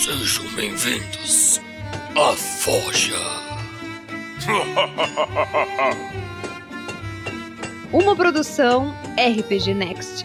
Sejam bem-vindos à Forja. Uma produção RPG Next.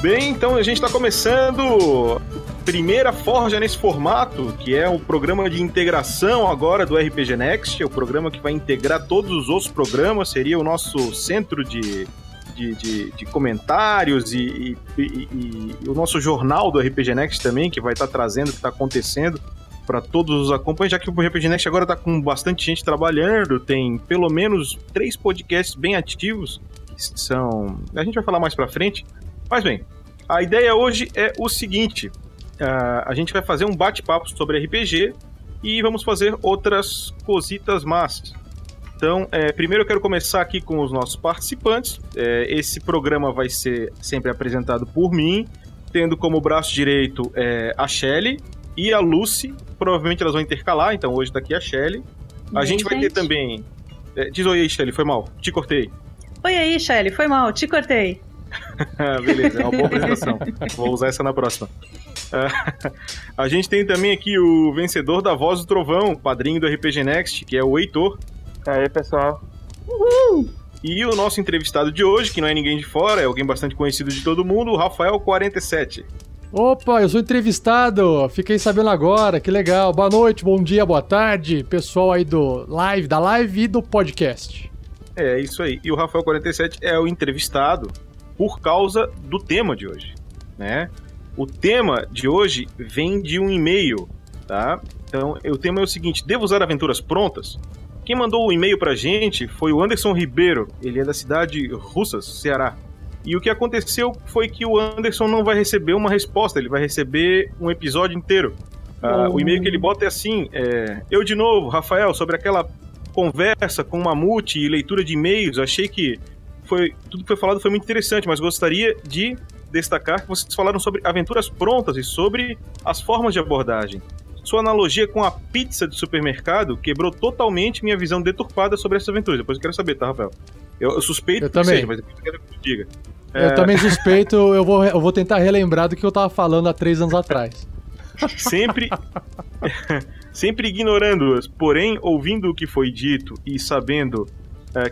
Bem, então a gente está começando primeira forja nesse formato, que é o programa de integração agora do RPG Next, é o programa que vai integrar todos os outros programas, seria o nosso centro de, de, de, de comentários e, e, e, e, o nosso jornal do RPG Next também, que vai estar tá trazendo o que está acontecendo para todos os acompanhantes, já que o RPG Next agora está com bastante gente trabalhando, tem pelo menos três podcasts bem ativos, que são... a gente vai falar mais para frente, mas bem, a ideia hoje é o seguinte: uh, a gente vai fazer um bate-papo sobre RPG e vamos fazer outras cositas massas. Então, é, primeiro eu quero começar aqui com os nossos participantes. É, esse programa vai ser sempre apresentado por mim, tendo como braço direito é, a Shelly e a Lucy. Provavelmente elas vão intercalar, então hoje tá aqui a Shelly. A Bem, gente vai ter também. É, diz oi aí, Shelly, foi mal. Te cortei. Oi aí, Shelly, foi mal, te cortei. Beleza, é uma boa apresentação. Vou usar essa na próxima. Uh, a gente tem também aqui o vencedor da Voz do Trovão, padrinho do RPG Next, que é o Heitor. E aí, pessoal. Uhul! E o nosso entrevistado de hoje, que não é ninguém de fora, é alguém bastante conhecido de todo mundo, o Rafael47. Opa, eu sou entrevistado, fiquei sabendo agora, que legal. Boa noite, bom dia, boa tarde, pessoal aí do live, da live e do podcast. É, isso aí. E o Rafael47 é o entrevistado por causa do tema de hoje, né? O tema de hoje vem de um e-mail, tá? Então, o tema é o seguinte: devo usar aventuras prontas? Quem mandou o e-mail pra gente foi o Anderson Ribeiro, ele é da cidade de Russas, Ceará. E o que aconteceu foi que o Anderson não vai receber uma resposta, ele vai receber um episódio inteiro. Uh, o e-mail que ele bota é assim: é, Eu de novo, Rafael, sobre aquela conversa com o Mamute e leitura de e-mails, achei que foi tudo que foi falado foi muito interessante, mas gostaria de destacar que vocês falaram sobre aventuras prontas e sobre as formas de abordagem. Sua analogia com a pizza de supermercado quebrou totalmente minha visão deturpada sobre essas aventuras. Depois eu quero saber, tá, Rafael? Eu, eu suspeito eu que também. seja, mas depois eu quero que diga. Eu é... também suspeito, eu vou, eu vou tentar relembrar do que eu tava falando há três anos atrás. Sempre, sempre ignorando-as, porém, ouvindo o que foi dito e sabendo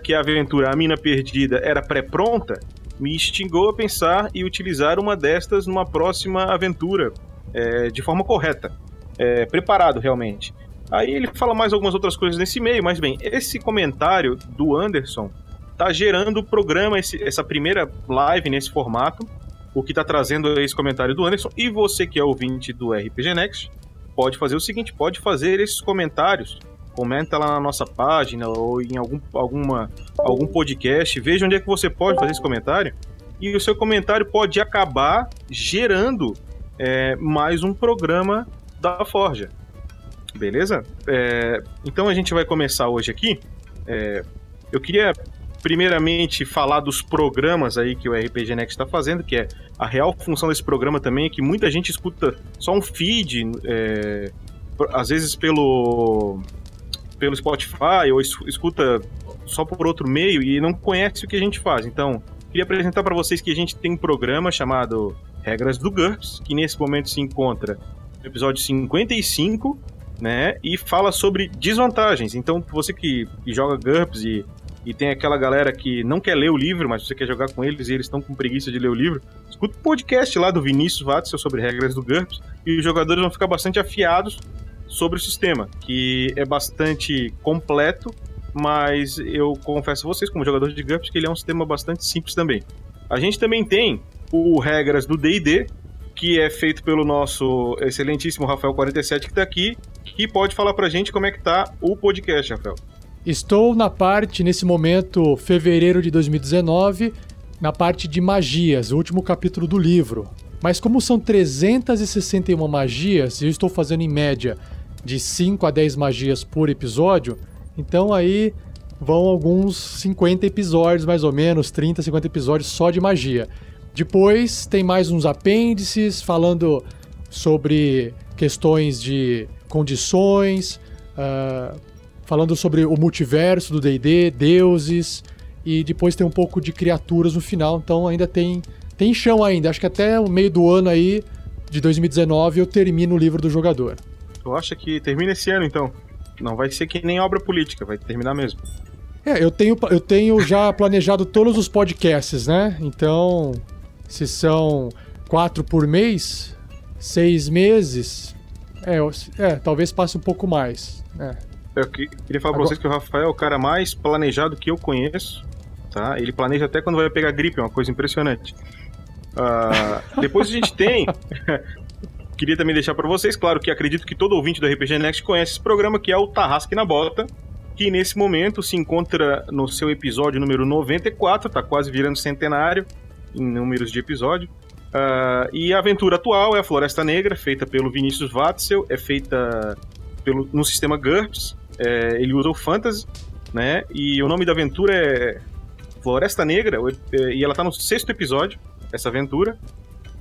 que a aventura A Mina Perdida era pré-pronta, me instigou a pensar e utilizar uma destas numa próxima aventura é, de forma correta, é, preparado realmente. Aí ele fala mais algumas outras coisas nesse meio, mas bem, esse comentário do Anderson tá gerando o programa, esse, essa primeira live nesse formato, o que tá trazendo esse comentário do Anderson, e você que é ouvinte do RPG Next, pode fazer o seguinte, pode fazer esses comentários comenta lá na nossa página ou em algum, alguma, algum podcast, veja onde é que você pode fazer esse comentário e o seu comentário pode acabar gerando é, mais um programa da Forja. Beleza? É, então a gente vai começar hoje aqui. É, eu queria primeiramente falar dos programas aí que o RPG Next está fazendo, que é a real função desse programa também é que muita gente escuta só um feed, é, às vezes pelo pelo Spotify ou escuta só por outro meio e não conhece o que a gente faz. Então, queria apresentar para vocês que a gente tem um programa chamado Regras do GURPS, que nesse momento se encontra no episódio 55, né? E fala sobre desvantagens. Então, você que, que joga GURPS e, e tem aquela galera que não quer ler o livro, mas você quer jogar com eles e eles estão com preguiça de ler o livro, escuta o podcast lá do Vinícius Watson sobre regras do GURPS e os jogadores vão ficar bastante afiados sobre o sistema, que é bastante completo, mas eu confesso a vocês, como jogador de GURPS, que ele é um sistema bastante simples também. A gente também tem o Regras do D&D, que é feito pelo nosso excelentíssimo Rafael47 que está aqui, que pode falar pra gente como é que tá o podcast, Rafael. Estou na parte, nesse momento, fevereiro de 2019, na parte de magias, o último capítulo do livro. Mas como são 361 magias, eu estou fazendo em média de 5 a 10 magias por episódio, então aí vão alguns 50 episódios, mais ou menos, 30, 50 episódios só de magia. Depois tem mais uns apêndices falando sobre questões de condições, uh, falando sobre o multiverso do D&D, deuses, e depois tem um pouco de criaturas no final, então ainda tem, tem chão ainda. Acho que até o meio do ano aí, de 2019, eu termino o livro do jogador. Tu acha que termina esse ano, então? Não vai ser que nem obra política, vai terminar mesmo. É, eu tenho, eu tenho já planejado todos os podcasts, né? Então, se são quatro por mês, seis meses, é, é talvez passe um pouco mais. É. Eu queria falar Agora... pra vocês que o Rafael é o cara mais planejado que eu conheço, tá? Ele planeja até quando vai pegar gripe, é uma coisa impressionante. Uh, depois a gente tem. queria também deixar para vocês, claro que acredito que todo ouvinte do RPG Next conhece esse programa, que é o Tarrasque na Bota, que nesse momento se encontra no seu episódio número 94, tá quase virando centenário em números de episódio. Uh, e a aventura atual é a Floresta Negra, feita pelo Vinícius Watzel, é feita pelo, no sistema GURPS, é, ele usa o Fantasy, né? E o nome da aventura é Floresta Negra, é, e ela tá no sexto episódio, essa aventura,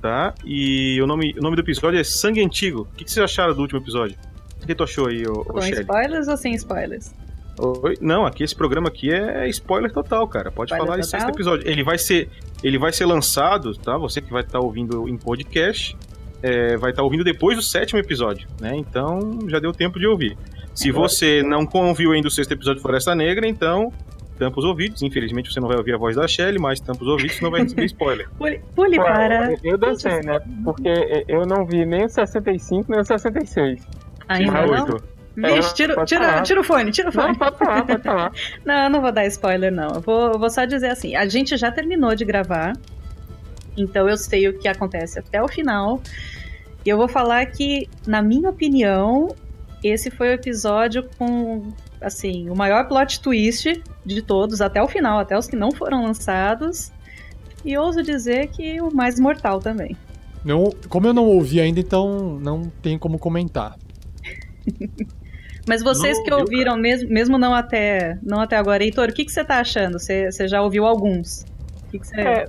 tá? E o nome, o nome do episódio é Sangue Antigo. O que, que vocês acharam do último episódio? O que tu achou aí, ô, Com spoilers ou sem spoilers? Oi? Não, aqui esse programa aqui é spoiler total, cara. Pode spoiler falar total? esse episódio. Ele vai ser, ele vai ser lançado, tá? Você que vai estar tá ouvindo em podcast, é, vai estar tá ouvindo depois do sétimo episódio, né? Então já deu tempo de ouvir. Se você não ouviu ainda o sexto episódio de Floresta Negra, então tampa os ouvidos. Infelizmente você não vai ouvir a voz da Shelly, mas tampa os ouvidos, não vai receber spoiler. Pule, para. Eu dancei, né? Porque eu não vi nem o 65 nem o 66. Ainda não? Vixe, tira, tira, tira o fone, tira o fone. Não, pode falar, pode falar. não, não vou dar spoiler, não. Eu vou, eu vou só dizer assim: a gente já terminou de gravar, então eu sei o que acontece até o final. E eu vou falar que, na minha opinião, esse foi o episódio com, assim, o maior plot twist de todos, até o final, até os que não foram lançados. E ouso dizer que o mais mortal também. Não, como eu não ouvi ainda, então não tem como comentar. Mas vocês não, que ouviram, mesmo, mesmo não até, não até agora, Heitor, o que, que você tá achando? Você, você já ouviu alguns? O que, que você... É,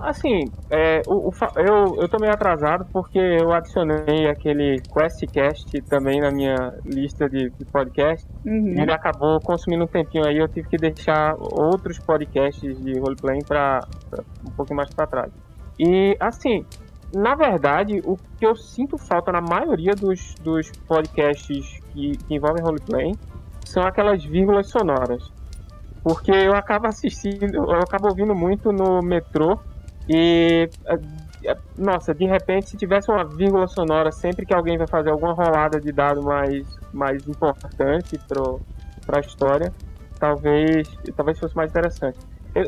assim, é, o, o, eu, eu tô meio atrasado porque eu adicionei aquele QuestCast também na minha lista de, de podcast. Uhum. E ele acabou consumindo um tempinho aí, eu tive que deixar outros podcasts de roleplay para um pouquinho mais para trás. E, assim, na verdade, o que eu sinto falta na maioria dos, dos podcasts que, que envolvem roleplay são aquelas vírgulas sonoras. Porque eu acabo assistindo, eu acabo ouvindo muito no metrô e. Nossa, de repente, se tivesse uma vírgula sonora sempre que alguém vai fazer alguma rolada de dado mais, mais importante para a história, talvez, talvez fosse mais interessante. Eu,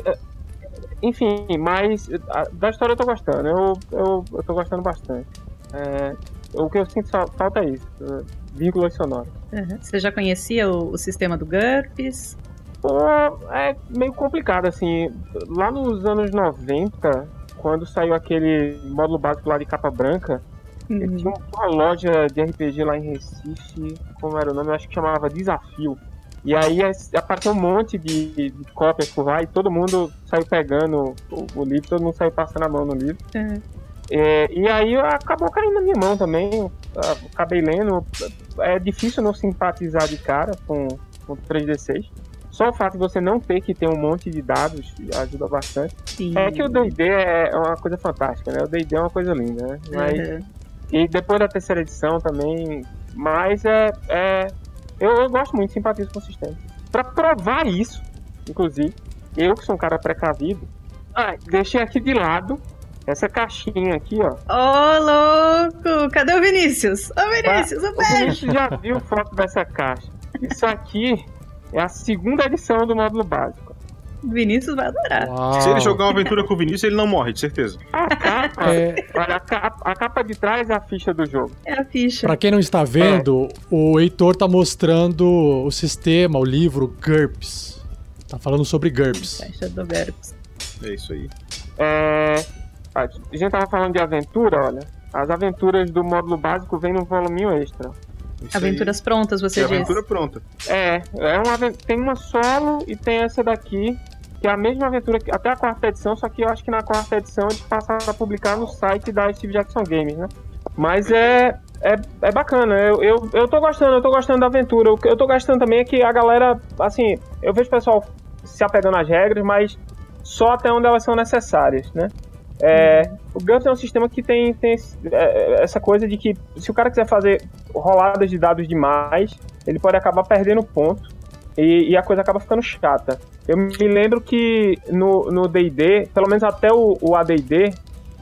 enfim, mas da história eu tô gostando. Eu, eu, eu tô gostando bastante. É, o que eu sinto falta é isso, vírgulas sonoras. Uhum. Você já conhecia o, o sistema do GURPS? Pô, é meio complicado, assim. Lá nos anos 90, quando saiu aquele módulo básico lá de capa branca, uhum. tinha uma loja de RPG lá em Recife, como era o nome? Eu acho que chamava Desafio. E aí apareceu um monte de, de, cópias por lá e todo mundo saiu pegando o, o, livro, todo mundo saiu passando a mão no livro. Uhum. É, e aí acabou caindo na minha mão também. Acabei lendo. É difícil não simpatizar de cara com, com 3D6. Só o fato de você não ter que ter um monte de dados ajuda bastante. Sim. É que o D&D é uma coisa fantástica, né? O D&D é uma coisa linda, né? Mas, uhum. E depois da terceira edição também. Mas é, é eu, eu gosto muito, simpatizo com o sistema. Pra provar isso, inclusive, eu que sou um cara precavido, ah, deixei aqui de lado essa caixinha aqui, ó. Ô, oh, louco! Cadê o Vinícius? Ô, Vinícius, o beijo! O Vinícius já viu foto dessa caixa. Isso aqui é a segunda edição do módulo básico. Vinícius vai adorar. Uau. Se ele jogar uma aventura com o Vinícius, ele não morre, de certeza. A capa, é... olha, a capa, a capa, de trás é a ficha do jogo. É a ficha. Pra quem não está vendo, é. o Heitor tá mostrando o sistema, o livro GURPS. Tá falando sobre GURPS. Caixa do GURPS. É isso aí. É... A gente tava falando de aventura, olha. As aventuras do módulo básico vêm num voluminho extra. Isso Aventuras aí. prontas, você é diz. Aventura pronta. É, é uma, tem uma solo e tem essa daqui, que é a mesma aventura que até a quarta edição, só que eu acho que na quarta edição eles passaram a publicar no site da Steve Jackson Games, né? Mas é, é, é bacana, eu, eu, eu tô gostando, eu tô gostando da aventura. O que eu tô gostando também é que a galera, assim, eu vejo o pessoal se apegando às regras, mas só até onde elas são necessárias, né? É, o GURPS é um sistema que tem, tem é, essa coisa de que se o cara quiser fazer roladas de dados demais, ele pode acabar perdendo ponto e, e a coisa acaba ficando chata. Eu me lembro que no D&D, pelo menos até o, o AD&D,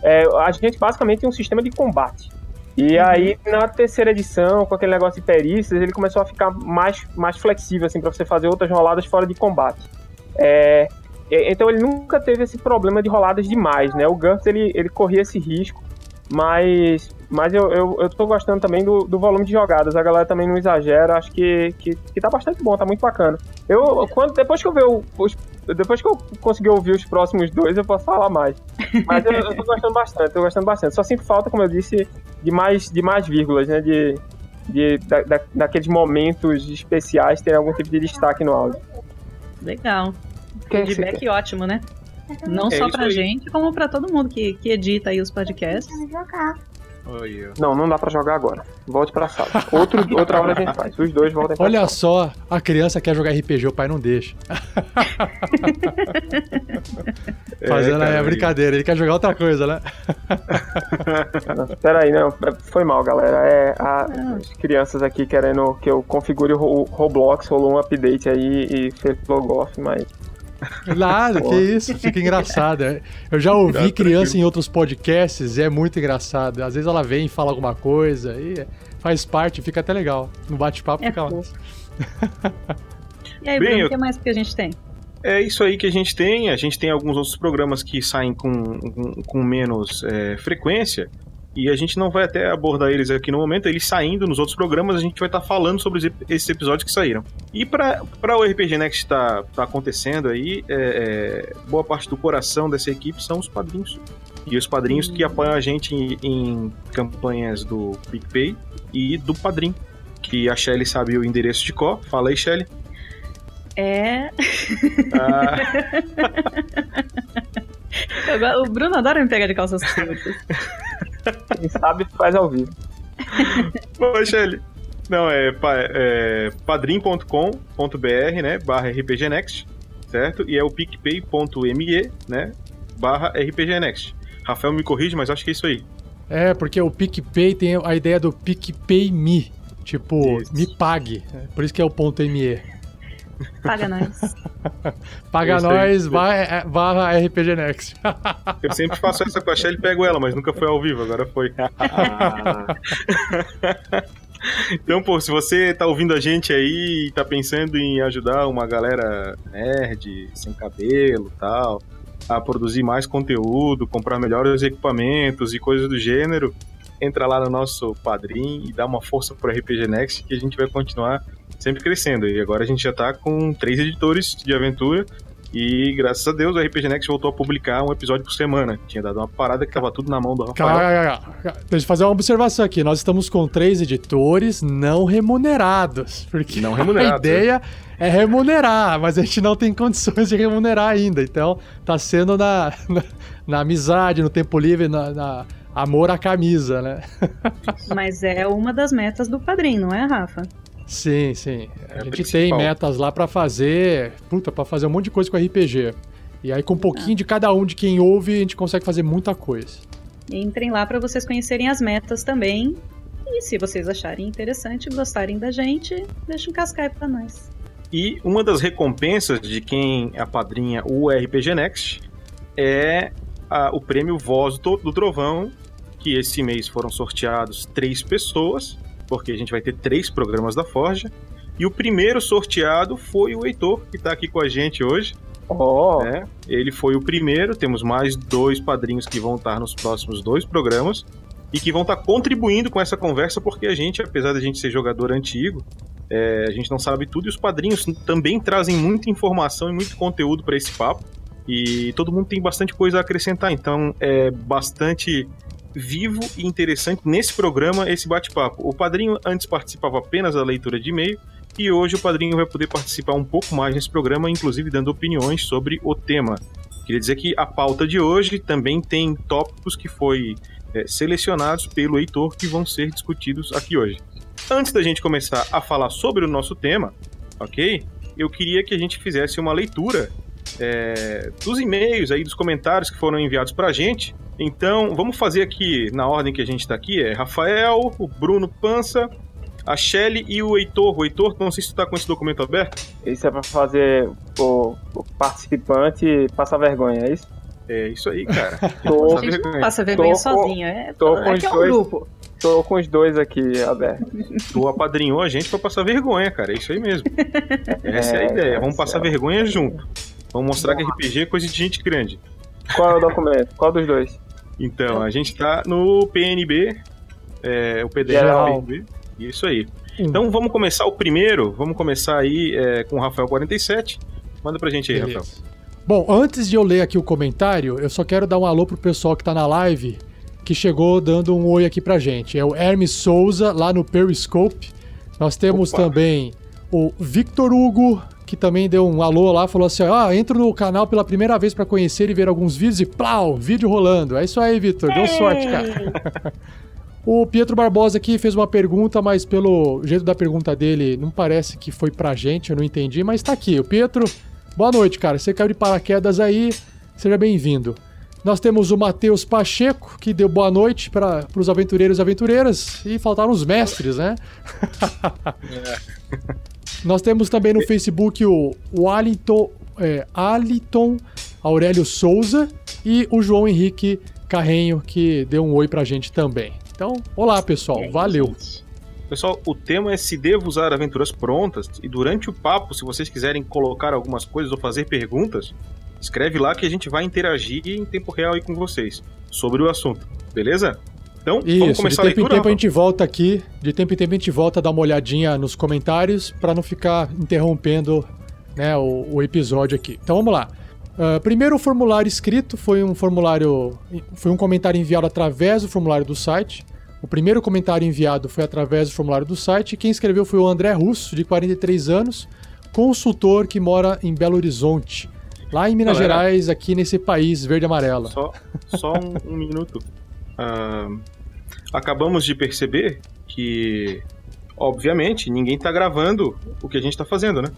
é, a gente basicamente tem um sistema de combate. E uhum. aí, na terceira edição, com aquele negócio de perícias, ele começou a ficar mais, mais flexível, assim, para você fazer outras roladas fora de combate. É, então ele nunca teve esse problema de roladas demais, né? O GURPS, ele, ele corria esse risco, mas, mas eu, eu, eu tô gostando também do, do volume de jogadas. A galera também não exagera, acho que, que, que tá bastante bom, tá muito bacana. Eu, quando, depois que eu ver os, depois que eu conseguir ouvir os próximos dois, eu posso falar mais. Mas eu, eu tô gostando bastante, tô gostando bastante. Só sinto falta, como eu disse, de mais, de mais vírgulas, né? De, de, da, da, daqueles momentos especiais terem algum tipo de destaque no áudio. Legal. Feedback ótimo, né? Não é só pra aí. gente, como pra todo mundo que, que edita aí os podcasts. Não, não dá pra jogar agora. Volte pra sala. Outro, outra hora a gente faz. Os dois voltem pra Olha sala. só, a criança quer jogar RPG, o pai não deixa. Fazendo é, aí a brincadeira, ele quer jogar outra coisa, né? Pera aí, não. Foi mal, galera. É a, as crianças aqui querendo que eu configure o Roblox, rolou um update aí e fez logoff, mas Nada, que isso, fica engraçado. Eu já ouvi criança em outros podcasts e é muito engraçado. Às vezes ela vem e fala alguma coisa e faz parte, fica até legal. No bate-papo é fica lá. E aí, Bruno, o que mais que a gente tem? É isso aí que a gente tem. A gente tem alguns outros programas que saem com, com, com menos é, frequência. E a gente não vai até abordar eles aqui no momento, eles saindo nos outros programas, a gente vai estar tá falando sobre esses episódios que saíram. E para o RPG Next tá, tá acontecendo aí, é, é, boa parte do coração dessa equipe são os padrinhos. E os padrinhos que apoiam a gente em, em campanhas do PicPay e do Padrim. Que a Shelly sabe o endereço de có. Fala aí, Shelly. É. Ah. o Bruno adora me pegar de calças curtas. Quem sabe faz ao vivo. Poxa, ele. Não, é, é padrim.com.br, né? Barra RPGnext, certo? E é o picpay.me, né? Barra RPGnext. Rafael me corrige, mas acho que é isso aí. É, porque o PicPay tem a ideia do PicPay Me. Tipo, isso. me pague. Por isso que é o ponto ME. Paga nós. Paga nós, é, barra RPG Next. Eu sempre faço essa com a Shelly e pego ela, mas nunca foi ao vivo, agora foi. Então, pô, se você tá ouvindo a gente aí e tá pensando em ajudar uma galera nerd, sem cabelo tal, a produzir mais conteúdo, comprar melhores equipamentos e coisas do gênero, entra lá no nosso padrinho e dá uma força pro RPG Next que a gente vai continuar sempre crescendo. E agora a gente já tá com três editores de aventura. E graças a Deus o RPG Next voltou a publicar um episódio por semana. Tinha dado uma parada que tava tudo na mão do Rafael. Cara, deixa eu fazer uma observação aqui. Nós estamos com três editores não remunerados. Porque não remunerados, a ideia é. é remunerar, mas a gente não tem condições de remunerar ainda. Então tá sendo na, na, na amizade, no tempo livre, na, na amor à camisa, né? Mas é uma das metas do padrinho, não é, Rafa? Sim, sim. A é gente tem metas lá para fazer, puta, para fazer um monte de coisa com RPG. E aí com um pouquinho ah. de cada um de quem ouve, a gente consegue fazer muita coisa. Entrem lá para vocês conhecerem as metas também. E se vocês acharem interessante, gostarem da gente, deixa um cascaio para nós. E uma das recompensas de quem apadrinha o RPG Next é a, o prêmio Voz do, do Trovão, que esse mês foram sorteados três pessoas porque a gente vai ter três programas da Forja. E o primeiro sorteado foi o Heitor, que está aqui com a gente hoje. Oh. Ele foi o primeiro, temos mais dois padrinhos que vão estar nos próximos dois programas e que vão estar contribuindo com essa conversa, porque a gente, apesar de a gente ser jogador antigo, é, a gente não sabe tudo e os padrinhos também trazem muita informação e muito conteúdo para esse papo. E todo mundo tem bastante coisa a acrescentar, então é bastante vivo e interessante nesse programa, esse bate-papo. O padrinho antes participava apenas da leitura de e-mail e hoje o padrinho vai poder participar um pouco mais nesse programa, inclusive dando opiniões sobre o tema. Queria dizer que a pauta de hoje também tem tópicos que foi é, selecionados pelo Heitor que vão ser discutidos aqui hoje. Antes da gente começar a falar sobre o nosso tema, ok? Eu queria que a gente fizesse uma leitura é, dos e-mails aí, dos comentários que foram enviados pra gente. Então, vamos fazer aqui na ordem que a gente tá aqui: é Rafael, o Bruno Pança, a Shelly e o Heitor. O Heitor, não sei se tu tá com esse documento aberto. Isso é pra fazer o, o participante passar vergonha, é isso? É isso aí, cara. Tô, A gente não passa vergonha Tô- sozinho, é, tô é com que é os um dois. grupo. tô com os dois aqui abertos. Tu apadrinhou a gente pra passar vergonha, cara. É isso aí mesmo. Essa é a É, ideia. Vamos é passar vergonha junto. Vamos mostrar que RPG é coisa de gente grande. Qual é o documento? Qual dos dois? Então, a gente tá no PNB, é, o PDF Geral. do PNB. Isso aí. Então vamos começar o primeiro. Vamos começar aí é, com o Rafael 47. Manda pra gente aí, Rafael. Beleza. Bom, antes de eu ler aqui o comentário, eu só quero dar um alô pro pessoal que tá na live, que chegou dando um oi aqui pra gente. É o Hermes Souza, lá no Periscope. Nós temos Opa. também o Victor Hugo, que também deu um alô lá, falou assim: ah, entro no canal pela primeira vez pra conhecer e ver alguns vídeos e plau, vídeo rolando. É isso aí, Victor. Deu sorte, cara. O Pietro Barbosa aqui fez uma pergunta, mas pelo jeito da pergunta dele, não parece que foi pra gente, eu não entendi, mas tá aqui. O Pietro, boa noite, cara. Você caiu de paraquedas aí, seja bem-vindo. Nós temos o Matheus Pacheco, que deu boa noite para os aventureiros e aventureiras, e faltaram os mestres, né? Nós temos também no Facebook o, Aliton, é, Aliton Aurélio Souza e o João Henrique Carrenho, que deu um oi pra gente também. Então, olá pessoal, valeu. gente? Pessoal, o tema é se devo usar aventuras prontas. E durante o papo, se vocês quiserem colocar algumas coisas ou fazer perguntas, escreve lá que a gente vai interagir em tempo real aí com vocês sobre o assunto. Beleza? Então, vamos Isso, de começar a tempo em leitura? tempo a gente volta aqui, de tempo em tempo a gente volta a dar uma olhadinha nos comentários para não ficar interrompendo né, o, o episódio aqui. Então vamos lá. Ah, primeiro o formulário escrito foi um formulário, foi um comentário enviado através do formulário do site. O primeiro comentário enviado foi através do formulário do site. Quem escreveu foi o André Russo, de 43 anos, consultor que mora em Belo Horizonte, lá em Minas Galera. Gerais, aqui nesse país verde e amarelo. Só, só um, um minuto. Ah, acabamos de perceber que, obviamente, ninguém tá gravando o que a gente tá fazendo, né?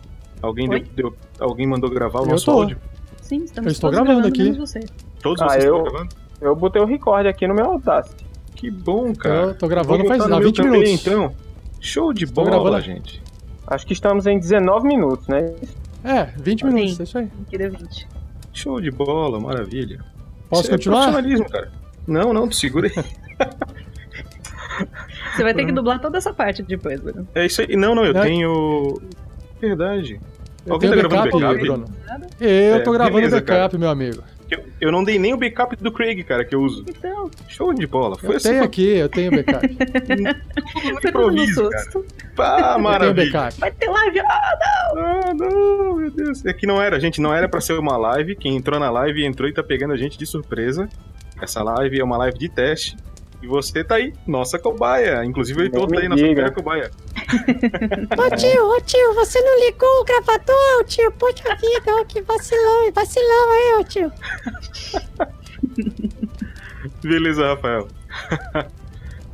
Alguém, deu, deu- alguém mandou gravar o Eu nosso tô. áudio? Sim, estamos Eu estou todos gravando aqui. você. Todos Ah, vocês eu- estão gravando? Eu botei o recorde aqui no meu Audacity. Que bom, cara. Eu tô gravando faz botar no há meu 20 também, minutos. então. Show de Estou bola, gravando. gente. Acho que estamos em 19 minutos, né? É, 20 Sim. minutos, é isso aí. Deu 20. Show de bola, maravilha. Posso Isso é continuar? profissionalismo, cara. Não, não, tu segura aí. Você vai ter que dublar toda essa parte depois, Bruno. É isso aí. Não, não, eu Não. tenho. Verdade. Eu Alguém tenho tá gravando backup, backup? Bruno. Eu É, tô gravando beleza, backup, meu amigo. Eu, eu não dei nem o backup do Craig, cara, que eu uso. Então, Show de bola. Foi Eu assim, tenho aqui, eu tenho backup. no improviso, cara. Pá, tenho maravilha. Vai ter live! Ah, Ah, não, meu Deus. É que não era, gente, não era pra ser uma live. Quem entrou na live entrou e tá pegando a gente de surpresa. Essa live é uma live de teste. E você tá aí, nossa cobaia. Inclusive o Heitor tá aí, nossa primeira cobaia. Ô tio, ô tio, você não ligou o gravador, ô tio? Poxa vida, ô, que vacilão, vacilão aí, ô tio. Beleza, Rafael.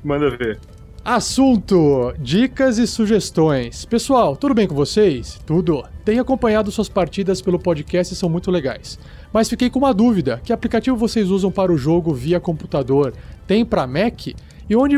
Manda ver. Assunto: dicas e sugestões. Pessoal, tudo bem com vocês? Tudo. Tenho acompanhado suas partidas pelo podcast e são muito legais. Mas fiquei com uma dúvida: que aplicativo vocês usam para o jogo via computador? Tem para Mac? E onde,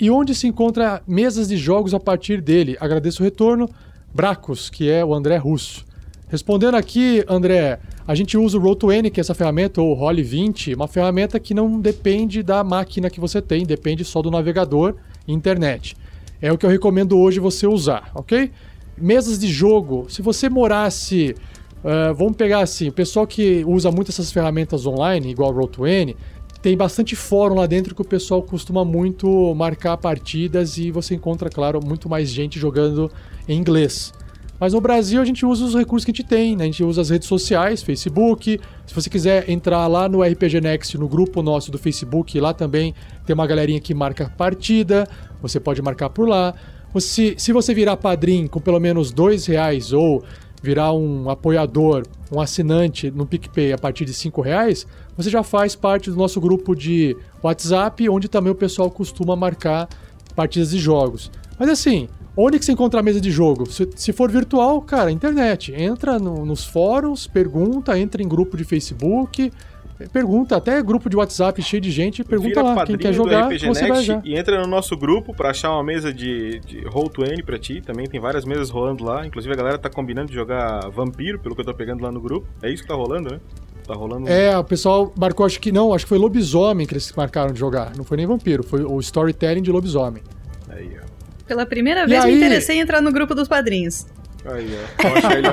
e onde se encontra mesas de jogos a partir dele? Agradeço o retorno. Bracos, que é o André Russo. Respondendo aqui, André, a gente usa o Roll20, que é essa ferramenta, ou Roll20, uma ferramenta que não depende da máquina que você tem, depende só do navegador e internet. É o que eu recomendo hoje você usar, ok? Mesas de jogo, se você morasse. Ah, vamos pegar assim, o pessoal que usa muito essas ferramentas online, igual o Roll20, tem bastante fórum lá dentro que o pessoal costuma muito marcar partidas e você encontra, claro, muito mais gente jogando em inglês. Mas no Brasil a gente usa os recursos que a gente tem, né? A gente usa as redes sociais, Facebook. Se você quiser entrar lá no RPG Next, no grupo nosso do Facebook, lá também tem uma galerinha que marca partida. Você pode marcar por lá. Você- se você virar padrinho com pelo menos dois reais ou virar um apoiador, um assinante no PicPay a partir de 5 reais, você já faz parte do nosso grupo de WhatsApp, onde também o pessoal costuma marcar partidas de jogos. Mas assim, onde que você encontra a mesa de jogo? Se, se for virtual, cara, internet. Entra no, nos fóruns, pergunta, entra em grupo de Facebook, pergunta, até grupo de WhatsApp cheio de gente, pergunta Vira lá quem quer jogar, você vai já. E entra no nosso grupo para achar uma mesa de, de Roll 20 pra ti, também tem várias mesas rolando lá, inclusive a galera tá combinando de jogar Vampiro, pelo que eu tô pegando lá no grupo. É isso que tá rolando, né? Tá rolando. É, o pessoal marcou, acho que não, acho que foi lobisomem que eles marcaram de jogar. Não foi nem vampiro, foi o storytelling de lobisomem. Aí, ó. Pela primeira vez aí... me interessei em entrar no grupo dos padrinhos. Aí, ó.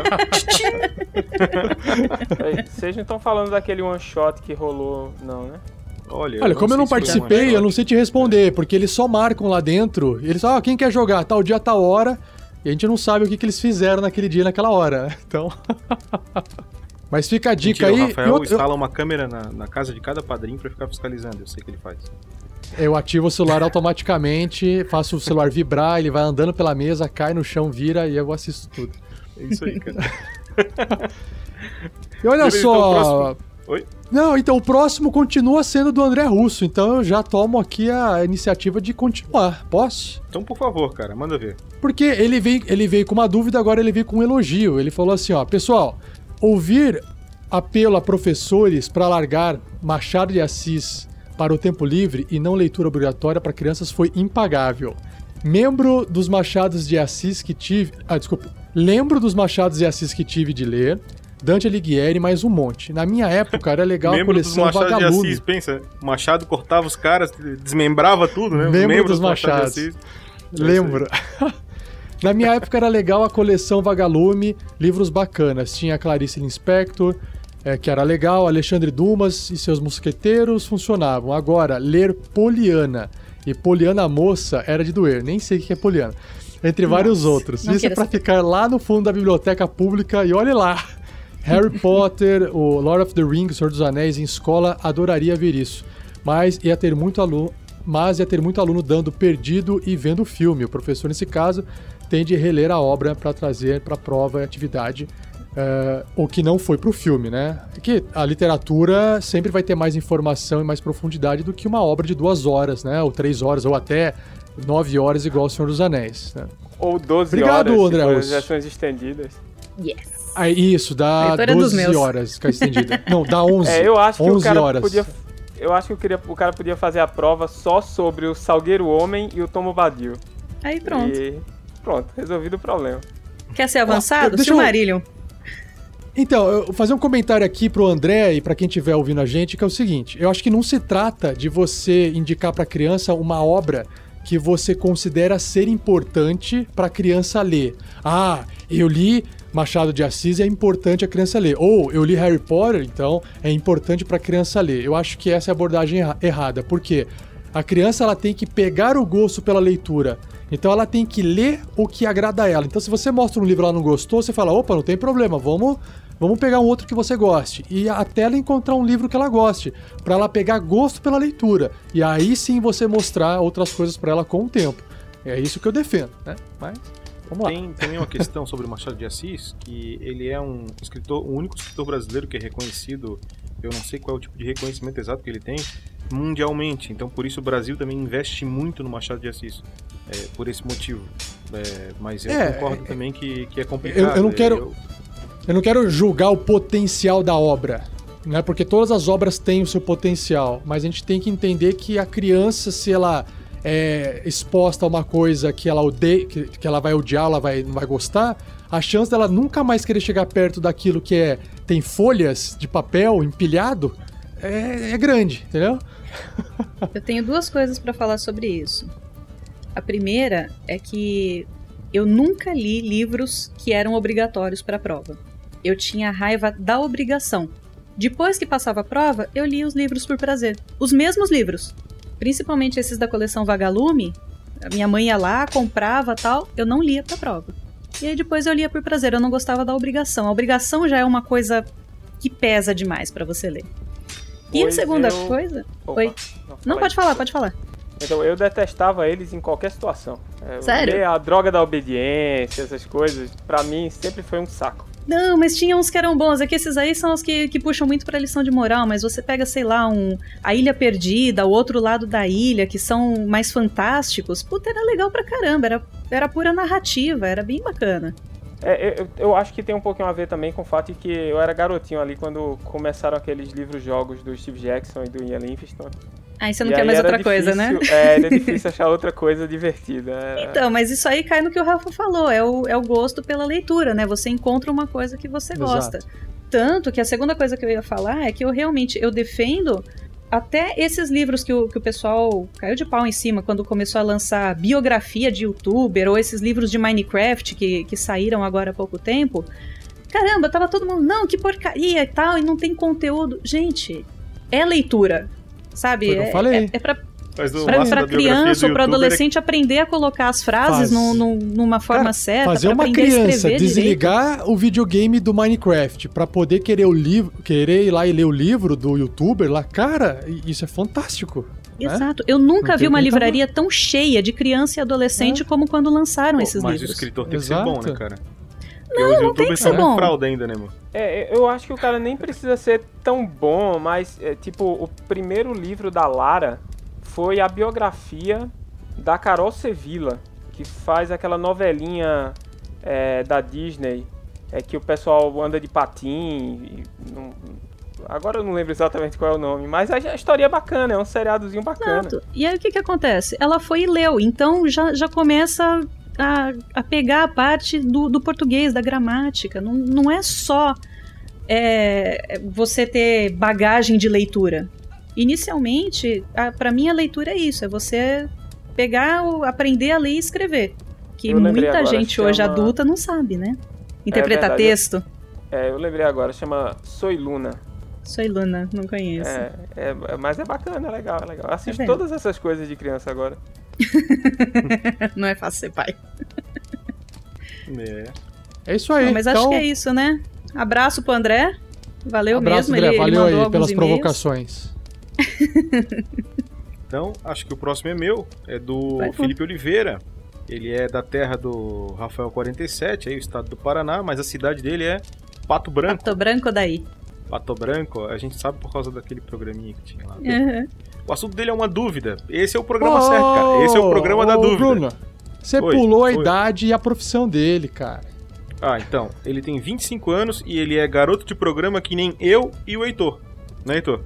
Vocês não estão falando daquele one shot que rolou, não, né? Olha, Olha como eu não participei, eu não sei te responder, porque eles só marcam lá dentro. eles falam, ah, quem quer jogar? Tal dia, tal hora. E a gente não sabe o que, que eles fizeram naquele dia, naquela hora. Então. Mas fica a dica Mentira, aí. O Rafael eu, instala eu... uma câmera na, na, casa de cada padrinho para ficar fiscalizando. Eu sei que ele faz. Eu ativo o celular automaticamente, faço o celular vibrar, ele vai andando pela mesa, cai no chão, vira e eu assisto tudo. É isso aí, cara. e olha então, só. Oi? Não, então o próximo continua sendo do André Russo, então eu já tomo aqui a iniciativa de continuar. Posso? Então, por favor, cara, manda ver. Porque ele veio, ele veio com uma dúvida, agora ele veio com um elogio. Ele falou assim: ó, pessoal, ouvir apelo a professores para largar Machado de Assis para o tempo livre e não leitura obrigatória para crianças foi impagável. Membro dos Machados de Assis que tive. Ah, desculpa. Lembro dos Machados de Assis que tive de ler. Dante Alighieri, mais um monte. Na minha época era legal a coleção dos Machado Vagalume. de Assis, pensa, Machado cortava os caras, desmembrava tudo, né? Membro, Membro dos, dos Machados. Machado Lembro. Na minha época era legal a coleção Vagalume, livros bacanas. Tinha Clarice Lispector, é, que era legal, Alexandre Dumas e seus mosqueteiros funcionavam. Agora, ler Poliana e Poliana Moça era de doer, nem sei o que é Poliana. Entre Nossa, vários outros. Isso é saber. ficar lá no fundo da biblioteca pública e olhe lá. Harry Potter, o Lord of the Rings, Senhor dos Anéis em escola, adoraria ver isso. Mas ia ter muito aluno, mas ia ter muito aluno dando perdido e vendo o filme. O professor, nesse caso, tem de reler a obra para trazer para a prova e atividade uh, o que não foi para o filme, né? É que a literatura sempre vai ter mais informação e mais profundidade do que uma obra de duas horas, né? Ou três horas, ou até nove horas, igual O Senhor dos Anéis. Né? Ou doze Obrigado, horas, André tipo, versões estendidas. Yes. Ah, isso, dá 12 horas ficar estendida. não, dá 11. É, eu acho que o cara horas. podia eu acho que eu queria, o cara podia fazer a prova só sobre o Salgueiro Homem e o Tomo Badio. Aí pronto. E pronto, resolvido o problema. Quer ser avançado? Ah, Silmarillion. Eu... Então, eu vou fazer um comentário aqui pro André e para quem estiver ouvindo a gente, que é o seguinte: eu acho que não se trata de você indicar para a criança uma obra que você considera ser importante para a criança ler. Ah, eu li Machado de Assis é importante a criança ler. Ou eu li Harry Potter, então é importante para a criança ler. Eu acho que essa é a abordagem errada, porque a criança ela tem que pegar o gosto pela leitura. Então ela tem que ler o que agrada a ela. Então se você mostra um livro e ela não gostou, você fala: opa, não tem problema, vamos, vamos pegar um outro que você goste. E até ela encontrar um livro que ela goste, para ela pegar gosto pela leitura. E aí sim você mostrar outras coisas para ela com o tempo. É isso que eu defendo, né? Mas Vamos lá. Tem também uma questão sobre o Machado de Assis, que ele é um escritor, o único escritor brasileiro que é reconhecido, eu não sei qual é o tipo de reconhecimento exato que ele tem, mundialmente. Então, por isso, o Brasil também investe muito no Machado de Assis é, por esse motivo. É, mas eu é, concordo é, também que, que é complicado. Eu, eu não quero, eu... eu... não quero julgar o potencial da obra, né? Porque todas as obras têm o seu potencial, mas a gente tem que entender que a criança, se ela é exposta a uma coisa que ela odeia, que, que ela vai odiar, ela vai, não vai gostar, a chance dela nunca mais querer chegar perto daquilo que é tem folhas de papel empilhado é, é grande, entendeu? Eu tenho duas coisas para falar sobre isso. A primeira é que eu nunca li livros que eram obrigatórios para a prova. Eu tinha raiva da obrigação. Depois que passava a prova, eu li os livros por prazer. Os mesmos livros. Principalmente esses da coleção Vagalume. A minha mãe ia lá, comprava tal. Eu não lia pra prova. E aí depois eu lia por prazer. Eu não gostava da obrigação. A obrigação já é uma coisa que pesa demais para você ler. E a segunda eu... coisa. Opa, Oi. Não, não pode falar, pode falar. Então, eu detestava eles em qualquer situação. É, Sério? A droga da obediência, essas coisas, para mim sempre foi um saco. Não, mas tinha uns que eram bons. É que esses aí são os que, que puxam muito pra lição de moral, mas você pega, sei lá, um A Ilha Perdida, o outro lado da ilha, que são mais fantásticos. Puta, era legal pra caramba, era, era pura narrativa, era bem bacana. É, eu, eu, acho que tem um pouquinho a ver também com o fato de que eu era garotinho ali quando começaram aqueles livros-jogos do Steve Jackson e do Ian Livingstone. Aí você não e quer mais outra difícil, coisa, né? É, era difícil achar outra coisa divertida. É. Então, mas isso aí cai no que o Rafa falou, é o, é o gosto pela leitura, né? Você encontra uma coisa que você gosta. Exato. Tanto que a segunda coisa que eu ia falar é que eu realmente, eu defendo até esses livros que o, que o pessoal caiu de pau em cima quando começou a lançar biografia de youtuber ou esses livros de Minecraft que, que saíram agora há pouco tempo. Caramba, tava todo mundo, não, que porcaria e tal, e não tem conteúdo. Gente, é leitura sabe? Foi eu falei. É, é pra, pra, pra criança ou pra é adolescente é... aprender a colocar as frases Faz. no, no, numa forma Cara, certa. Fazer uma criança desligar direito. o videogame do Minecraft pra poder querer o livro, querer ir lá e ler o livro do youtuber lá, cara, isso é fantástico. Né? Exato. Eu nunca vi uma livraria tão cheia de criança e adolescente é. como quando lançaram Pô, esses mas livros. Mas o escritor tem Exato. que ser bom, né, cara? Não, não ser bom. fraude ainda, né, mano? É, eu acho que o cara nem precisa ser tão bom, mas, é, tipo, o primeiro livro da Lara foi a biografia da Carol Sevilla, que faz aquela novelinha é, da Disney, é que o pessoal anda de patim. Não, agora eu não lembro exatamente qual é o nome, mas a, a história é bacana, é um seriadozinho bacana. Exato. E aí o que que acontece? Ela foi e leu, então já, já começa a, a pegar a parte do, do português, da gramática. Não, não é só é, você ter bagagem de leitura. Inicialmente, para mim a leitura é isso, é você pegar, aprender a ler e escrever. Que muita gente chama... hoje adulta não sabe, né? Interpretar é texto. É, eu lembrei agora, chama Soy Luna. Soy Luna, não conheço. É, é, mas é bacana, é legal, é legal. Assisto tá todas essas coisas de criança agora. não é fácil ser pai. É. É isso aí. mas então... acho que é isso, né? Abraço pro André. Valeu Abraço, mesmo. André. Ele, Valeu ele aí pelas provocações. então, acho que o próximo é meu. É do Vai, Felipe Oliveira. Ele é da terra do Rafael 47, aí o estado do Paraná, mas a cidade dele é Pato Branco. Pato Branco daí. Pato Branco, a gente sabe por causa daquele programinha que tinha lá. Uhum. O assunto dele é uma dúvida. Esse é o programa oh, certo, cara. Esse é o programa oh, da dúvida. Bruno, você pulou a idade e a profissão dele, cara. Ah, então. Ele tem 25 anos e ele é garoto de programa que nem eu e o Heitor. Né, Heitor?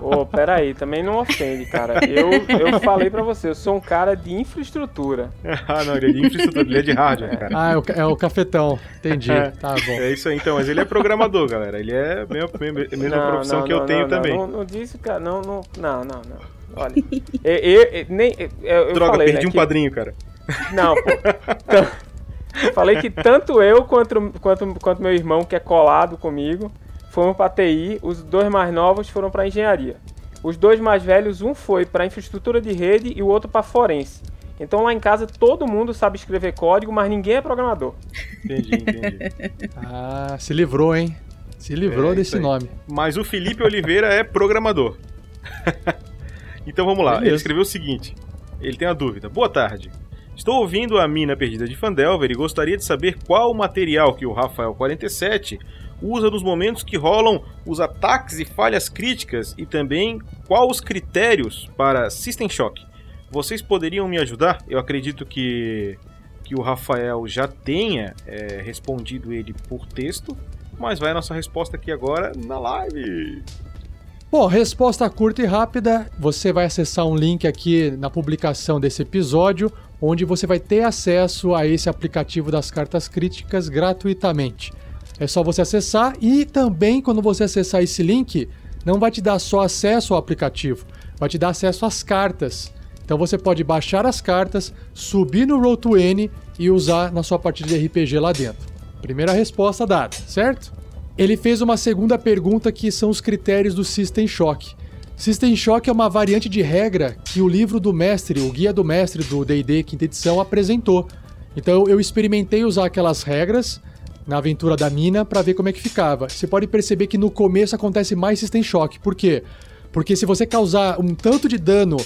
Ô, oh, peraí, também não ofende, cara. Eu, eu falei pra você, eu sou um cara de infraestrutura. ah, não, ele é de infraestrutura, ele é de rádio, cara. Ah, é o, é o cafetão, entendi. É, tá bom. É isso aí, então, mas ele é programador, galera. Ele é a mesma, mesma profissão não, que eu tenho não, também. Não, não disse, cara, não, não, não, não, não. Olha, eu, eu, eu nem, eu, eu Droga, falei, perdi né, um que... padrinho, cara. Não, pô. Então, falei que tanto eu quanto, quanto, quanto meu irmão, que é colado comigo, foram para TI, os dois mais novos foram para engenharia. Os dois mais velhos, um foi para infraestrutura de rede e o outro para forense. Então lá em casa todo mundo sabe escrever código, mas ninguém é programador. Entendi, entendi. ah, se livrou, hein? Se livrou é, desse nome. Mas o Felipe Oliveira é programador. então vamos lá. Beleza. Ele escreveu o seguinte: ele tem uma dúvida. Boa tarde. Estou ouvindo a mina perdida de Fandelver e gostaria de saber qual o material que o Rafael 47 usa nos momentos que rolam os ataques e falhas críticas e também quais os critérios para System Shock. Vocês poderiam me ajudar? Eu acredito que, que o Rafael já tenha é, respondido ele por texto, mas vai a nossa resposta aqui agora na live. Bom, resposta curta e rápida. Você vai acessar um link aqui na publicação desse episódio, onde você vai ter acesso a esse aplicativo das cartas críticas gratuitamente. É só você acessar e também quando você acessar esse link, não vai te dar só acesso ao aplicativo, vai te dar acesso às cartas. Então você pode baixar as cartas, subir no Roll20 e usar na sua partida de RPG lá dentro. Primeira resposta dada, certo? Ele fez uma segunda pergunta que são os critérios do System Shock. System Shock é uma variante de regra que o livro do mestre, o guia do mestre do D&D quinta edição apresentou. Então eu experimentei usar aquelas regras na aventura da mina para ver como é que ficava. Você pode perceber que no começo acontece mais System Shock. Por quê? Porque se você causar um tanto de dano,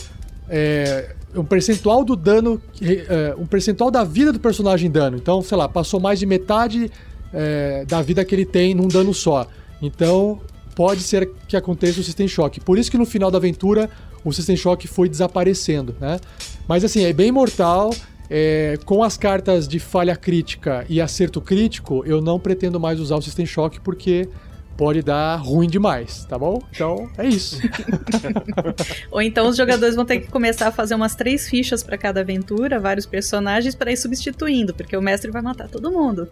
é, um percentual do dano, é, um percentual da vida do personagem dano. Então, sei lá, passou mais de metade é, da vida que ele tem num dano só. Então, pode ser que aconteça o System Shock. Por isso que no final da aventura o System Shock foi desaparecendo, né? Mas assim, é bem mortal. É, com as cartas de falha crítica e acerto crítico, eu não pretendo mais usar o System Shock porque pode dar ruim demais, tá bom? Então é isso. Ou então os jogadores vão ter que começar a fazer umas três fichas para cada aventura, vários personagens para ir substituindo, porque o mestre vai matar todo mundo.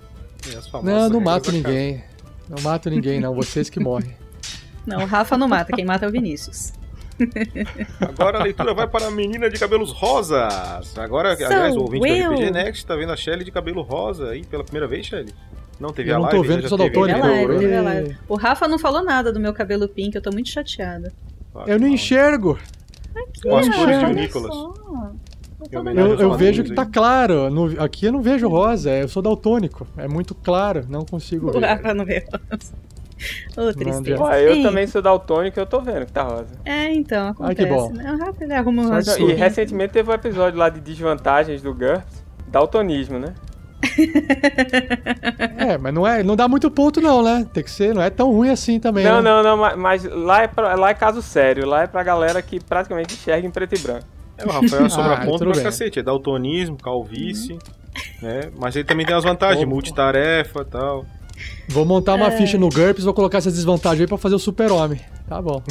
Não, não mato ninguém. Não mato ninguém, não. Vocês que morrem. Não, o Rafa não mata, quem mata é o Vinícius. Agora a leitura vai para a menina de cabelos rosas. Agora, so aliás, o ouvinte will. do RPG Next tá vendo a Shelly de cabelo rosa aí pela primeira vez, Shelly? Não teve eu a live? não tô vendo, sou live, O Rafa não falou nada do meu cabelo pink, eu tô muito chateada. eu não enxergo. Aqui, Com as cores de Nicolas. Eu, eu vejo que tá claro. No, aqui eu não vejo rosa, eu sou daltônico. É muito claro, não consigo ver. O Rafa não vê rosa. Ô, tristeza. Ué, eu Sim. também sou daltônico e eu tô vendo que tá rosa. É, então, acontece. Ah, que bom. Né? O Rafa ele arruma um rosa. E recentemente teve um episódio lá de desvantagens do GURPS, daltonismo, né? é, mas não, é, não dá muito ponto não, né? Tem que ser, não é tão ruim assim também. Não, né? não, não, mas, mas lá, é pra, lá é caso sério, lá é pra galera que praticamente enxerga em preto e branco. É, o Rafael é sobra ah, ponto pra bem. cacete, é daltonismo, calvície, uhum. né? Mas ele também tem as vantagens, oh, multitarefa e tal. Vou montar uma é. ficha no GURPS, vou colocar essas desvantagens aí pra fazer o super-homem. Tá bom.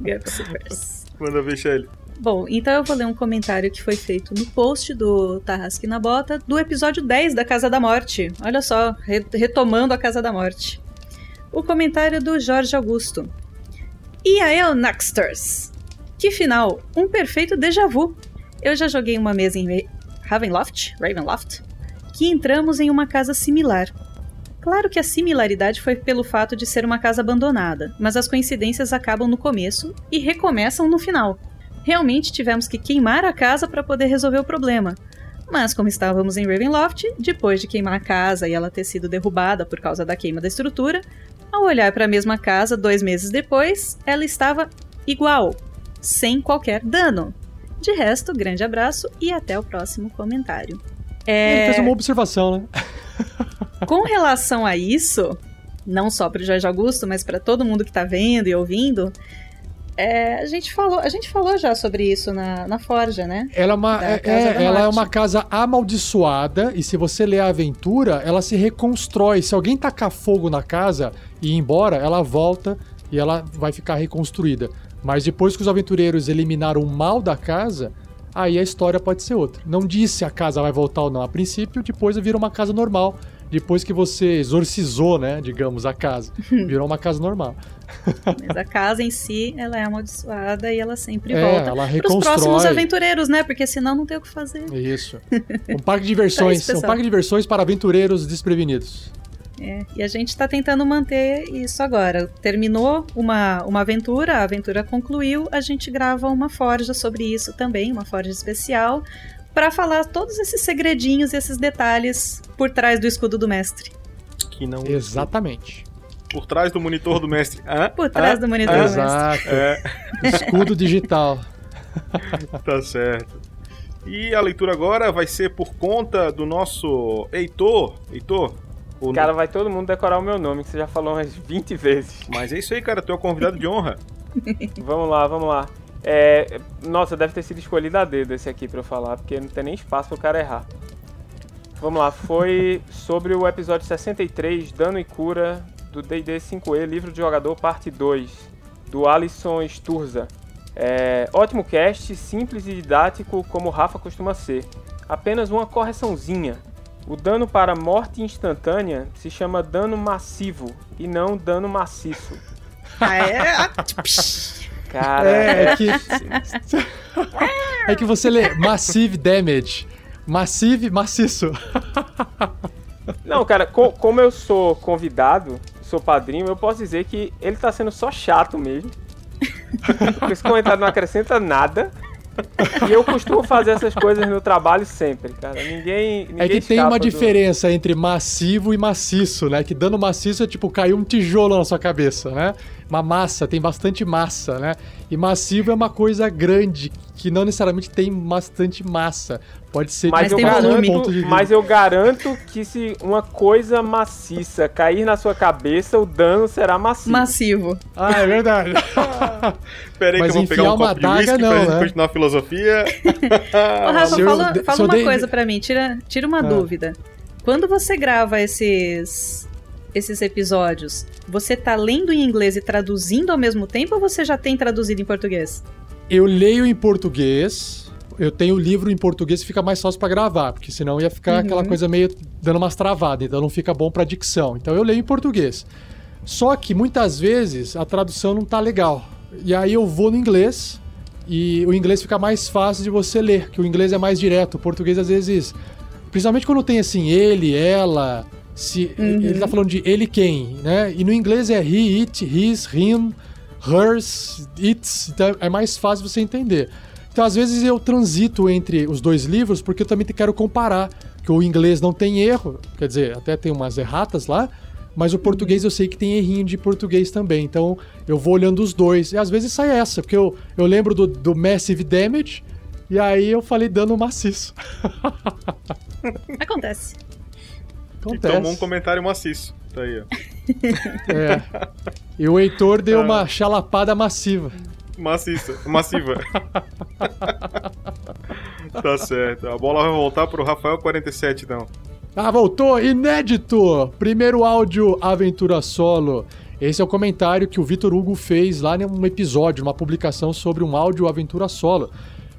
GURPS Manda ver, Shelly. Bom, então eu vou ler um comentário que foi feito no post do Tarrasque na Bota do episódio 10 da Casa da Morte. Olha só, re retomando a Casa da Morte. O comentário do Jorge Augusto. E aí, Naxters? Que final! Um perfeito déjà vu. Eu já joguei uma mesa em Ravenloft, Ravenloft, que entramos em uma casa similar. Claro que a similaridade foi pelo fato de ser uma casa abandonada, mas as coincidências acabam no começo e recomeçam no final. Realmente tivemos que queimar a casa para poder resolver o problema. Mas como estávamos em Ravenloft, depois de queimar a casa e ela ter sido derrubada por causa da queima da estrutura, ao olhar para a mesma casa dois meses depois, ela estava igual, sem qualquer dano. De resto, grande abraço e até o próximo comentário. É... Ele fez uma observação, né? Com relação a isso, não só para o Jorge Augusto, mas para todo mundo que está vendo e ouvindo, é, a, gente falou, a gente falou já sobre isso na, na Forja, né? Ela, é uma, é, é ela é uma casa amaldiçoada e se você ler a aventura, ela se reconstrói. Se alguém tacar fogo na casa e ir embora, ela volta e ela vai ficar reconstruída. Mas depois que os aventureiros eliminaram o mal da casa, aí a história pode ser outra. Não disse se a casa vai voltar ou não a princípio, depois vira uma casa normal. Depois que você exorcizou, né, digamos, a casa. Virou uma casa normal. Mas a casa em si, ela é amaldiçoada e ela sempre é, volta ela para os próximos aventureiros, né? Porque senão não tem o que fazer. Isso. Um parque de diversões, é um parque de diversões para aventureiros desprevenidos. É, e a gente está tentando manter isso agora. Terminou uma, uma aventura, a aventura concluiu, a gente grava uma forja sobre isso também, uma forja especial, para falar todos esses segredinhos e esses detalhes por trás do escudo do mestre. Que não Exatamente. Por trás do monitor do mestre. Hã? Por trás do monitor do mestre. É. Escudo digital. tá certo. E a leitura agora vai ser por conta do nosso Heitor. Heitor, o cara, vai todo mundo decorar o meu nome, que você já falou umas 20 vezes. Mas é isso aí, cara. Tu é o convidado de honra. vamos lá, vamos lá. É, nossa, deve ter sido escolhido a dedo esse aqui pra eu falar, porque não tem nem espaço pro cara errar. Vamos lá, foi sobre o episódio 63, Dano e Cura, do D&D 5e, Livro de Jogador, parte 2, do Alisson Sturza. É, ótimo cast, simples e didático, como o Rafa costuma ser. Apenas uma correçãozinha. O dano para morte instantânea se chama dano massivo e não dano maciço. Ah, é? Cara, é, é que. é que você lê Massive Damage. Massive maciço. Não, cara, co como eu sou convidado, sou padrinho, eu posso dizer que ele tá sendo só chato mesmo. Esse comentário não acrescenta nada. E eu costumo fazer essas coisas no trabalho sempre, cara. Ninguém. ninguém é que tem uma do... diferença entre massivo e maciço, né? Que dano maciço é tipo cair um tijolo na sua cabeça, né? Uma massa, tem bastante massa, né? E massivo é uma coisa grande, que não necessariamente tem bastante massa. Pode ser mas de eu garanto, ponto de Mas eu garanto que se uma coisa maciça cair na sua cabeça, o dano será massivo. Massivo. Ah, é verdade. Pera aí mas que eu vou pegar um copo de whisky não, pra né? continuar a filosofia. Ô, Rafa, fala, fala uma coisa pra mim, tira, tira uma ah. dúvida. Quando você grava esses esses episódios, você tá lendo em inglês e traduzindo ao mesmo tempo ou você já tem traduzido em português? Eu leio em português. Eu tenho o livro em português e fica mais fácil para gravar, porque senão ia ficar uhum. aquela coisa meio dando umas travadas, então não fica bom para dicção. Então eu leio em português. Só que muitas vezes a tradução não tá legal. E aí eu vou no inglês e o inglês fica mais fácil de você ler, que o inglês é mais direto. O português às vezes, principalmente quando tem assim ele, ela, se uhum. ele tá falando de ele quem, né? E no inglês é he, it, his, him, hers, its, então é mais fácil você entender. Então às vezes eu transito entre os dois livros porque eu também quero comparar, que o inglês não tem erro, quer dizer, até tem umas erratas lá, mas o português eu sei que tem errinho de português também. Então eu vou olhando os dois. E às vezes sai essa, porque eu, eu lembro do, do Massive Damage, e aí eu falei dano maciço. Acontece. Acontece. E tomou um comentário maciço. Tá aí, ó. É. E o Heitor deu ah. uma chalapada massiva. Maciça, massiva. tá certo. A bola vai voltar pro Rafael 47, então. Ah, voltou! Inédito! Primeiro áudio Aventura Solo. Esse é o comentário que o Vitor Hugo fez lá num episódio, numa publicação sobre um áudio Aventura Solo.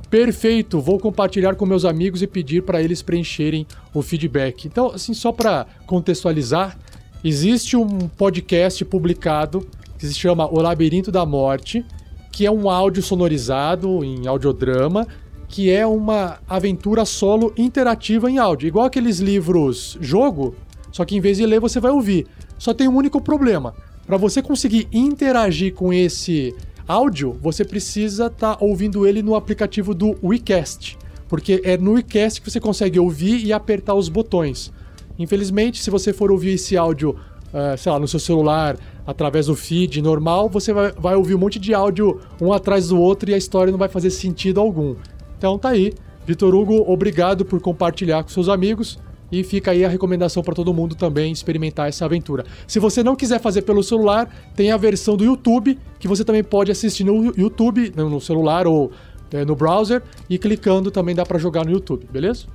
Perfeito, vou compartilhar com meus amigos e pedir para eles preencherem o feedback. Então, assim, só para contextualizar, existe um podcast publicado que se chama O Labirinto da Morte, que é um áudio sonorizado em audiodrama, que é uma aventura solo interativa em áudio, igual aqueles livros jogo, só que em vez de ler você vai ouvir. Só tem um único problema. Para você conseguir interagir com esse áudio, você precisa estar tá ouvindo ele no aplicativo do WeCast, porque é no WeCast que você consegue ouvir e apertar os botões. Infelizmente, se você for ouvir esse áudio, uh, sei lá, no seu celular, através do feed normal, você vai, vai ouvir um monte de áudio um atrás do outro e a história não vai fazer sentido algum. Então tá aí. Vitor Hugo, obrigado por compartilhar com seus amigos. E fica aí a recomendação para todo mundo também experimentar essa aventura. Se você não quiser fazer pelo celular, tem a versão do YouTube, que você também pode assistir no YouTube, no celular ou é, no browser, e clicando também dá para jogar no YouTube, beleza?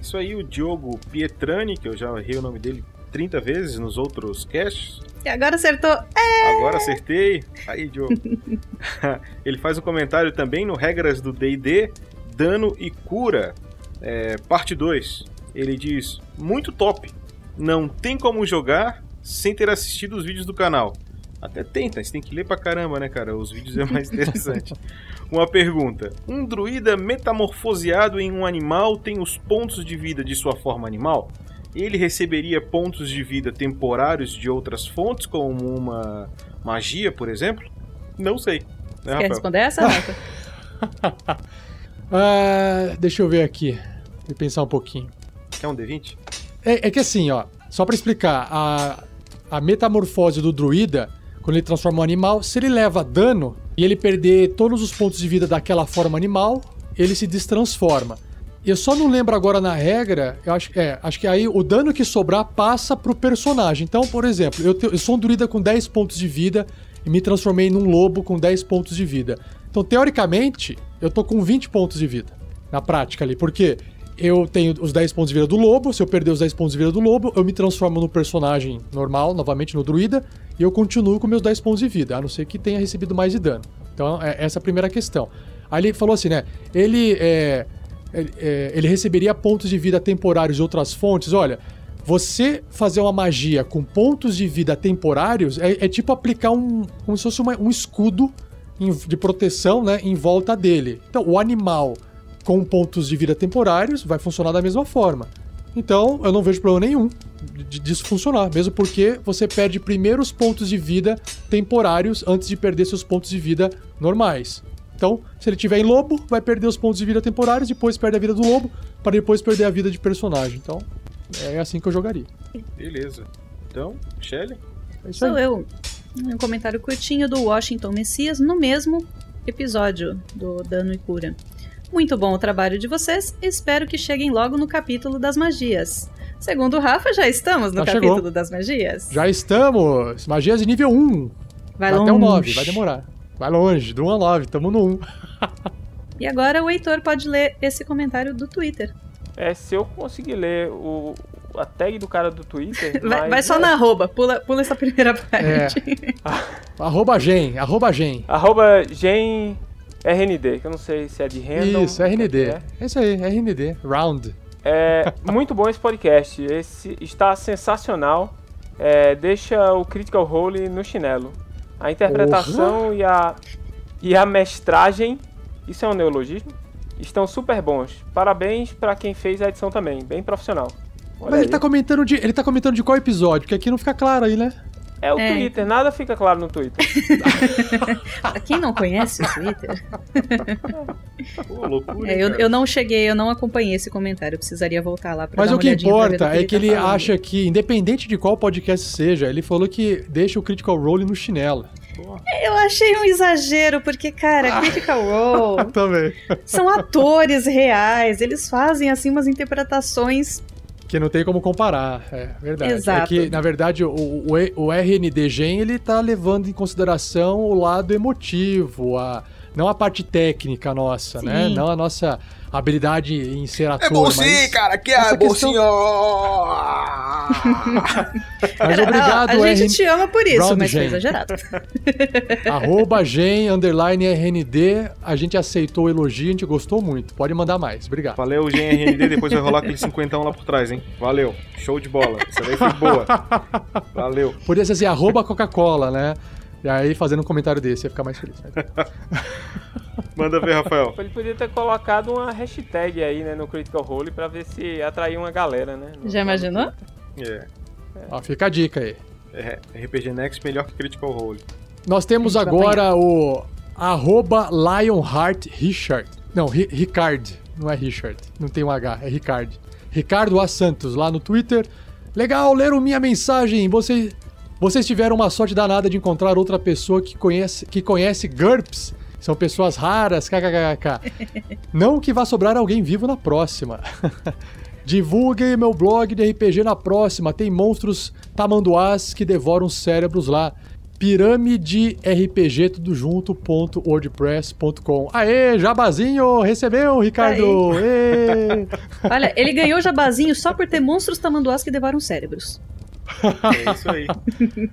Isso aí, o Diogo Pietrani, que eu já errei o nome dele 30 vezes nos outros casts. E agora acertou. É! Agora acertei. Aí, Diogo. Ele faz um comentário também no Regras do D&D, Dano e Cura é, parte 2, ele diz: Muito top. Não tem como jogar sem ter assistido os vídeos do canal. Até tenta, você tem que ler pra caramba, né, cara? Os vídeos é mais interessante. Uma pergunta: Um druida metamorfoseado em um animal tem os pontos de vida de sua forma animal? Ele receberia pontos de vida temporários de outras fontes, como uma magia, por exemplo? Não sei. Né, Quer responder essa? Uh, deixa eu ver aqui. e pensar um pouquinho. Quer um D20? É, é que assim, ó. Só para explicar, a, a metamorfose do druida, quando ele transforma um animal, se ele leva dano e ele perder todos os pontos de vida daquela forma animal, ele se destransforma. Eu só não lembro agora na regra, eu acho, é, acho que aí o dano que sobrar passa pro personagem. Então, por exemplo, eu, te, eu sou um druida com 10 pontos de vida e me transformei num lobo com 10 pontos de vida. Então, teoricamente, eu tô com 20 pontos de vida na prática ali, porque eu tenho os 10 pontos de vida do lobo, se eu perder os 10 pontos de vida do lobo, eu me transformo no personagem normal, novamente no druida, e eu continuo com meus 10 pontos de vida, a não ser que tenha recebido mais de dano. Então, é essa é a primeira questão. Aí ele falou assim, né? Ele, é, é, ele receberia pontos de vida temporários de outras fontes. Olha, você fazer uma magia com pontos de vida temporários é, é tipo aplicar um. como se fosse uma, um escudo de proteção né, em volta dele. Então, o animal com pontos de vida temporários vai funcionar da mesma forma. Então, eu não vejo problema nenhum disso funcionar, mesmo porque você perde primeiro os pontos de vida temporários antes de perder seus pontos de vida normais. Então, se ele tiver em lobo, vai perder os pontos de vida temporários, depois perde a vida do lobo, para depois perder a vida de personagem. Então, é assim que eu jogaria. Beleza. Então, Shelly? É Sou eu. Um comentário curtinho do Washington Messias no mesmo episódio do Dano e Cura. Muito bom o trabalho de vocês, espero que cheguem logo no capítulo das magias. Segundo o Rafa, já estamos no Já capítulo chegou. das magias. Já estamos! Magias de nível 1. Vai Até longe. o 9, vai demorar. Vai longe, do 1 a 9, tamo no 1. E agora o Heitor pode ler esse comentário do Twitter. É, se eu conseguir ler o, a tag do cara do Twitter. Vai, mas vai só é, na arroba, pula, pula essa primeira parte. Arroba gen, arroba gen. Arroba GenRND, que eu não sei se é de random. Isso, que RND. é. É isso aí, RND. Round. É muito bom esse podcast. Esse está sensacional. É, deixa o Critical Role no chinelo. A interpretação e a, e a mestragem, isso é um neologismo, estão super bons. Parabéns para quem fez a edição também, bem profissional. Olha Mas ele aí. tá, comentando de, ele tá comentando de qual episódio? Porque aqui não fica claro aí, né? É o É. Twitter, nada fica claro no Twitter. Pra Quem não conhece o Twitter, Pô, loucura. é, eu, eu não cheguei, eu não acompanhei esse comentário. Eu precisaria voltar lá pra Mas dar o que importa do é que ele tá falando. acha que, independente de qual podcast seja, ele falou que deixa o Critical Role no chinelo. Eu achei um exagero, porque, cara, Critical Role Também. são atores reais, eles fazem, assim, umas interpretações Que não tem como comparar, é verdade. Exato. É que, na verdade, o, o, o RND Gen, ele tá levando em consideração o lado emotivo, a, não a parte técnica nossa, né? Sim. Não a nossa habilidade em ser ator. É bom mas, sim, cara, que essa é bom questão- mas obrigado, a gente RN te ama por isso, Round mas foi Gen. exagerado. Arroba Gen, underline RND. A gente aceitou o elogio, a gente gostou muito. Pode mandar mais. Obrigado. Valeu, GNRD, depois vai rolar aquele cinquentão lá por trás, hein? Valeu. Show de bola. Essa daí foi boa. Valeu. Podia ser assim, arroba Coca-Cola, né? E aí, fazendo um comentário desse, ia ficar mais feliz. né? Manda ver, Rafael. Ele podia ter colocado uma hashtag aí, né, no Critical Role pra ver se atraía uma galera, né? no- Já imaginou? É. Ó, fica a dica aí. é. RPG Next melhor que Critical Role. Nós temos agora o arroba Lionheart Richard. Não, Ri- Ricard. Não é Richard. Não tem um H, é Ricard. Ricardo A. Santos, lá no Twitter. Legal, leram minha mensagem. Você, vocês tiveram uma sorte danada de encontrar outra pessoa que conhece, que conhece GURPS. São pessoas raras, kkkk. Não que vá sobrar alguém vivo na próxima. Divulguem meu blog de RPG na próxima. Tem monstros tamanduás que devoram cérebros lá. Pirâmide RPG tudo junto ponto wordpress.com. Aê, jabazinho, recebeu, Ricardo. Olha, ele ganhou jabazinho só por ter monstros tamanduás que devoram cérebros. É isso aí.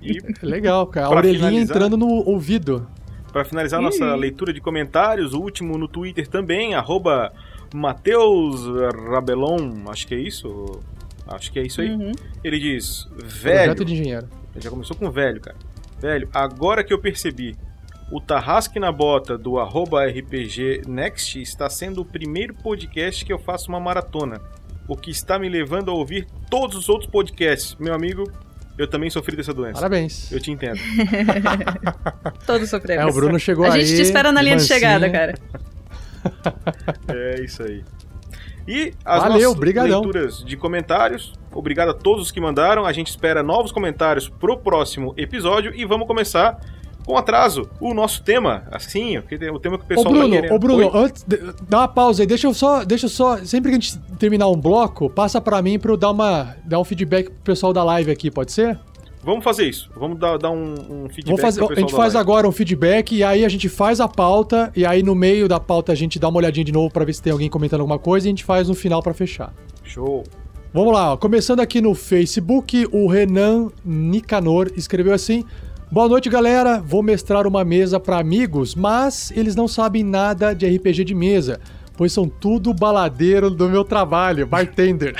E Legal, cara. A orelhinha finalizar- entrando no ouvido. Para finalizar nossa leitura de comentários, o último no Twitter também, arroba Matheus Rabelon, acho que é isso? Acho que é isso aí. Uhum. Ele diz, velho, Projeto de engenheiro. ele já começou com velho, cara. Velho, agora que eu percebi, o Tarrasque na Bota do arroba RPG Next está sendo o primeiro podcast que eu faço uma maratona, o que está me levando a ouvir todos os outros podcasts. Meu amigo, eu também sofri dessa doença. Parabéns. Eu te entendo. Todos sofremos. É, o Bruno chegou A aí. gente te espera na linha de chegada, cara. É isso aí. E as Valeu, nossas brigadão. leituras de comentários. Obrigado a todos os que mandaram. A gente espera novos comentários pro próximo episódio e vamos começar com atraso o nosso tema. Assim, o tema que o Ô pessoal Bruno, tá querendo. ô Bruno, Oi? antes, de- dá uma pausa aí, deixa eu só, deixa eu só, sempre que a gente terminar um bloco, passa pra mim pra eu dar uma, dar um feedback pro pessoal da live aqui, pode ser? Vamos fazer isso. Vamos dar, dar um, um feedback fazer, a pessoal gente faz live. agora um feedback e aí a gente faz a pauta e aí no meio da pauta a gente dá uma olhadinha de novo pra ver se tem alguém comentando alguma coisa e a gente faz no final pra fechar. Show. Vamos lá, ó. começando aqui no Facebook, o Renan Nicanor escreveu assim: Boa noite, galera. Vou mestrar uma mesa para amigos, mas eles não sabem nada de RPG de mesa, pois são tudo baladeiro do meu trabalho, bartender.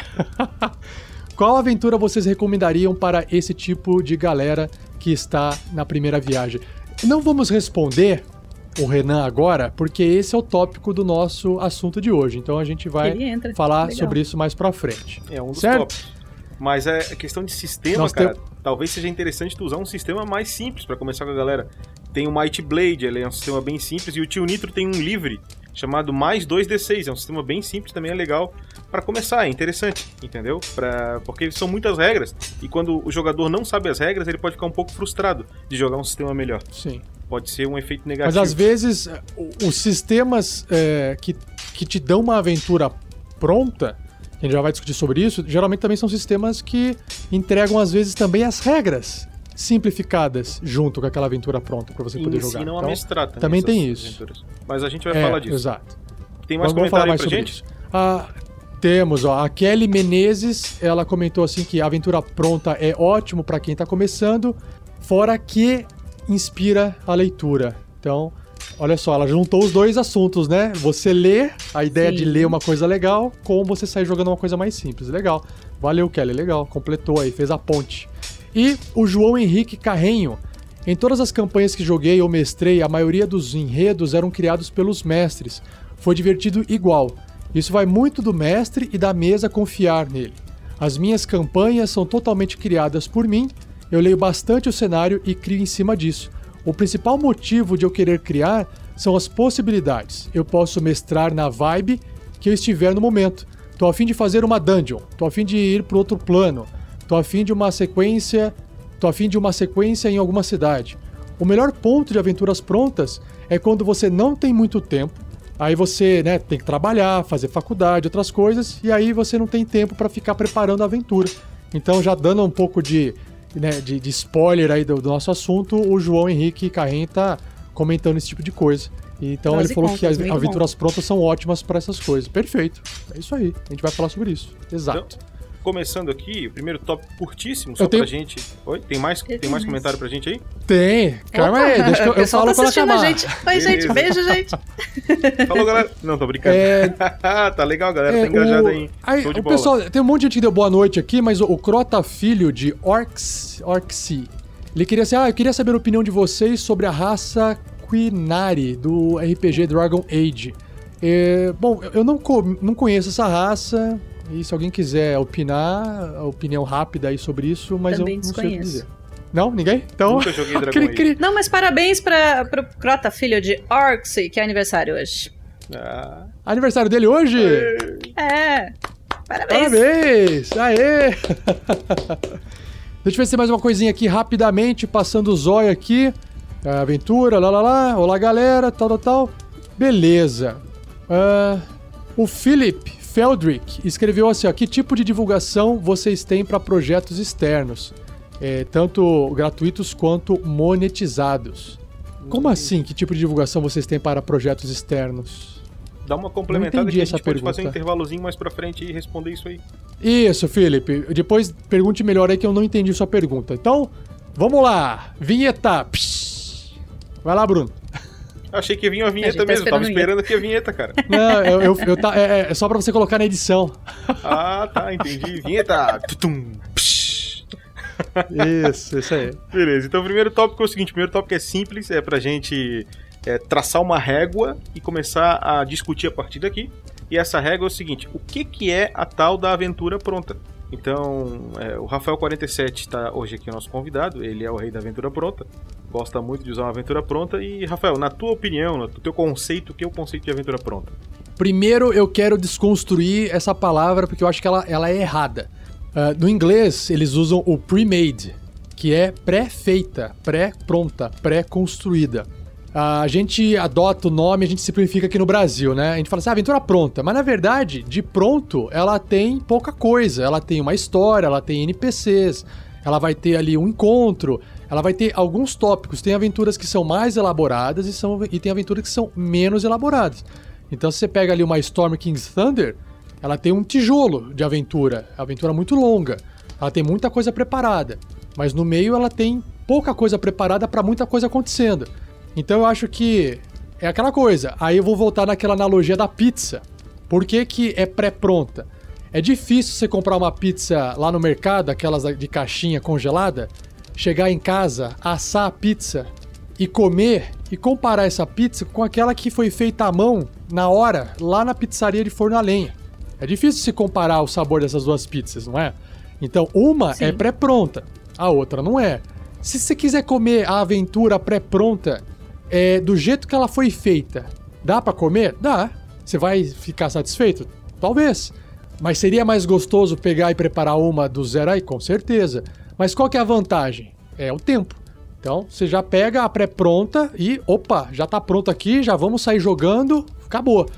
Qual aventura vocês recomendariam para esse tipo de galera que está na primeira viagem? Não vamos responder o Renan agora, porque esse é o tópico do nosso assunto de hoje. Então a gente vai falar Legal. sobre isso mais pra frente. É um dos Certo? tópicos. Mas é questão de sistema, Nós cara. tem- Talvez seja interessante tu usar um sistema mais simples pra começar com a galera. Tem o Might Blade, ele é um sistema bem simples, e o Tio Nitro tem um livre chamado mais 2d6. É um sistema bem simples, também é legal para começar, é interessante, entendeu? Pra, porque são muitas regras e quando o jogador não sabe as regras, ele pode ficar um pouco frustrado de jogar um sistema melhor. Sim. Pode ser um efeito negativo. Mas às vezes, os sistemas é, que, que te dão uma aventura pronta, a gente já vai discutir sobre isso, geralmente também são sistemas que entregam às vezes também as regras simplificadas junto com aquela aventura pronta para você poder jogar. Então, a mestrar também tem isso. Aventuras. Mas a gente vai é, falar disso. Exato. Tem mais vamos, falar mais sobre gente? Isso. Ah, temos, ó, a Kelly Menezes, ela comentou assim que a aventura pronta é ótimo para quem tá começando, fora que inspira a leitura. Então, olha só, ela juntou os dois assuntos, né? Você lê, a ideia Sim. de ler uma coisa legal, com você sair jogando uma coisa mais simples. Legal. Valeu, Kelly, legal. Completou aí, fez a ponte. E o João Henrique Carrenho. Em todas as campanhas que joguei ou mestrei, a maioria dos enredos eram criados pelos mestres. Foi divertido igual. Isso vai muito do mestre e da mesa confiar nele. As minhas campanhas são totalmente criadas por mim, eu leio bastante o cenário e crio em cima disso. O principal motivo de eu querer criar são as possibilidades. Eu posso mestrar na vibe que eu estiver no momento. Tô a fim de fazer uma dungeon, tô a fim de ir para outro plano, tô a fim de uma sequência, tô a fim de uma sequência em alguma cidade. O melhor ponto de aventuras prontas é quando você não tem muito tempo, aí você, né, tem que trabalhar, fazer faculdade, outras coisas, e aí você não tem tempo para ficar preparando a aventura. Então, já dando um pouco de, né, de, de spoiler aí do, do nosso assunto, o João Henrique Carren tá comentando esse tipo de coisa. Então Prós ele falou que as aventuras prontas são ótimas para essas coisas. Perfeito. É isso aí. A gente vai falar sobre isso. Exato. Começando aqui, o primeiro tópico curtíssimo, só Eu tenho- pra gente. Oi, tem mais, tem mais comentário pra gente aí? Tem. Calma aí, deixa que eu, eu pessoal falo tá quando acabar. a gente. Oi, gente. Beleza. Beijo, gente. Falou, galera. Não, tô brincando. É, tá legal, galera. É, tá engajado o- aí. aí, Show de o bola. pessoal, tem um monte de gente que deu boa noite aqui, mas o, o Crota Filho de Orcs, Orcsea, ele queria assim, ah, eu queria saber a opinião de vocês sobre a raça Quinari do RPG Dragon Age. É, bom, eu não, co- não conheço essa raça, e se alguém quiser opinar, opinião rápida aí sobre isso, mas Também eu não sei o que dizer. Não? Ninguém? Então... Nunca joguei Dragon cri, cri. Não, mas parabéns pra, pro Crota, filho de Orcsey, que é aniversário hoje. Ah, Aniversário dele hoje? É. Parabéns. Parabéns! Aê! Deixa eu ver se tem mais uma coisinha aqui rapidamente, passando o zóio aqui. A aventura, lá lá lá. Olá, galera, tal, tal, tal. Beleza. Ah, o Philip Feldrick escreveu assim: ó, que tipo de divulgação vocês têm para projetos externos? É, tanto gratuitos quanto monetizados. Como assim? Que tipo de divulgação vocês têm para projetos externos? dá uma complementada que a gente essa pode fazer um pergunta. intervalozinho mais pra frente e responder isso aí. Isso, Felipe. Depois pergunte melhor aí que eu não entendi sua pergunta. Então, vamos lá. Vinheta. Psh. Vai lá, Bruno. Achei que vinha a vinheta tá mesmo, tava esperando aqui a vinheta, cara. Não, eu, eu, eu tá, é, é só pra você colocar na edição. Ah, tá, entendi. Vinheta. Tutum. Psh. Isso, isso aí. Beleza, então o primeiro tópico é o seguinte: o primeiro tópico é simples, é pra gente é, traçar uma régua e começar a discutir a partir daqui. E essa régua é o seguinte: o que, que é a tal da aventura pronta? Então, é, o Rafael47 está hoje aqui o nosso convidado, ele é o rei da aventura pronta, gosta muito de usar uma aventura pronta. E, Rafael, na tua opinião, no teu conceito, o que é o conceito de aventura pronta? Primeiro eu quero desconstruir essa palavra porque eu acho que ela, ela é errada. Ah, no inglês, eles usam o pre-made, que é pré-feita, pré-pronta, pré-construída. A gente adota o nome, a gente simplifica aqui no Brasil, né? A gente fala assim, ah, aventura pronta. Mas na verdade, de pronto, ela tem pouca coisa. Ela tem uma história, ela tem NPCs, ela vai ter ali um encontro, ela vai ter alguns tópicos. Tem aventuras que são mais elaboradas e, são, e tem aventuras que são menos elaboradas. Então, se você pega ali uma Storm King's Thunder, ela tem um tijolo de aventura, aventura muito longa. Ela tem muita coisa preparada, mas no meio ela tem pouca coisa preparada para muita coisa acontecendo. Então eu acho que é aquela coisa. Aí eu vou voltar naquela analogia da pizza. Por que, que é pré-pronta? É difícil você comprar uma pizza lá no mercado, aquelas de caixinha congelada, chegar em casa, assar a pizza e comer e comparar essa pizza com aquela que foi feita à mão na hora, lá na pizzaria de forno a lenha. É difícil se comparar o sabor dessas duas pizzas, não é? Então, uma Sim. é pré-pronta, a outra não é. Se você quiser comer a aventura pré-pronta, é do jeito que ela foi feita Dá para comer? Dá. Você vai ficar satisfeito? Talvez. Mas seria mais gostoso pegar e preparar uma do zero aí? Com certeza. Mas qual que é a vantagem? É o tempo. Então, você já pega a pré-pronta e, opa, já tá pronto aqui, já vamos sair jogando, acabou.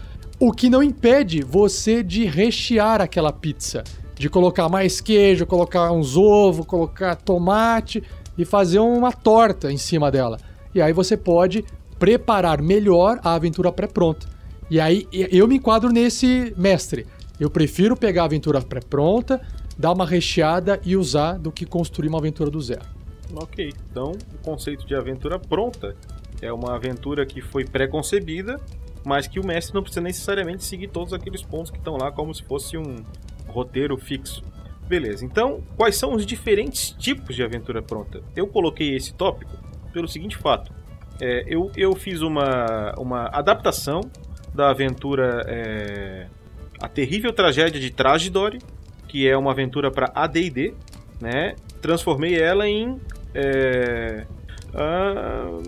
O que não impede você de rechear aquela pizza, de colocar mais queijo, colocar uns ovos, colocar tomate e fazer uma torta em cima dela. E aí você pode preparar melhor a aventura pré-pronta. E aí eu me enquadro nesse mestre. Eu prefiro pegar a aventura pré-pronta, dar uma recheada e usar do que construir uma aventura do zero. Ok, então o conceito de aventura pronta é uma aventura que foi pré-concebida, mas que o mestre não precisa necessariamente seguir todos aqueles pontos que estão lá como se fosse um roteiro fixo. Beleza, então quais são os diferentes tipos de aventura pronta? Eu coloquei esse tópico pelo seguinte fato: é, eu, eu fiz uma, uma adaptação da aventura é, A Terrível Tragédia de Tragedore, que é uma aventura para AD&D, né? Transformei ela em é, uh,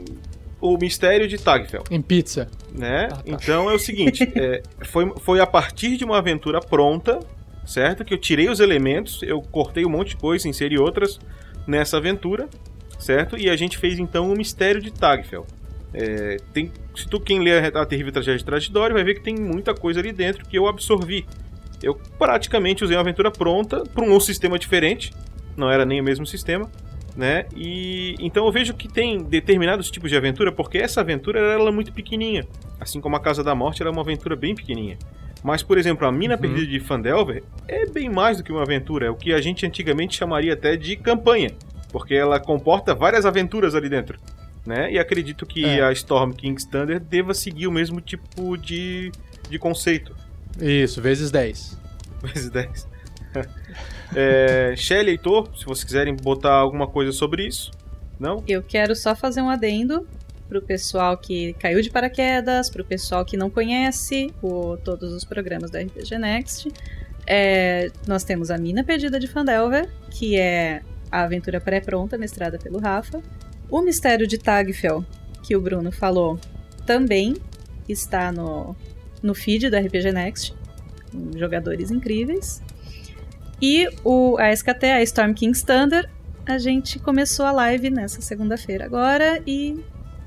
o Mistério de Tagfell. Em pizza. Né? Ah, tá. Então é o seguinte, é, foi, foi a partir de uma aventura pronta, certo? Que eu tirei os elementos, eu cortei um monte de coisa, inseri outras nessa aventura, certo? E a gente fez então o Mistério de Tagfell. É, tem, se tu quem lê a Terrível Tragédia de Tragedore vai ver que tem muita coisa ali dentro que eu absorvi. Eu praticamente usei uma aventura pronta para um sistema diferente, não era nem o mesmo sistema, né? E então eu vejo que tem determinados tipos de aventura, porque essa aventura ela é muito pequenininha, assim como a Casa da Morte ela é uma aventura bem pequenininha. Mas, por exemplo, a Mina uhum. Perdida de Fandelver é bem mais do que uma aventura, é o que a gente antigamente chamaria até de campanha, porque ela comporta várias aventuras ali dentro né? E acredito que é. a Storm King's Thunder deva seguir o mesmo tipo de, de conceito. Isso, vezes 10. Vezes 10. é, Shelly, Heitor, se vocês quiserem botar alguma coisa sobre isso, não? Eu quero só fazer um adendo pro pessoal que caiu de paraquedas, pro pessoal que não conhece o, todos os programas da RPG Next. É, nós temos a Mina Perdida de Fandelver, que é a aventura pré-pronta, mestrada pelo Rafa. O mistério de Tagfell, que o Bruno falou, também está no, no feed do RPG Next. Jogadores incríveis. E o, a SKT, a Storm King's Thunder, a gente começou a live nessa segunda-feira agora e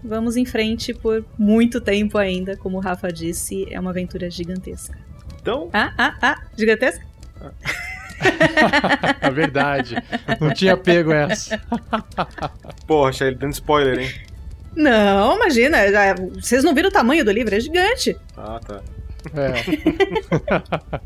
vamos em frente por muito tempo ainda. Como o Rafa disse, é uma aventura gigantesca. Então? Ah, ah, ah, gigantesca? É verdade. Não tinha pego essa. Porra, ele dando spoiler, hein? Não, imagina. Vocês não viram o tamanho do livro? É gigante. Ah, tá. É.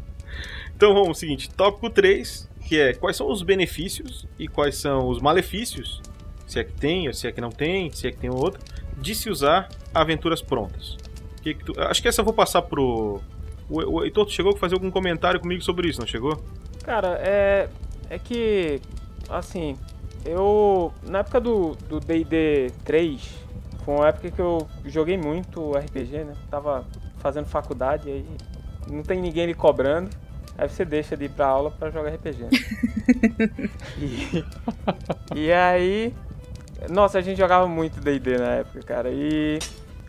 então vamos ao seguinte: tópico 3, que é quais são os benefícios e quais são os malefícios, se é que tem, ou se é que não tem, se é que tem outro, de se usar aventuras prontas. Que que tu... Acho que essa eu vou passar pro. O, o Heitor, tu chegou a fazer algum comentário comigo sobre isso, não chegou? Cara, é. É que. Assim. Eu. Na época do DD 3, foi uma época que eu joguei muito RPG, né? Tava fazendo faculdade, aí não tem ninguém me cobrando. Aí você deixa de ir pra aula pra jogar RPG. Né? e, e aí. Nossa, a gente jogava muito DD na época, cara. E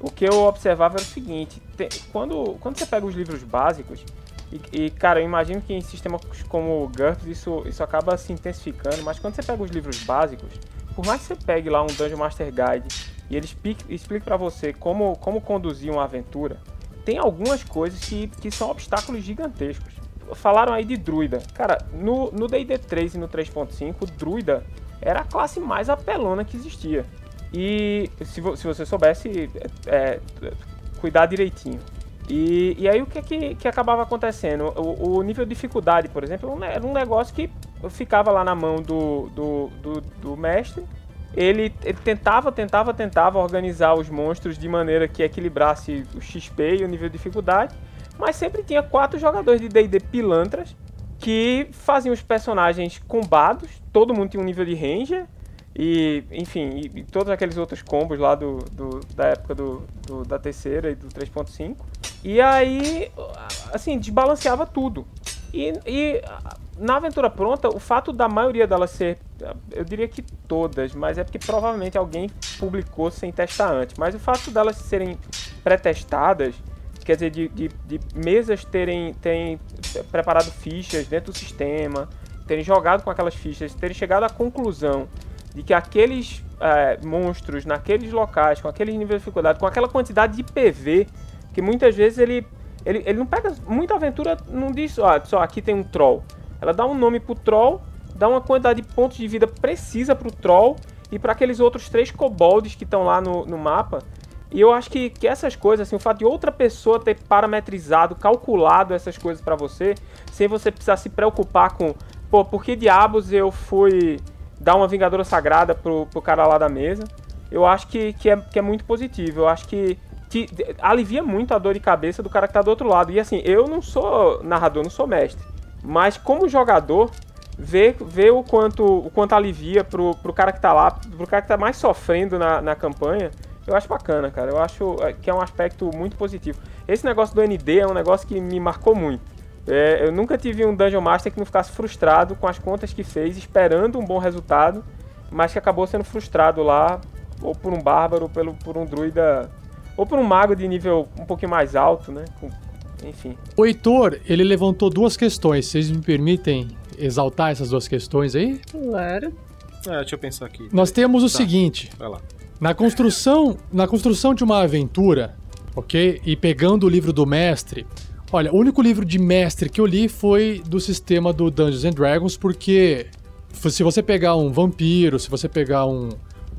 o que eu observava era o seguinte: tem, quando, quando você pega os livros básicos, e, e, cara, eu imagino que em sistemas como o GURPS isso, isso acaba se intensificando, mas quando você pega os livros básicos, por mais que você pegue lá um Dungeon Master Guide e ele explique, explique para você como, como conduzir uma aventura, tem algumas coisas que, que são obstáculos gigantescos. Falaram aí de druida. Cara, no D&D 3 e no 3.5, druida era a classe mais apelona que existia. E se, se você soubesse é, é, cuidar direitinho. E, e aí o que, que, que acabava acontecendo? O, o, nível de dificuldade, por exemplo, era um negócio que ficava lá na mão do, do, do, do mestre. Ele, ele, tentava, tentava, tentava organizar os monstros de maneira que equilibrasse o XP e o nível de dificuldade, mas sempre tinha quatro jogadores de D&D pilantras que faziam os personagens combados, todo mundo tinha um nível de ranger, e, enfim, e, e, todos aqueles outros combos lá do, do da época do, do, da terceira e do 3.5. E aí, assim, desbalanceava tudo. E, e, na aventura pronta, o fato da maioria delas ser, eu diria que todas, mas é porque provavelmente alguém publicou sem testar antes. Mas o fato delas serem pré-testadas quer dizer, de, de, de mesas terem, terem preparado fichas dentro do sistema, terem jogado com aquelas fichas, terem chegado à conclusão de que aqueles é, monstros naqueles locais, com aqueles níveis de dificuldade, com aquela quantidade de PV, que muitas vezes ele, ele, ele não pega muita aventura, não diz ó, só aqui tem um troll. Ela dá um nome pro troll, dá uma quantidade de pontos de vida precisa pro troll e para aqueles outros três kobolds que estão lá no, no mapa. E eu acho que, que essas coisas, assim, o fato de outra pessoa ter parametrizado, calculado essas coisas para você, sem você precisar se preocupar com, pô, por que diabos eu fui dar uma Vingadora Sagrada pro, pro cara lá da mesa, eu acho que, que, é, que é muito positivo. Eu acho que, que alivia muito a dor de cabeça do cara que tá do outro lado. E assim, eu não sou narrador, não sou mestre. Mas como jogador, ver, ver o, quanto, o quanto alivia pro, pro cara que tá lá, pro cara que tá mais sofrendo na, na campanha, eu acho bacana, cara. Eu acho é, que é um aspecto muito positivo. Esse negócio do ND é um negócio que me marcou muito. É, eu nunca tive um Dungeon Master que não ficasse frustrado com as contas que fez, esperando um bom resultado, mas que acabou sendo frustrado lá, ou por um bárbaro, ou pelo, por um druida, ou por um mago de nível um pouquinho mais alto, né? Com, enfim. O Heitor, ele levantou duas questões. Vocês me permitem exaltar essas duas questões aí? Claro. É, deixa eu pensar aqui. Nós temos o tá. seguinte. Vai lá. Na construção, na construção de uma aventura, ok? E pegando o livro do mestre, Olha, o único livro de mestre que eu li foi do sistema do Dungeons and Dragons, porque se você pegar um vampiro, se você pegar um,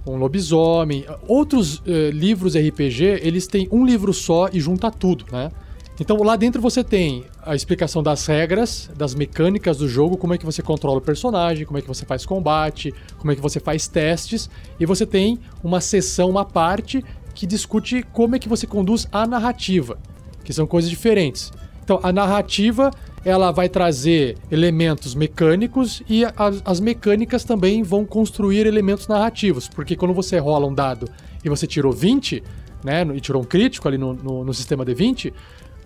um lobisomem, outros eh, livros RPG, eles têm um livro só e junta tudo, né? Então lá dentro você tem a explicação das regras, das mecânicas do jogo, como é que você controla o personagem, como é que você faz combate, como é que você faz testes, e você tem uma seção, uma parte que discute como é que você conduz a narrativa que são coisas diferentes. Então, a narrativa ela vai trazer elementos mecânicos e as, as, mecânicas também vão construir elementos narrativos, porque quando você rola um dado e você tirou 20, né, e tirou um crítico ali no, no, no sistema D20,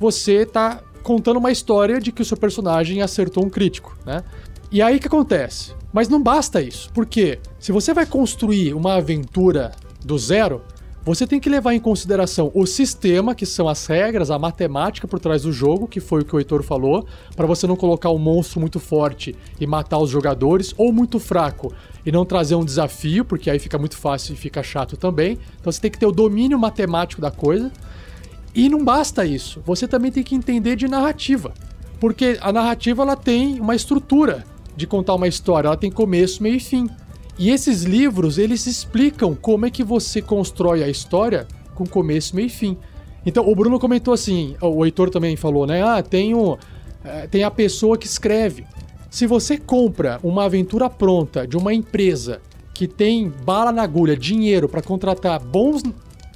você está contando uma história de que o seu personagem acertou um crítico, né? E aí o que acontece? Mas não basta isso, porque se você vai construir uma aventura do zero, você tem que levar em consideração o sistema, que são as regras, a matemática por trás do jogo, que foi o que o Heitor falou, para você não colocar um monstro muito forte e matar os jogadores, ou muito fraco e não trazer um desafio, porque aí fica muito fácil e fica chato também. Então você tem que ter o domínio matemático da coisa. E não basta isso, você também tem que entender de narrativa, porque a narrativa ela tem uma estrutura de contar uma história, ela tem começo, meio e fim. E esses livros, eles explicam como é que você constrói a história com começo, meio e fim. Então, o Bruno comentou assim, o Heitor também falou, né? Ah, tem, o, é, tem a pessoa que escreve. Se você compra uma aventura pronta de uma empresa que tem bala na agulha, dinheiro para contratar bons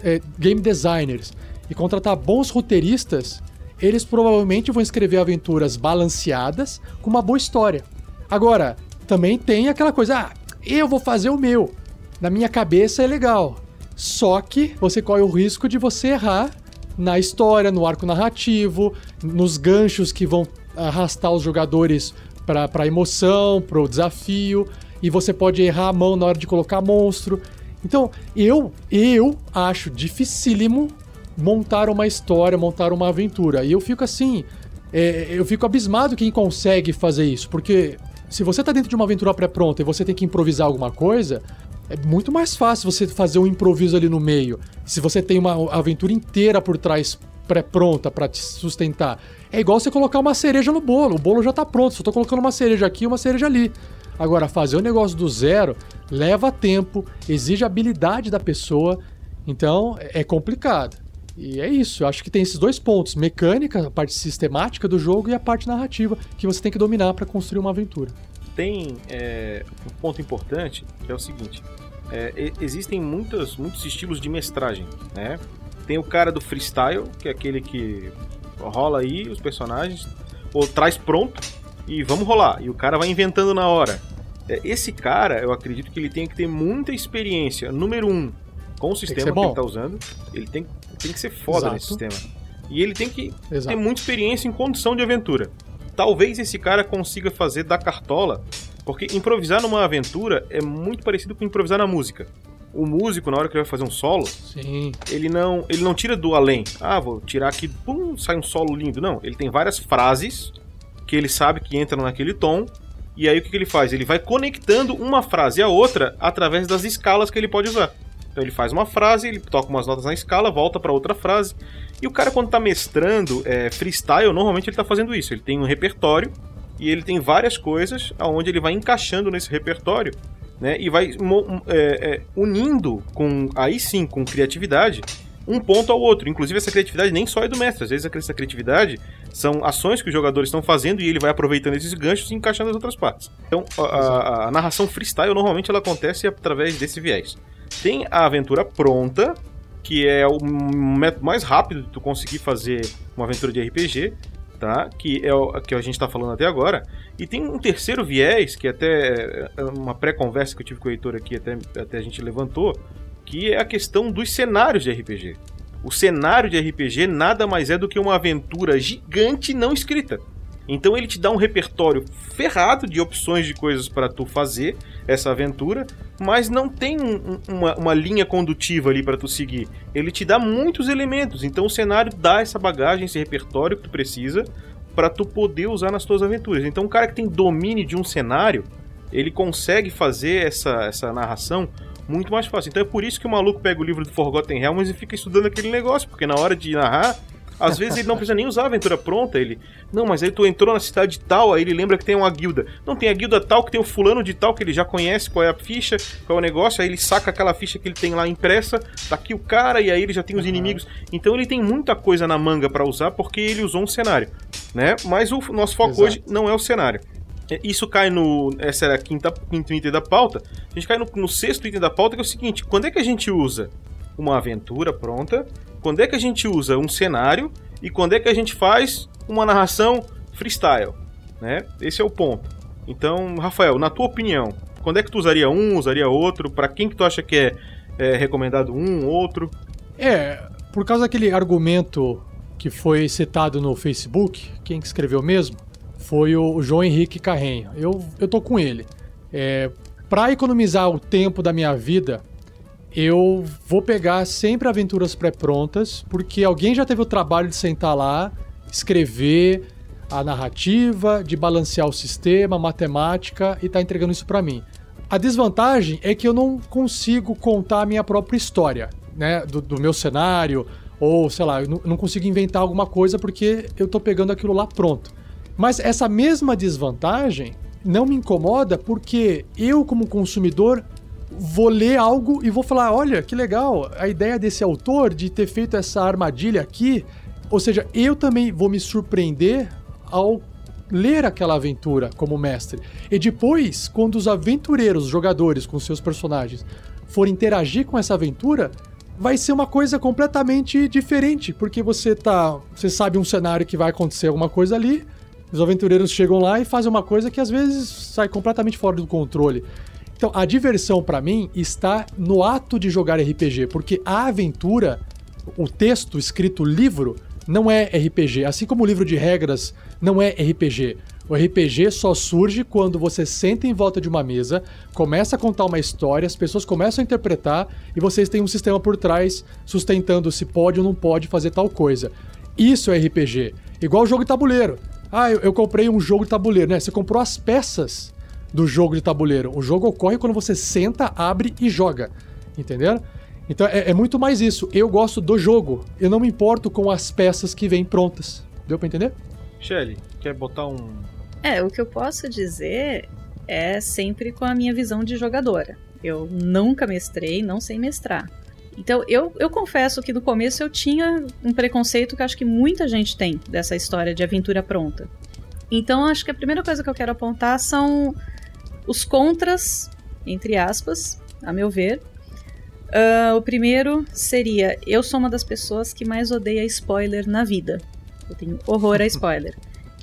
é, game designers e contratar bons roteiristas, eles provavelmente vão escrever aventuras balanceadas com uma boa história. Agora, também tem aquela coisa, ah, eu vou fazer o meu. Na minha cabeça é legal. Só que você corre o risco de você errar na história, no arco narrativo, nos ganchos que vão arrastar os jogadores para a emoção, para o desafio, e você pode errar a mão na hora de colocar monstro. Então, eu, eu acho dificílimo montar uma história, montar uma aventura. E eu fico assim, é, eu fico abismado quem consegue fazer isso, porque se você tá dentro de uma aventura pré-pronta e você tem que improvisar alguma coisa, é muito mais fácil você fazer um improviso ali no meio. Se você tem uma aventura inteira por trás pré-pronta para te sustentar. É igual você colocar uma cereja no bolo. O bolo já tá pronto, só tô colocando uma cereja aqui e uma cereja ali. Agora, fazer o um negócio do zero leva tempo, exige habilidade da pessoa, então é complicado. E é isso, eu acho que tem esses dois pontos: mecânica, a parte sistemática do jogo, e a parte narrativa, que você tem que dominar para construir uma aventura. Tem é, um ponto importante que é o seguinte: é, existem muitos, muitos estilos de mestragem, né? Tem o cara do freestyle, que é aquele que rola aí os personagens, ou traz pronto e vamos rolar. E o cara vai inventando na hora. É, esse cara, eu acredito que ele tem que ter muita experiência. Número um, com o sistema que, que ele está usando. Ele tem tem que ser foda Exato. nesse sistema. E ele tem que Exato. ter muita experiência em condição de aventura. Talvez esse cara consiga fazer da cartola, porque improvisar numa aventura é muito parecido com improvisar na música. o músico, na hora que ele vai fazer um solo, Sim. ele não, ele não tira do além. Ah, vou tirar aqui, pum, sai um solo lindo. Não, ele tem várias frases que ele sabe que entram naquele tom. E aí o que, que ele faz? Ele vai conectando uma frase à outra através das escalas que ele pode usar. Então ele faz uma frase, ele toca umas notas na escala, volta para outra frase. E o cara, quando tá mestrando é, freestyle, normalmente ele tá fazendo isso. Ele tem um repertório e ele tem várias coisas aonde ele vai encaixando nesse repertório né, e vai é, é, unindo com aí sim com criatividade um ponto ao outro. Inclusive essa criatividade nem só é do mestre, às vezes essa criatividade são ações que os jogadores estão fazendo e ele vai aproveitando esses ganchos e encaixando nas outras partes. Então a, a, a narração freestyle normalmente ela acontece através desse viés. Tem a aventura pronta, que é o método mais rápido de tu conseguir fazer uma aventura de RPG, tá? Que é o que a gente está falando até agora. E tem um terceiro viés, que até é uma pré-conversa que eu tive com o Heitor aqui, até, até a gente levantou, que é a questão dos cenários de RPG. O cenário de RPG nada mais é do que uma aventura gigante não escrita. Então ele te dá um repertório ferrado de opções de coisas para tu fazer essa aventura, mas não tem um, uma, uma, linha condutiva ali para tu seguir. Ele te dá muitos elementos, então o cenário dá essa bagagem, esse repertório que tu precisa para tu poder usar nas tuas aventuras. Então um cara que tem domínio de um cenário, ele consegue fazer essa, essa narração muito mais fácil. Então é por isso que o maluco pega o livro do Forgotten Realms e fica estudando aquele negócio, porque na hora de narrar às vezes ele não precisa nem usar a aventura pronta, ele. Não, mas aí tu entrou na cidade tal, aí ele lembra que tem uma guilda. Não, tem a guilda tal que tem o fulano de tal, que ele já conhece qual é a ficha, qual é o negócio, aí ele saca aquela ficha que ele tem lá impressa, tá aqui o cara, e aí ele já tem os uhum. inimigos. Então ele tem muita coisa na manga para usar porque ele usou um cenário, né? Mas o nosso foco Exato. hoje não é o cenário. É, isso cai no. Essa era a quinta, quinto item da pauta. A gente cai no, no sexto item da pauta, que é o seguinte: quando é que a gente usa uma aventura pronta? Quando é que a gente usa um cenário? e quando é que a gente faz uma narração freestyle, né? Esse é o ponto. Então, Rafael, na tua opinião, quando é que tu usaria um, usaria outro? Para quem que tu acha que é, é recomendado um, outro? É, por causa daquele argumento que foi citado no Facebook, quem que escreveu mesmo? Foi o João Henrique Carrenho. Eu, eu tô com ele. É, para economizar o tempo da minha vida, eu vou pegar sempre aventuras pré-prontas, porque alguém já teve o trabalho de sentar lá, escrever a narrativa, de balancear o sistema, matemática e tá entregando isso para mim. A desvantagem é que eu não consigo contar a minha própria história, né, do, do meu cenário, ou sei lá, eu não consigo inventar alguma coisa porque eu tô pegando aquilo lá pronto. Mas essa mesma desvantagem não me incomoda porque eu, como consumidor, vou ler algo e vou falar: olha, que legal, a ideia desse autor de ter feito essa armadilha aqui. Ou seja, eu também vou me surpreender ao ler aquela aventura como mestre. E depois, quando os aventureiros, os jogadores com seus personagens, forem interagir com essa aventura, vai ser uma coisa completamente diferente, porque você tá, você sabe um cenário que vai acontecer alguma coisa ali, os aventureiros chegam lá e fazem uma coisa que às vezes sai completamente fora do controle. Então, a diversão para mim está no ato de jogar RPG, porque a aventura, o texto escrito livro, não é RPG. Assim como o livro de regras não é RPG. O RPG só surge quando você senta em volta de uma mesa, começa a contar uma história, as pessoas começam a interpretar e vocês têm um sistema por trás sustentando se pode ou não pode fazer tal coisa. Isso é RPG. Igual o jogo de tabuleiro. Ah, eu, eu comprei um jogo de tabuleiro, né? Você comprou as peças do jogo de tabuleiro. O jogo ocorre quando você senta, abre e joga. Entendeu? Então é, é, muito mais isso. Eu gosto do jogo. Eu não me importo com as peças que vêm prontas. Deu para entender? Shelly, quer botar um. É, o que eu posso dizer é sempre com a minha visão de jogadora. Eu nunca mestrei, não sei mestrar. Então, eu, eu confesso que no começo eu tinha um preconceito que acho que muita gente tem dessa história de aventura pronta. Então, acho que a primeira coisa que eu quero apontar são os contras, entre aspas, a meu ver. Uh, o primeiro seria: eu sou uma das pessoas que mais odeia spoiler na vida. Eu tenho horror a spoiler.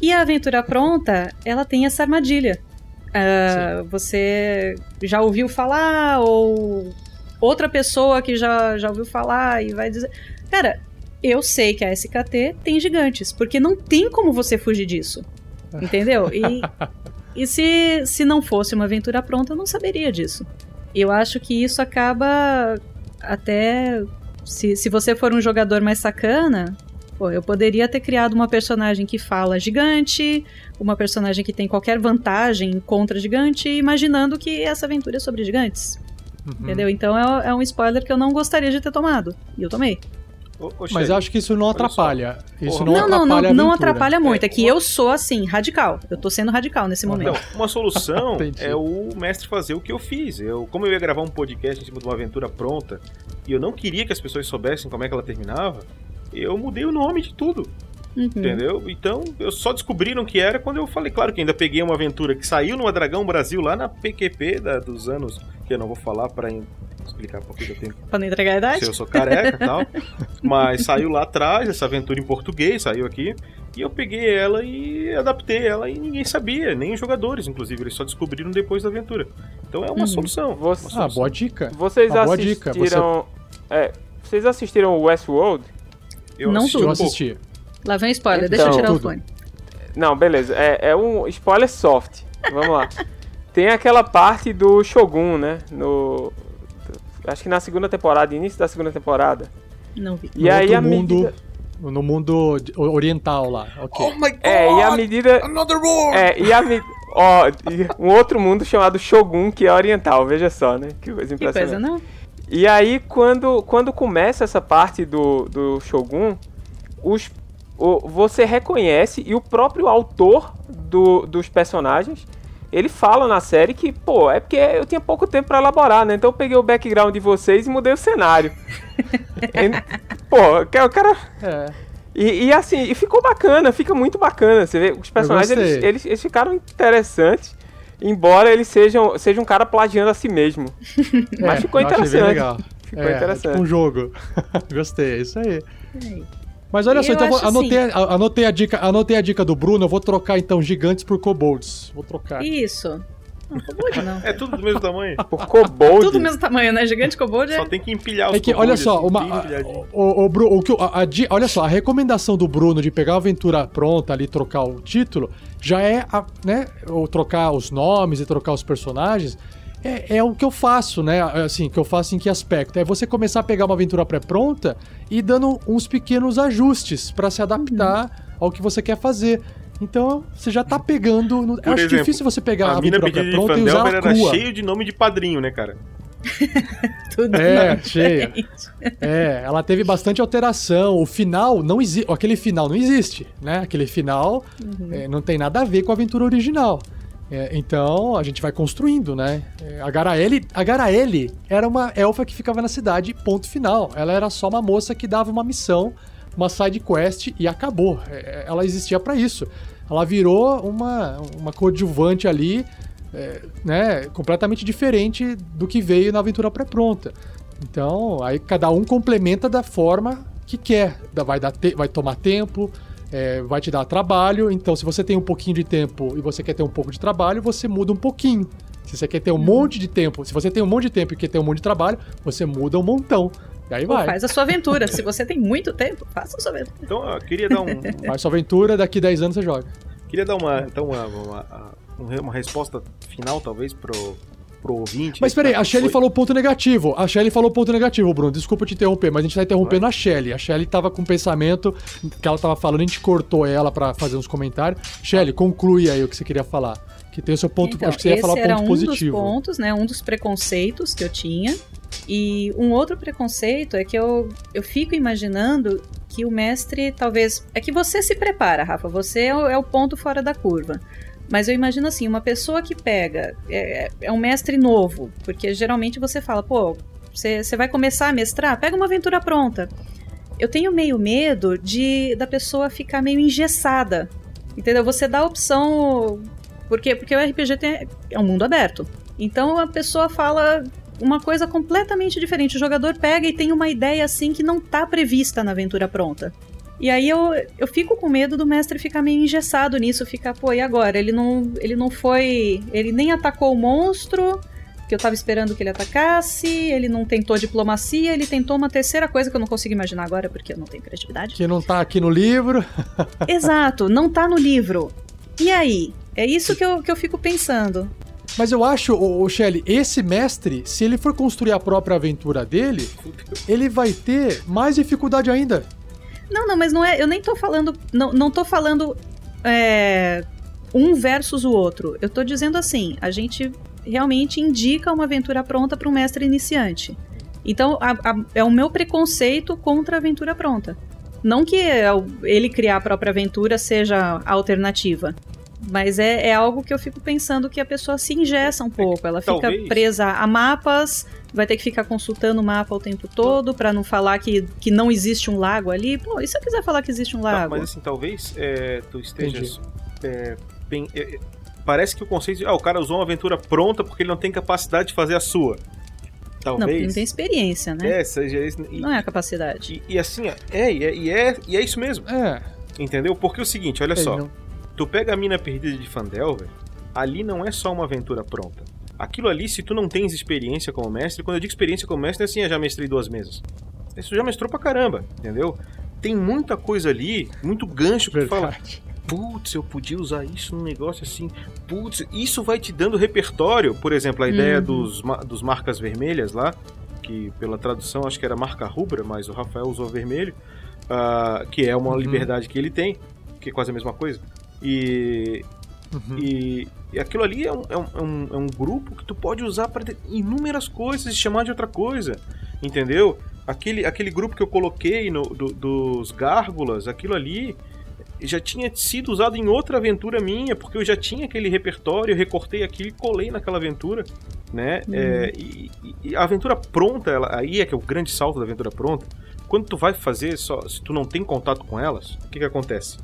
E a aventura pronta, ela tem essa armadilha. Uh, você já ouviu falar, ou outra pessoa que já, já ouviu falar e vai dizer. Cara, eu sei que a SKT tem gigantes, porque não tem como você fugir disso. Entendeu? E E se, se não fosse uma aventura pronta, eu não saberia disso. Eu acho que isso acaba até. Se, se você for um jogador mais sacana, pô, eu poderia ter criado uma personagem que fala gigante, uma personagem que tem qualquer vantagem contra gigante, imaginando que essa aventura é sobre gigantes. Uhum. Entendeu? Então é, é um spoiler que eu não gostaria de ter tomado. E eu tomei. Mas eu acho que isso não atrapalha. Isso não, não, atrapalha não, não, não atrapalha muito. É, é que uma... eu sou assim, radical. Eu tô sendo radical nesse momento. Então, uma solução é o mestre fazer o que eu fiz. Eu, como eu ia gravar um podcast em cima de uma aventura pronta e eu não queria que as pessoas soubessem como é que ela terminava, eu mudei o nome de tudo. Uhum. Entendeu? Então, eu só descobriram que era quando eu falei. Claro que ainda peguei uma aventura que saiu no Dragão Brasil lá na PQP da, dos anos, que eu não vou falar para explicar por que eu tenho. Pra não entregar a idade? Se eu sou careca e tal. Mas saiu lá atrás, essa aventura em português, saiu aqui. E eu peguei ela e adaptei ela e ninguém sabia, nem os jogadores, inclusive. Eles só descobriram depois da aventura. Então é uma uhum. solução. Você... Uma solução. Ah, boa dica. Vocês ah, assistiram. Dica. Você... É, vocês assistiram Westworld? Eu não assisti. Eu assisti. Lá vem spoiler, então, deixa eu então, tirar tudo. o fone. Não, beleza. É, é um spoiler soft. Vamos lá. Tem aquela parte do Shogun, né? No. Acho que na segunda temporada, início da segunda temporada. Não vi. E no aí a mundo, medida... No mundo oriental lá. Okay. Oh my god! É, e a medida. Another war! É, e a medida. Ó, um outro mundo chamado Shogun, que é oriental, veja só, né? Que coisa impressionante. Que coisa, não? E aí, quando, quando começa essa parte do, do Shogun, os o, você reconhece e o próprio autor do, dos personagens ele fala na série que, pô, é porque eu tinha pouco tempo para elaborar, né? Então eu peguei o background de vocês e mudei o cenário. pô, o cara. É. E, e, assim, e ficou bacana, fica muito bacana. Você vê, os personagens eles, eles, eles, ficaram interessantes, embora eles sejam, sejam um cara plagiando a si mesmo. Mas é, ficou interessante. Legal. Ficou é, interessante. É tipo um jogo. Gostei, é isso aí. Mas olha só, então vou, anotei, assim... anotei, a dica, anotei a dica do Bruno, eu vou trocar então gigantes por kobolds. Vou trocar. Isso. Não, kobold não. É tudo do mesmo tamanho. Por kobold. Tudo do mesmo tamanho, né? Gigante kobold é... Só tem que empilhar os é que, Olha só, assim, uma, o, o, o, o, a, a, olha só, a recomendação do Bruno de pegar a aventura pronta ali, trocar o título, já é, a, né, ou trocar os nomes e trocar os personagens, é, é, o que eu faço, né? Assim, que eu faço em que aspecto? É você começar a pegar uma aventura pré-pronta e dando uns pequenos ajustes para se adaptar uhum. ao que você quer fazer. Então, você já tá pegando. No... Acho exemplo, difícil você pegar a, a aventura pré-pronta e usar ela era cheio de nome de padrinho, né, cara? Tudo é, cheia. É, ela teve bastante alteração. O final não existe. Aquele final não existe, né? Aquele final uhum. é, não tem nada a ver com a aventura original. É, então a gente vai construindo, né? É, a Garaele, a era uma elfa que ficava na cidade, ponto final. Ela era só uma moça que dava uma missão, uma side quest e acabou. É, é ela existia para isso. Ela virou uma, uma coadjuvante ali, é, né? Completamente diferente do que veio na aventura pré-pronta. Então, aí cada um complementa da forma que quer. Vai, dar vai tomar tempo, é, vai te dar trabalho. Então, se você tem um pouquinho de tempo e você quer ter um pouco de trabalho, você muda um pouquinho. Se você quer ter um uhum. monte de tempo, se você tem um monte de tempo e quer ter um monte de trabalho, você muda um montão. E aí Pô, vai. Faz a sua aventura. se você tem muito tempo, faça a sua aventura. Então, eu queria dar um. Faz sua aventura, daqui 10 anos você joga. Queria dar uma, então, uma, uma, uma, uma resposta final, talvez, pro, pro ouvinte. Mas peraí, a Shelly foi... falou ponto negativo. A Shelly falou ponto negativo, Bruno. Desculpa te interromper, mas a gente tá interrompendo Vai. a Shelly. A Shelly tava com um pensamento que ela tava falando, a gente cortou ela para fazer uns comentários. Shelly, conclui aí o que você queria falar. Que tem o seu ponto. Então, acho que você ia falar era ponto um positivo. Um dos pontos, né? Um dos preconceitos que eu tinha. E um outro preconceito é que eu, eu fico imaginando que o mestre talvez. É que você se prepara, Rafa. Você é o, é o ponto fora da curva. Mas eu imagino assim, uma pessoa que pega, é, é um mestre novo, porque geralmente você fala, pô, você, vai começar a mestrar, pega uma aventura pronta. Eu tenho meio medo de da pessoa ficar meio engessada, entendeu? Você dá a opção, porque porque o RPG tem, é um mundo aberto. Então a pessoa fala uma coisa completamente diferente. O jogador pega e tem uma ideia assim que não está prevista na aventura pronta. E aí eu, eu fico com medo do mestre ficar meio engessado nisso, ficar, pô, e agora? Ele não, ele não foi. Ele nem atacou o monstro, que eu tava esperando que ele atacasse, ele não tentou diplomacia, ele tentou uma terceira coisa que eu não consigo imaginar agora, porque eu não tenho criatividade. Que não tá aqui no livro. Exato, não tá no livro. E aí? É isso que eu, que eu fico pensando. Mas eu acho, o Shelly, esse mestre, se ele for construir a própria aventura dele, ele vai ter mais dificuldade ainda. Não, não, mas não é. Eu nem tô falando. Não, não tô falando. É, um versus o outro. Eu tô dizendo assim: a gente realmente indica uma aventura pronta para um mestre iniciante. Então, a, a, é o meu preconceito contra a aventura pronta. Não que ele criar a própria aventura seja a alternativa. Mas é, é algo que eu fico pensando que a pessoa se ingessa um pouco. Ela fica Talvez. presa a mapas, vai ter que ficar consultando o mapa o tempo todo para não falar que, que não existe um lago ali. Pô, e se eu quiser falar que existe um Tá, lago? mas assim, talvez é, tu estejas. é, bem- é, é, parece que o conceito de. Ah, o cara usou uma aventura pronta porque ele não tem capacidade de fazer a sua. não, porque Talvez. não tem experiência, né? É, seja. E, Não é a capacidade. e, e assim, é, e é, e é, e é isso mesmo. É. Entendeu? Porque é o seguinte, olha só. não- Tu pega a mina perdida de Fandelver, ali não é só uma aventura pronta. Aquilo ali, se tu não tens experiência como mestre, quando eu digo experiência como mestre, é assim, eu já mestrei duas mesas. Isso já mestrou pra caramba, entendeu? Tem muita coisa ali, muito gancho que tu fala, Verdade. putz, eu podia usar isso num negócio assim, putz, isso vai te dando repertório. Por exemplo, a ideia Uhum. dos, dos marcas vermelhas lá, que pela tradução acho que era marca rubra, mas o Rafael usou vermelho, ah, que é uma Uhum. liberdade que ele tem, que é quase a mesma coisa. E, Uhum. e, e aquilo ali é um, é, um, é um- é grupo que tu pode usar para inúmeras coisas e chamar de outra coisa, entendeu? Aquele, aquele grupo que eu coloquei no, do- dos gárgulas, aquilo ali já tinha sido usado em outra aventura minha, porque eu já tinha aquele repertório, eu recortei aquilo e colei naquela aventura, né? É, e, e- e a aventura pronta, ela, aí é que é o grande salto da aventura pronta. Quando tu vai fazer, só se tu não tem contato com elas, o que que acontece?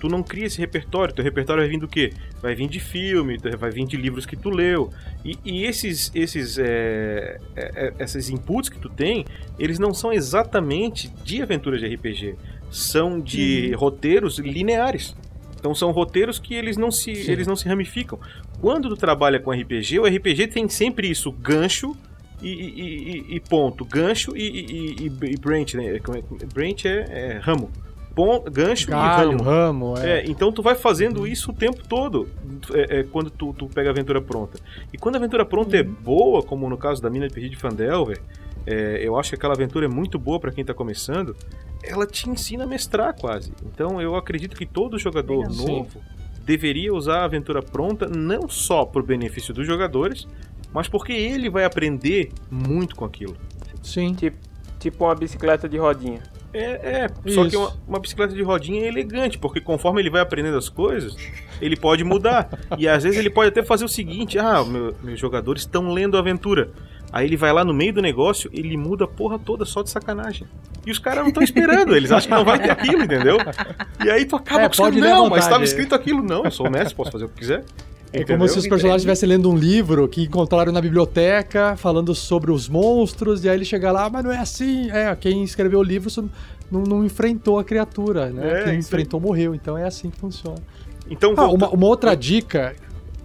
Tu não cria esse repertório, teu repertório vai vir do quê? Vai vir de filme, vai vir de livros que tu leu. E, e esses, esses, é, é, é, esses inputs que tu tem, eles não são exatamente de aventuras de RPG. São de roteiros lineares. Então são roteiros que eles não se, Sim. eles não se ramificam. Quando tu trabalha com RPG, o RPG tem sempre isso, gancho e, e- e- ponto. Gancho e, e- branch, né? É- Branch é, é ramo. Pon- gancho Galho, e ramo. ramo, é. É, então tu vai fazendo isso o tempo todo é, é, quando tu, tu pega a aventura pronta. E quando a aventura pronta é boa, como no caso da Mina de Perdida de Fandelver, é, eu acho que aquela aventura é muito boa pra quem tá começando, ela te ensina a mestrar quase. Então eu acredito que todo jogador Legal. novo deveria usar a aventura pronta não só pro benefício dos jogadores, mas porque ele vai aprender muito com aquilo. Sim. Tipo uma bicicleta de rodinha. É, é. Só Isso. que uma, uma bicicleta de rodinha é elegante, porque conforme ele vai aprendendo as coisas, ele pode mudar. e às vezes ele pode até fazer o seguinte: ah, meu- meus jogadores estão lendo a aventura. Aí ele vai lá no meio do negócio, ele muda a porra toda só de sacanagem. E os caras não estão esperando, eles acham que não vai ter aquilo, entendeu? E aí tu acaba É, com os caras, não, mas estava escrito aquilo. Não, eu sou o mestre, posso fazer o que quiser. É Entendeu? como se os personagens estivessem lendo um livro que encontraram na biblioteca, falando sobre os monstros, e aí ele chega lá, "Ah, mas não é assim. É, quem escreveu o livro não, não enfrentou a criatura, né? É, quem enfrentou morreu, então é assim que funciona. Então, Ah, uma, uma outra dica.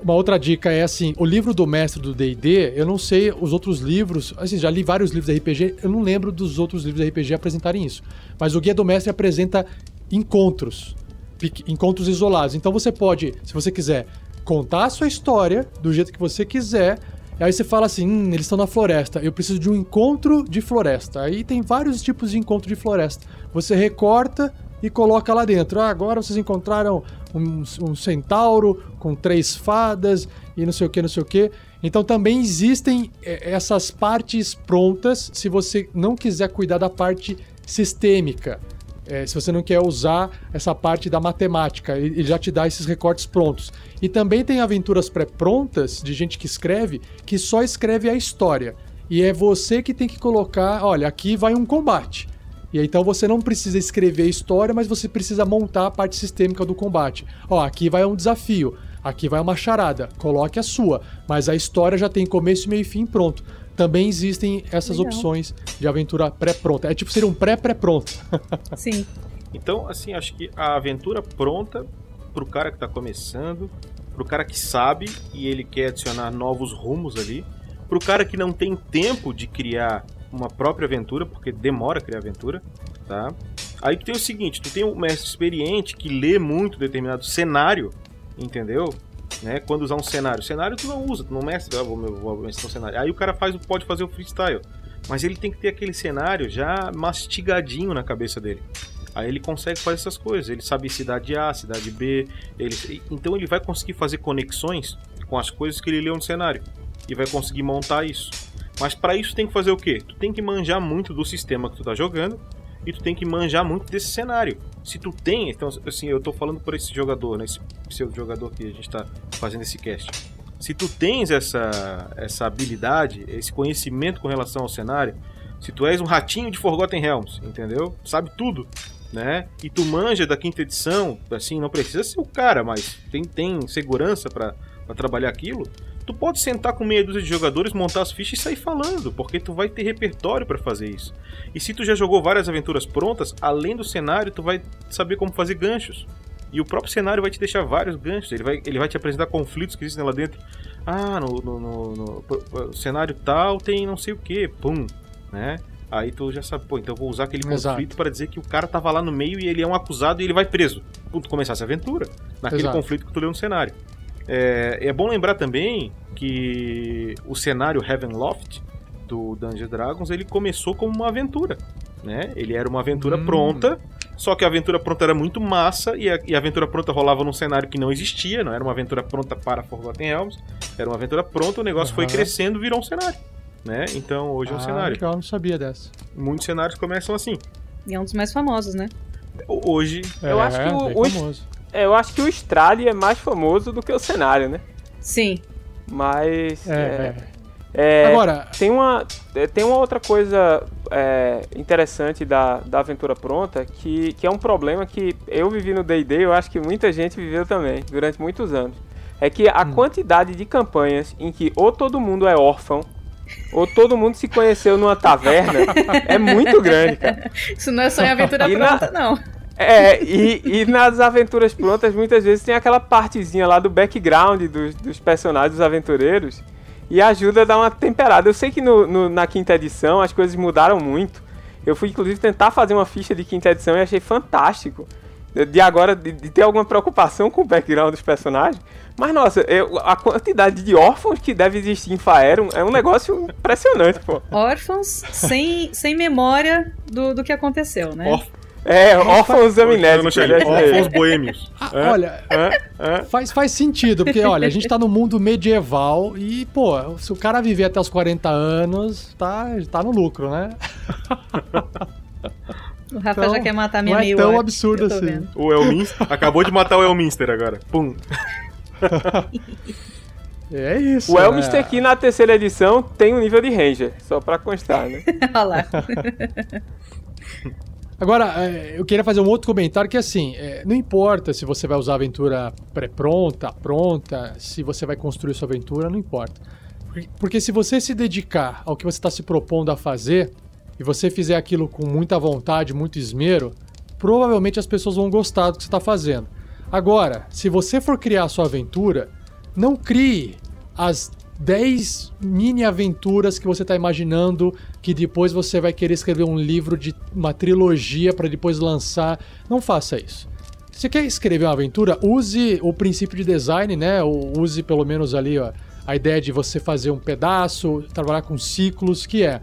Uma outra dica é assim, o livro do mestre do D&D, eu não sei os outros livros, assim, já li vários livros de RPG, eu não lembro dos outros livros de RPG apresentarem isso. Mas o guia do mestre apresenta encontros, encontros isolados. Então você pode, se você quiser, contar a sua história do jeito que você quiser. Aí você fala assim, hum, eles estão na floresta, eu preciso de um encontro de floresta. Aí tem vários tipos de encontro de floresta. Você recorta e coloca lá dentro. Ah, agora vocês encontraram um, um centauro com três fadas e não sei o que, não sei o que. Então também existem é, essas partes prontas se você não quiser cuidar da parte sistêmica. É, se você não quer usar essa parte da matemática, ele já te dá esses recortes prontos. E também tem aventuras pré-prontas de gente que escreve que só escreve a história. E é você que tem que colocar, olha, aqui vai um combate. E então você não precisa escrever a história, mas você precisa montar a parte sistêmica do combate. Ó, aqui vai um desafio, aqui vai uma charada, coloque a sua, mas a história já tem começo, meio e fim pronto. Também existem essas Legal. opções de aventura pré-pronta. É tipo ser um pré-pré-pronto. Sim. Então, assim, acho que a aventura pronta pro cara que tá começando, pro cara que sabe e ele quer adicionar novos rumos ali, pro cara que não tem tempo de criar uma própria aventura, porque demora a criar aventura, tá? Aí tu tem o seguinte, tu tem um mestre experiente que lê muito determinado cenário, entendeu? Né? Quando usar um cenário. Cenário tu não usa, tu não mestra, ah, vou, vou, vou um cenário. Aí o cara faz, pode fazer o freestyle. Mas ele tem que ter aquele cenário já mastigadinho na cabeça dele. Aí ele consegue fazer essas coisas. Ele sabe cidade A, cidade B. Ele... Então ele vai conseguir fazer conexões com as coisas que ele leu no cenário. E vai conseguir montar isso. Mas para isso tem que fazer o quê? Tu tem que manjar muito do sistema que tu tá jogando e tu tem que manjar muito desse cenário. Se tu tem, então assim, eu tô falando por esse jogador, né, esse pseudo jogador que a gente tá fazendo esse cast. Se tu tens essa essa habilidade, esse conhecimento com relação ao cenário, se tu és um ratinho de Forgotten Realms, entendeu? Sabe tudo, né? E tu manja da quinta edição, assim, não precisa ser o cara, mas tem tem segurança para trabalhar aquilo tu pode sentar com meia dúzia de jogadores, montar as fichas e sair falando, porque tu vai ter repertório para fazer isso. E se tu já jogou várias aventuras prontas, além do cenário, tu vai saber como fazer ganchos. E o próprio cenário vai te deixar vários ganchos, ele vai, ele vai te apresentar conflitos que existem lá dentro. Ah, no, no, no, no cenário tal tem não sei o que, pum, né? Aí tu já sabe, pô, então eu vou usar aquele conflito para dizer que o cara tava lá no meio e ele é um acusado e ele vai preso. Ponto, começar essa aventura. Naquele Exato. conflito que tu leu no cenário. É, é bom lembrar também que o cenário Heavenloft do Dungeons Dragons ele começou como uma aventura, né? Ele era uma aventura hum. pronta, só que a aventura pronta era muito massa e a, e a, aventura pronta rolava num cenário que não existia, não era uma aventura pronta para Forgotten Realms, era uma aventura pronta, o negócio uhum. foi crescendo, virou um cenário, né? Então hoje é um ah, cenário. Eu não sabia dessa. Muitos cenários começam assim. E é um dos mais famosos, né? Hoje. É, eu acho que o, o, é, eu acho que o Strade é mais famoso do que o cenário, né? Sim. Mas. É, é. é Agora. Tem uma, é, tem uma outra coisa é, interessante da, da aventura pronta que, que é um problema que eu vivi no DD, eu acho que muita gente viveu também durante muitos anos. É que a hum. quantidade de campanhas em que ou todo mundo é órfão, ou todo mundo se conheceu numa taverna é muito grande, cara. Isso não é só em aventura e pronta, na... não. É, e, e nas aventuras prontas, muitas vezes tem aquela partezinha lá do background dos, dos personagens, dos aventureiros, e ajuda a dar uma temperada. Eu sei que no, no, na quinta edição as coisas mudaram muito. Eu fui, inclusive, tentar fazer uma ficha de quinta edição e achei fantástico. De agora, de, de ter alguma preocupação com o background dos personagens. Mas, nossa, eu, a quantidade de órfãos que deve existir em Faeron é um negócio impressionante, pô. Órfãos sem, sem memória do, do que aconteceu, né? Órfãos é, órfãos amnéticos. Órfãos boêmios. Ah, olha, Faz, faz sentido, porque olha, a gente tá no mundo medieval e, pô, se o cara viver até os 40 anos, tá, tá no lucro, né? O Rafa então, já quer matar minha meio Não é tão absurdo assim. Vendo. O Elminster acabou de matar o Elminster agora. Pum. É isso. O Elminster aqui na terceira edição tem um nível de Ranger, só pra constar, né? Olha lá. Agora, é, eu queria fazer um outro comentário que assim, é, não importa se você vai usar a aventura pré-pronta, pronta, se você vai construir sua aventura, não importa. Porque se você se dedicar ao que você está se propondo a fazer, e você fizer aquilo com muita vontade, muito esmero, provavelmente as pessoas vão gostar do que você está fazendo. Agora, se você for criar a sua aventura, não crie as 10 mini aventuras que você está imaginando que depois você vai querer escrever um livro de uma trilogia para depois lançar. Não faça isso. Se quer escrever uma aventura, use o princípio de design, né? Ou use pelo menos ali ó, a ideia de você fazer um pedaço, trabalhar com ciclos, que é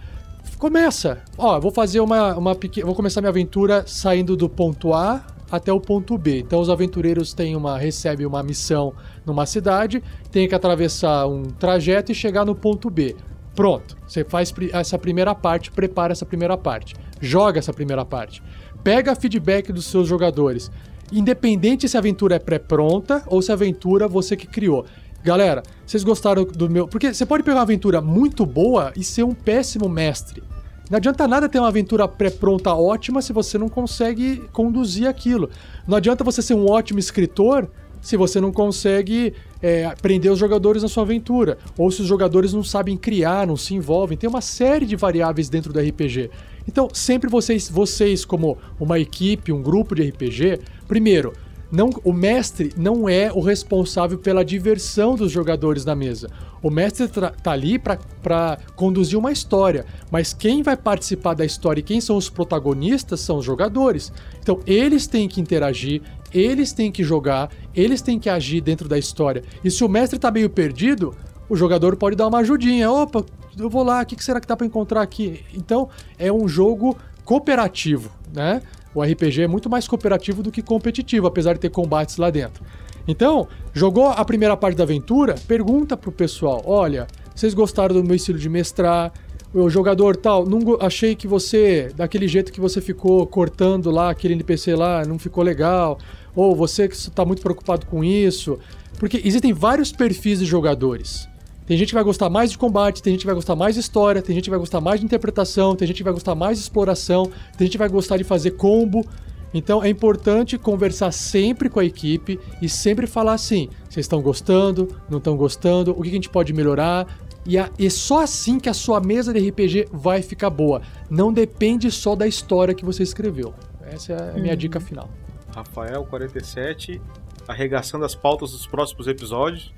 começa. Ó, vou fazer uma, uma pequena, vou começar minha aventura saindo do ponto A até o ponto B. Então os aventureiros têm uma recebem uma missão numa cidade, tem que atravessar um trajeto e chegar no ponto B. Pronto, você faz essa primeira parte, prepara essa primeira parte, joga essa primeira parte, pega feedback dos seus jogadores, independente se a aventura é pré-pronta ou se a aventura você que criou. Galera, vocês gostaram do meu. Porque você pode pegar uma aventura muito boa e ser um péssimo mestre. Não adianta nada ter uma aventura pré-pronta ótima se você não consegue conduzir aquilo. Não adianta você ser um ótimo escritor se você não consegue é, prender os jogadores na sua aventura. Ou se os jogadores não sabem criar, não se envolvem. Tem uma série de variáveis dentro do RPG. Então, sempre vocês, vocês como uma equipe, um grupo de RPG, primeiro, não, o mestre não é o responsável pela diversão dos jogadores na mesa. O mestre tá ali para conduzir uma história, mas quem vai participar da história e quem são os protagonistas são os jogadores. Então eles têm que interagir, eles têm que jogar, eles têm que agir dentro da história. E se o mestre tá meio perdido, o jogador pode dar uma ajudinha. Opa, eu vou lá, o que será que dá para encontrar aqui? Então, é um jogo cooperativo, né? O RPG é muito mais cooperativo do que competitivo, apesar de ter combates lá dentro. Então, jogou a primeira parte da aventura, pergunta pro pessoal: olha, vocês gostaram do meu estilo de mestrar? O jogador tal, não achei que você, daquele jeito que você ficou cortando lá, aquele NPC lá, não ficou legal. Ou você que está muito preocupado com isso. Porque existem vários perfis de jogadores. Tem gente que vai gostar mais de combate, tem gente que vai gostar mais de história, tem gente que vai gostar mais de interpretação, tem gente que vai gostar mais de exploração, tem gente que vai gostar de fazer combo. Então é importante conversar sempre com a equipe e sempre falar assim: vocês estão gostando, não estão gostando, o que a gente pode melhorar. E, a, e só assim que a sua mesa de RPG vai ficar boa. Não depende só da história que você escreveu. Essa é a minha uhum. dica final. Rafael, 47, arregaçando as pautas dos próximos episódios.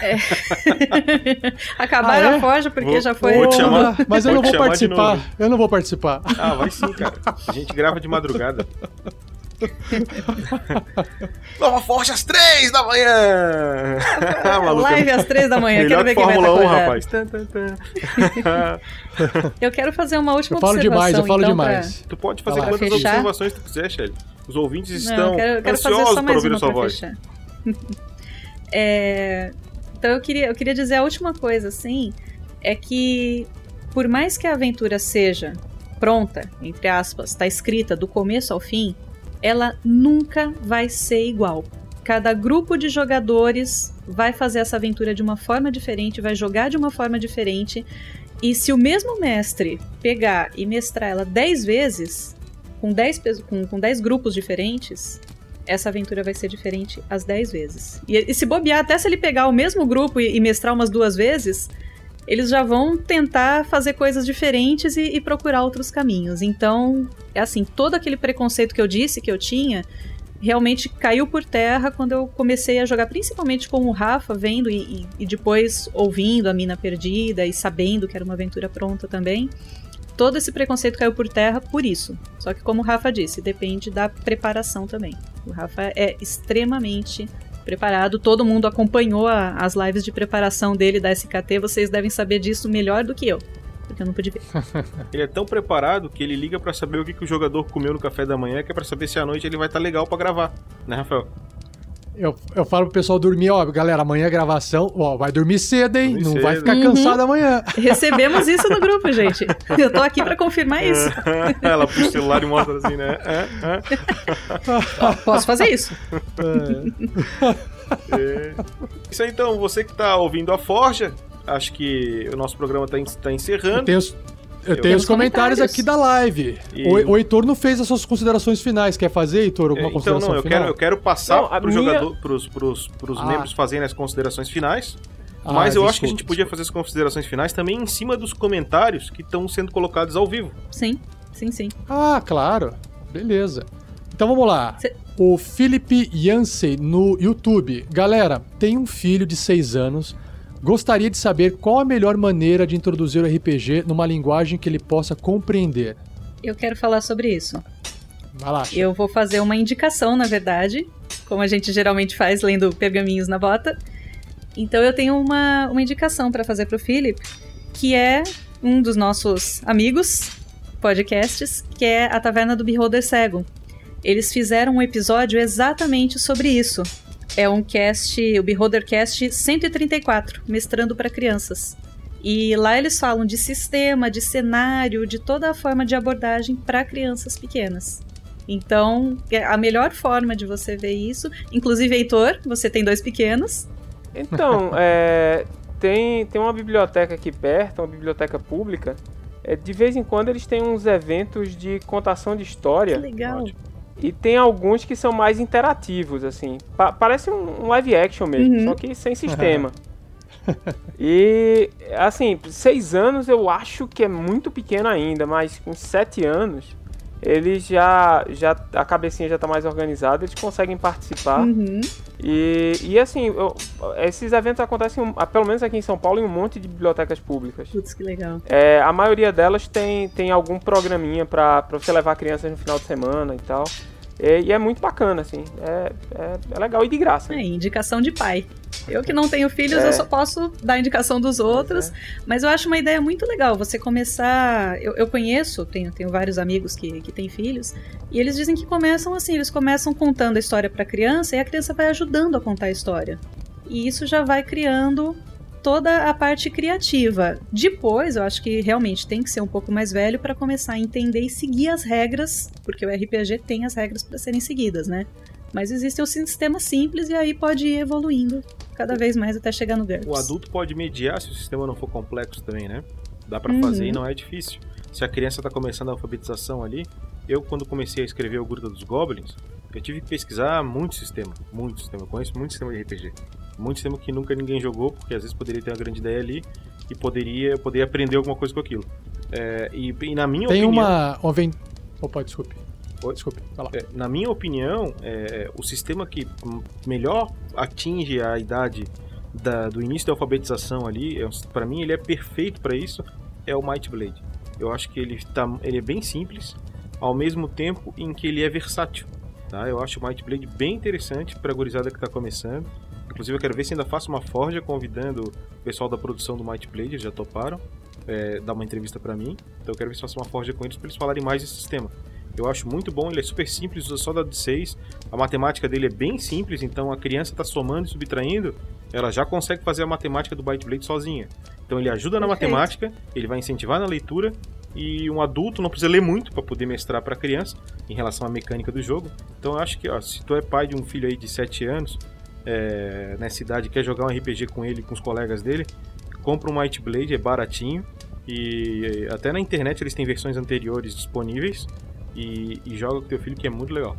É. Acabaram ah, é? a forja porque vou, já foi. Vou te chamar, mas eu não vou participar. Eu não vou participar. Ah, vai sim, cara. A gente grava de madrugada. Nova Forja às 3 da manhã! ah, Live às 3 da manhã, Melhor quero ver quem vai 1, estar rapaz. eu quero fazer uma última eu falo observação. demais, eu falo então, demais. Pra... Tu pode fazer quantas fechar? observações tu quiser, Shelly. Os ouvintes estão Não, quero, quero ansiosos para ouvir a sua voz. é... Então eu queria, eu queria dizer a última coisa, assim, é que por mais que a aventura seja pronta, entre aspas, está escrita do começo ao fim, ela nunca vai ser igual. Cada grupo de jogadores vai fazer essa aventura de uma forma diferente, vai jogar de uma forma diferente. E se o mesmo mestre pegar e mestrar ela 10 vezes, com 10, com, com 10 grupos diferentes, essa aventura vai ser diferente as 10 vezes. E, e, se bobear, até se ele pegar o mesmo grupo e, e, mestrar umas duas vezes, eles já vão tentar fazer coisas diferentes e, e procurar outros caminhos. Então, é assim, todo aquele preconceito que eu disse que eu tinha realmente caiu por terra quando eu comecei a jogar, principalmente com o Rafa, vendo e, e, depois ouvindo a Mina Perdida e sabendo que era uma aventura pronta também. Todo esse preconceito caiu por terra por isso. Só que, como o Rafa disse, depende da preparação também. O Rafa é extremamente preparado. Todo mundo acompanhou a, as lives de preparação dele da SKT. Vocês devem saber disso melhor do que eu. Porque eu não pude ver. ele é tão preparado que ele liga para saber o que, que o jogador comeu no café da manhã, que é pra saber se à noite ele vai estar tá legal para gravar. Né, Rafael? Eu, eu falo pro pessoal dormir, ó, galera, amanhã é gravação, ó, vai dormir cedo, hein? Dormir não cedo. vai ficar uhum. cansado amanhã. Recebemos isso no grupo, gente. Eu tô aqui para confirmar isso. Ela puxa o celular e mostra assim, né? É, é. Posso fazer isso. É. É. Isso aí, então, você que tá ouvindo a Forja, acho que o nosso programa tá, tá encerrando. Tem os, eu tenho os comentários, comentários, aqui da live. E... O, o Heitor não fez as suas considerações finais. Quer fazer, Heitor, alguma então, consideração não, eu final? Quero, eu quero passar para minha... jogador, pros, pros, pros ah. membros fazerem as considerações finais. Ah, mas eu desculpa, acho que a gente podia fazer as considerações finais também em cima dos comentários que estão sendo colocados ao vivo. Sim, sim, sim. Ah, claro. Beleza. Então vamos lá. Cê... O Felipe Yancey no YouTube. Galera, tem um filho de 6 anos Gostaria de saber qual a melhor maneira de introduzir o RPG numa linguagem que ele possa compreender. Eu quero falar sobre isso. Vai lá. Eu vou fazer uma indicação, na verdade, como a gente geralmente faz lendo pergaminhos na bota. Então eu tenho uma, uma indicação para fazer para o Philip, que é um dos nossos amigos podcasts, que é a Taverna do Beholder Cego. Eles fizeram um episódio exatamente sobre isso, é um cast, o Beholdercast 134, mestrando para crianças. E lá eles falam de sistema, de cenário, de toda a forma de abordagem para crianças pequenas. Então, é a melhor forma de você ver isso, inclusive Heitor, você tem dois pequenos. Então, é, tem, tem uma biblioteca aqui perto, uma biblioteca pública. É, de vez em quando eles têm uns eventos de contação de história. Que legal. Ótimo. E tem alguns que são mais interativos, assim. Pa parece um live action mesmo, uhum. só que sem sistema. e, assim, seis anos eu acho que é muito pequeno ainda, mas com sete anos, eles já, já a cabecinha já está mais organizada, eles conseguem participar. Uhum. E, e assim, eu, esses eventos acontecem, pelo menos aqui em São Paulo, em um monte de bibliotecas públicas. Putz, que legal. É, a maioria delas tem, tem algum programinha para você levar crianças no final de semana e tal. É, e é muito bacana, assim. É, é, é legal e de graça. É, indicação de pai. Eu que não tenho filhos, é. eu só posso dar indicação dos outros. É. Mas eu acho uma ideia muito legal você começar. Eu, eu conheço, tenho, tenho vários amigos que, que têm filhos, e eles dizem que começam assim: eles começam contando a história para a criança e a criança vai ajudando a contar a história. E isso já vai criando toda a parte criativa. Depois, eu acho que realmente tem que ser um pouco mais velho para começar a entender e seguir as regras, porque o RPG tem as regras para serem seguidas, né? Mas existem os sistemas simples e aí pode ir evoluindo cada vez mais até chegar no GURPS. O adulto pode mediar se o sistema não for complexo também, né? Dá para uhum. fazer e não é difícil. Se a criança está começando a alfabetização ali, eu quando comecei a escrever o Gruta dos Goblins, eu tive que pesquisar muito sistema, muito sistema. Eu conheço muito sistema de RPG. Muito sistema que nunca ninguém jogou, porque às vezes poderia ter uma grande ideia ali e poderia, poderia aprender alguma coisa com aquilo. É, e, e, na minha Tem opinião... uma... uma Opa, desculpe. Desculpe, é, na minha opinião, é, o sistema que melhor atinge a idade da, do início da alfabetização ali, é, para mim ele é perfeito para isso, é o Might Blade. Eu acho que ele, tá, ele é bem simples, ao mesmo tempo em que ele é versátil. Tá? Eu acho o Might Blade bem interessante para a gurizada que está começando. Inclusive eu quero ver se ainda faço uma forja convidando o pessoal da produção do Might Blade, eles já toparam é, dar uma entrevista para mim. Então eu quero ver se faço uma forja com eles para eles falarem mais desse sistema. Eu acho muito bom, ele é super simples, usa só dado de 6. A matemática dele é bem simples, então a criança está somando e subtraindo, ela já consegue fazer a matemática do Byte Blade sozinha. Então ele ajuda na Perfeito. matemática, ele vai incentivar na leitura e um adulto não precisa ler muito para poder mestrar para a criança em relação à mecânica do jogo. Então eu acho que ó, se tu é pai de um filho aí de 7 anos, é, nessa idade quer jogar um RPG com ele, com os colegas dele, compra um Might Blade, é baratinho. E até na internet eles têm versões anteriores disponíveis e, e joga com teu filho que é muito legal.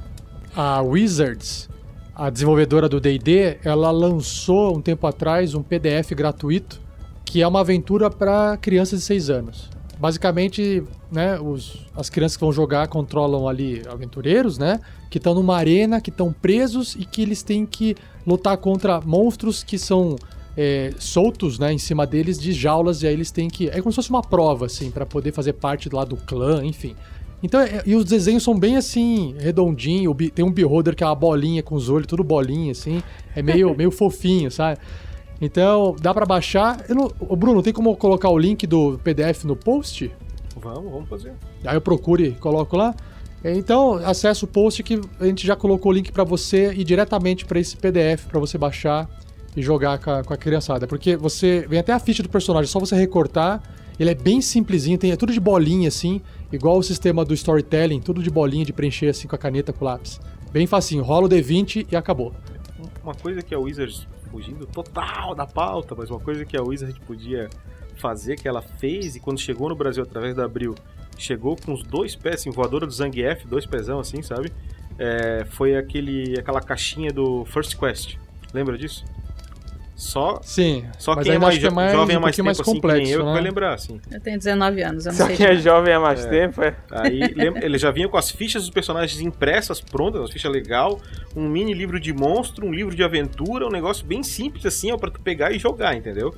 A Wizards, a desenvolvedora do D&D, ela lançou um tempo atrás um PDF gratuito que é uma aventura para crianças de 6 anos. Basicamente, né, os, as crianças que vão jogar controlam ali aventureiros, né, que estão numa arena, que estão presos e que eles têm que lutar contra monstros que são é, soltos, né, em cima deles de jaulas e aí eles têm que é como se fosse uma prova assim para poder fazer parte lá do clã, enfim. Então, é, e os desenhos são bem assim, redondinho. Tem um beholder que é uma bolinha com os olhos, tudo bolinha, assim. É meio, meio fofinho, sabe? Então, dá para baixar. Não, Bruno, tem como colocar o link do PDF no post? Vamos, vamos fazer. Aí eu procuro e coloco lá. Então, acesse o post que a gente já colocou o link para você ir diretamente para esse PDF para você baixar e jogar com a, com a criançada. Porque você vem até a ficha do personagem, é só você recortar. Ele é bem simplesinho, tem é tudo de bolinha assim. Igual o sistema do storytelling, tudo de bolinha de preencher assim com a caneta com o lápis. Bem facinho, rola o D20 e acabou. Uma coisa que a Wizards, fugindo total da pauta, mas uma coisa que a Wizards podia fazer, que ela fez, e quando chegou no Brasil através da Abril, chegou com os dois pés, assim, voadora do Zangief, dois pezão assim, sabe? É, foi aquele, aquela caixinha do First Quest. Lembra disso? Só, Sim, só quem é mais, jo é mais jovem há mais tempo mais assim, complexo, eu né? vai lembrar, assim. Eu tenho 19 anos, eu não só sei. quem é jovem há mais é. tempo, é. Aí ele já vinha com as fichas dos personagens impressas, prontas, uma ficha legal, um mini livro de monstro, um livro de aventura, um negócio bem simples assim, ó, pra tu pegar e jogar, entendeu?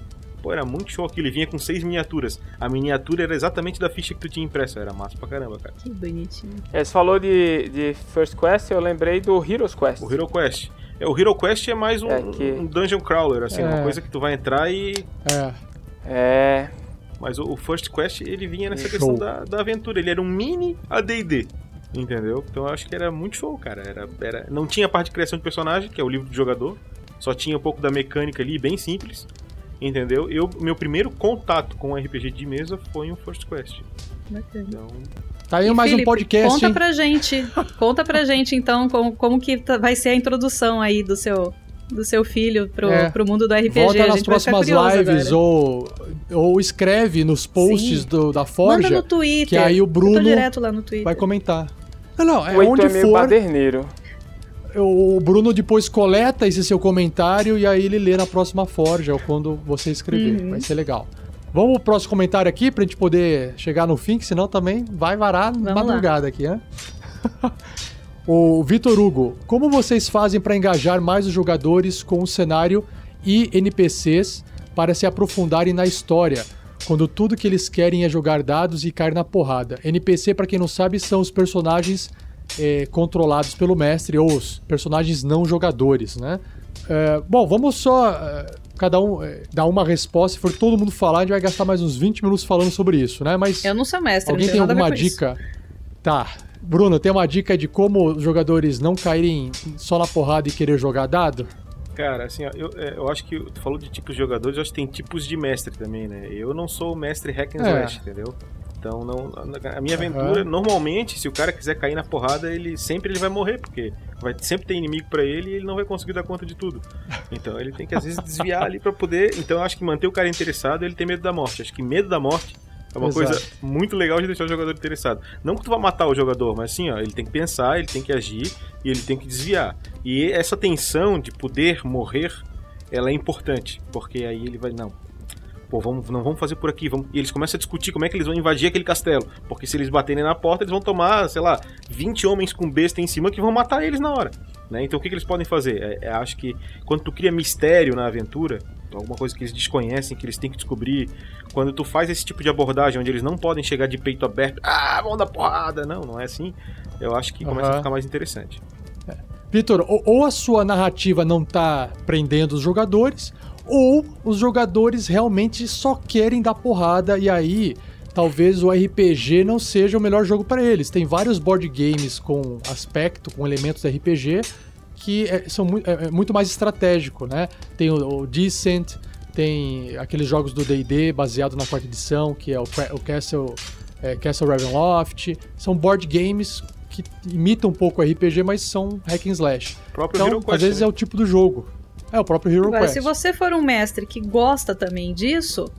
Pô, era muito show aquilo. Ele vinha com seis miniaturas. A miniatura era exatamente da ficha que tu tinha impressa. Era massa pra caramba, cara. Que bonitinho. É, você falou de, de First Quest, eu lembrei do Heroes Quest. O Hero Quest. É, o Hero Quest é mais um, é que... um dungeon crawler, assim, é. uma coisa que tu vai entrar e. É. É. Mas o, o First Quest, ele vinha nessa show. questão da, da aventura. Ele era um mini ADD. Entendeu? Então eu acho que era muito show, cara. Era, era... Não tinha a parte de criação de personagem, que é o livro do jogador. Só tinha um pouco da mecânica ali, bem simples. Entendeu? Eu, meu primeiro contato com RPG de mesa foi um First Quest. Então, Tá aí e mais Felipe, um podcast. Conta hein? pra gente. Conta pra gente, então, como, como que tá, vai ser a introdução aí do seu, do seu filho pro, é. pro mundo do RPG. Volta nas próximas lives ou, ou escreve nos posts do, da Forja. Manda no Twitter. Que aí o Bruno direto lá no Twitter. vai comentar. Não, não, é o onde é meio for. baderneiro. O Bruno depois coleta esse seu comentário e aí ele lê na próxima Forja ou quando você escrever. Uhum. Vai ser legal. Vamos pro próximo comentário aqui pra gente poder chegar no fim, que senão também vai varar Vamos madrugada lá. aqui, né? o Vitor Hugo, como vocês fazem para engajar mais os jogadores com o cenário e NPCs para se aprofundarem na história, quando tudo que eles querem é jogar dados e cair na porrada? NPC, para quem não sabe, são os personagens é, controlados pelo mestre ou os personagens não jogadores, né? É, bom, vamos só é, cada um é, dar uma resposta. Se for todo mundo falar, a gente vai gastar mais uns 20 minutos falando sobre isso, né? Mas eu não sou mestre. Alguém não tem alguma dica? Tá. Bruno, tem uma dica de como os jogadores não caírem só na porrada e querer jogar dado? Cara, assim, ó, eu, é, eu acho que tu falou de tipos de jogadores, eu acho que tem tipos de mestre também, né? Eu não sou o mestre hack and é. slash, é. entendeu? Então, não, a minha aventura, uhum. normalmente, se o cara quiser cair na porrada, ele sempre ele vai morrer, porque vai sempre ter inimigo para ele e ele não vai conseguir dar conta de tudo. Então, ele tem que às vezes desviar ali para poder. Então, eu acho que manter o cara interessado, ele tem medo da morte. Acho que medo da morte é uma Exato. coisa muito legal de deixar o jogador interessado. Não que tu vá matar o jogador, mas assim, ó, ele tem que pensar, ele tem que agir e ele tem que desviar. E essa tensão de poder morrer, ela é importante, porque aí ele vai, não, pô, vamos, não vamos fazer por aqui, vamos... e eles começam a discutir como é que eles vão invadir aquele castelo, porque se eles baterem na porta, eles vão tomar, sei lá, 20 homens com besta em cima que vão matar eles na hora. Né? Então o que, que eles podem fazer? É, é, acho que quando tu cria mistério na aventura, alguma coisa que eles desconhecem, que eles têm que descobrir, quando tu faz esse tipo de abordagem onde eles não podem chegar de peito aberto, ah, vão dar porrada, não, não é assim. Eu acho que uhum. começa a ficar mais interessante. É. Vitor, ou, ou a sua narrativa não tá prendendo os jogadores, ou os jogadores realmente só querem dar porrada e aí talvez o RPG não seja o melhor jogo para eles. Tem vários board games com aspecto, com elementos RPG que é, são mu é, é, muito mais estratégico, né? Tem o, o Descent, tem aqueles jogos do D&D baseado na quarta edição, que é o, o Castle, é, Castle Ravenloft. São board games que imitam um pouco o RPG, mas são hack and slash. Então, às vezes né? é o tipo do jogo. É o próprio Hero Agora, Quest. Se você for um mestre que gosta também disso,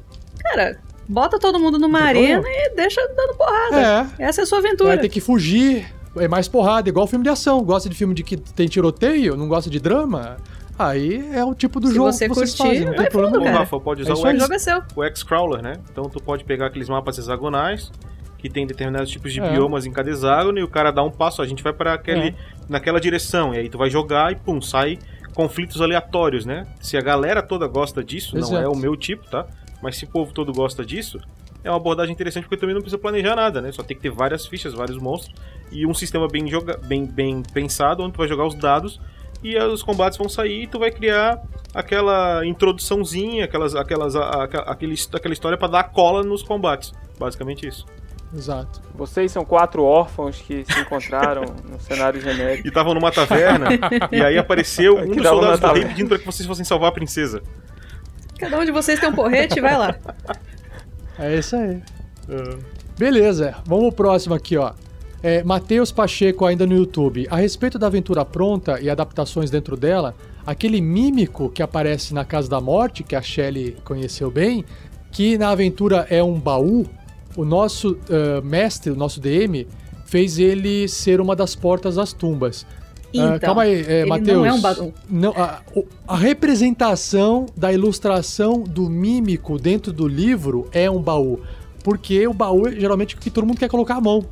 cara, bota todo mundo numa arena e deixa dando porrada. É. Essa é a sua aventura. Vai ter que fugir, é mais porrada, igual filme de ação. Gosta de filme de que tem tiroteio, não gosta de drama? Aí é o tipo do Se jogo você que vocês curtir, fazem. Não tem problema nenhum. Rafa, pode usar é o, X, jogo é seu. o X-Crawler, né? Então tu pode pegar aqueles mapas hexagonais que tem determinados tipos de é. biomas em cada hexágono e o cara dá um passo, a gente vai para aquele é. naquela direção e aí tu vai jogar e pum, sai conflitos aleatórios, né? Se a galera toda gosta disso, Exato. não é o meu tipo, tá? Mas se o povo todo gosta disso, é uma abordagem interessante porque também não precisa planejar nada, né? Só tem que ter várias fichas, vários monstros e um sistema bem, joga bem, bem pensado onde tu vai jogar os dados e os combates vão sair e tu vai criar aquela introduçãozinha, aquelas, aquelas, a, a, aquele, aquela história para dar cola nos combates. Basicamente isso. Exato. Vocês são quatro órfãos que se encontraram no cenário genérico. E estavam numa taverna, e aí apareceu um dos soldados do rei pedindo para que vocês fossem salvar a princesa. Cada um de vocês tem um porrete, vai lá. É isso aí. Uh. Beleza, vamos pro próximo aqui, ó. É, Matheus Pacheco, ainda no YouTube. A respeito da aventura pronta e adaptações dentro dela, aquele mímico que aparece na Casa da Morte, que a Shelley conheceu bem, que na aventura é um baú, o nosso uh, mestre, o nosso DM, fez ele ser uma das portas das tumbas. Ah, então, uh, calma aí, é, Matheus. Não é um. Não, a, a, representação da ilustração do mímico dentro do livro é um baú. Porque o baú é geralmente o que todo mundo quer colocar a mão.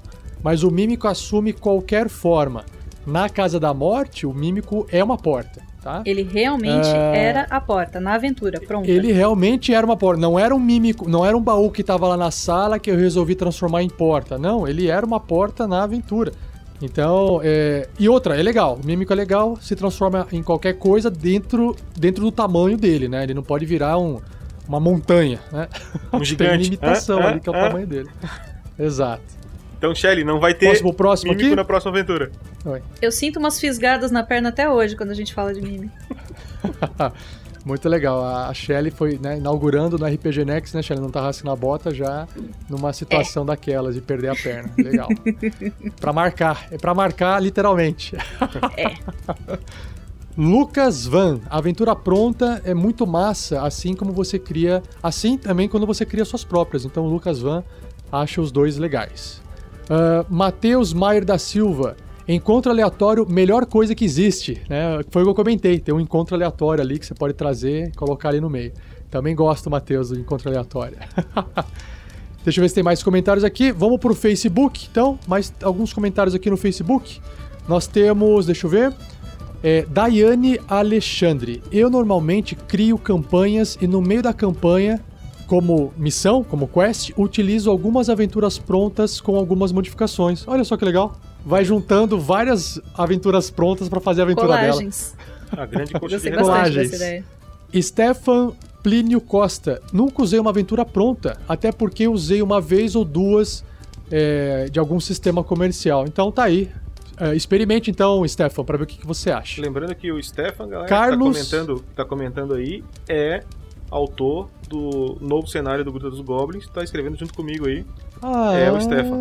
Mas o mímico assume qualquer forma. Na Casa da Morte, o mímico é uma porta tá? Ele realmente é... era a porta, na aventura, pronto. Ele realmente era uma porta, não era um mímico, não era um baú que tava lá na sala que eu resolvi transformar em porta, não, ele era uma porta na aventura. Então, é... e outra, é legal, o mímico é legal, se transforma em qualquer coisa dentro, dentro do tamanho dele, né? Ele não pode virar um, uma montanha, né? Um gigante. Tem limitação ali, que é o tamanho dele. Exato. Então, Shelly, não vai ter próximo, próximo mímico aqui? na próxima aventura. Oi. Eu sinto umas fisgadas na perna até hoje quando a gente fala de mime. Muito legal. A Shelly foi né, inaugurando no RPG Next, né, Shelly? Não tá rascando a bota já numa situação é. daquelas de perder a perna. Legal. pra marcar. É pra marcar literalmente. É. Lucas Van, aventura pronta é muito massa, assim como você cria, assim também quando você cria suas próprias. Então, Lucas Van acha os dois legais. Uh, Matheus Maier da Silva. Encontro aleatório, melhor coisa que existe, né? Foi o que eu comentei, tem um encontro aleatório ali que você pode trazer e colocar ali no meio. Também gosto, Matheus, do encontro aleatório. Deixa eu ver se tem mais comentários aqui. Vamos pro Facebook, então. Mais alguns comentários aqui no Facebook. Nós temos, deixa eu ver. É, Daiane Alexandre. Eu normalmente crio campanhas e no meio da campanha como missão, como quest, utilizo algumas aventuras prontas com algumas modificações. Olha só que legal. vai juntando várias aventuras prontas para fazer a aventura Colagens. dela. A grande coxinha. Colagens. ideia. Stefan Plínio Costa. Nunca usei uma aventura pronta, até porque usei uma vez ou duas é, de algum sistema comercial. Então tá aí. É, experimente então, Stefan, para ver o que, que você acha. Lembrando que o Stefan, galera, Carlos- que tá comentando, tá comentando aí, é autor do novo cenário do Gruta dos Goblins, tá escrevendo junto comigo aí. Ah, É o Stefan.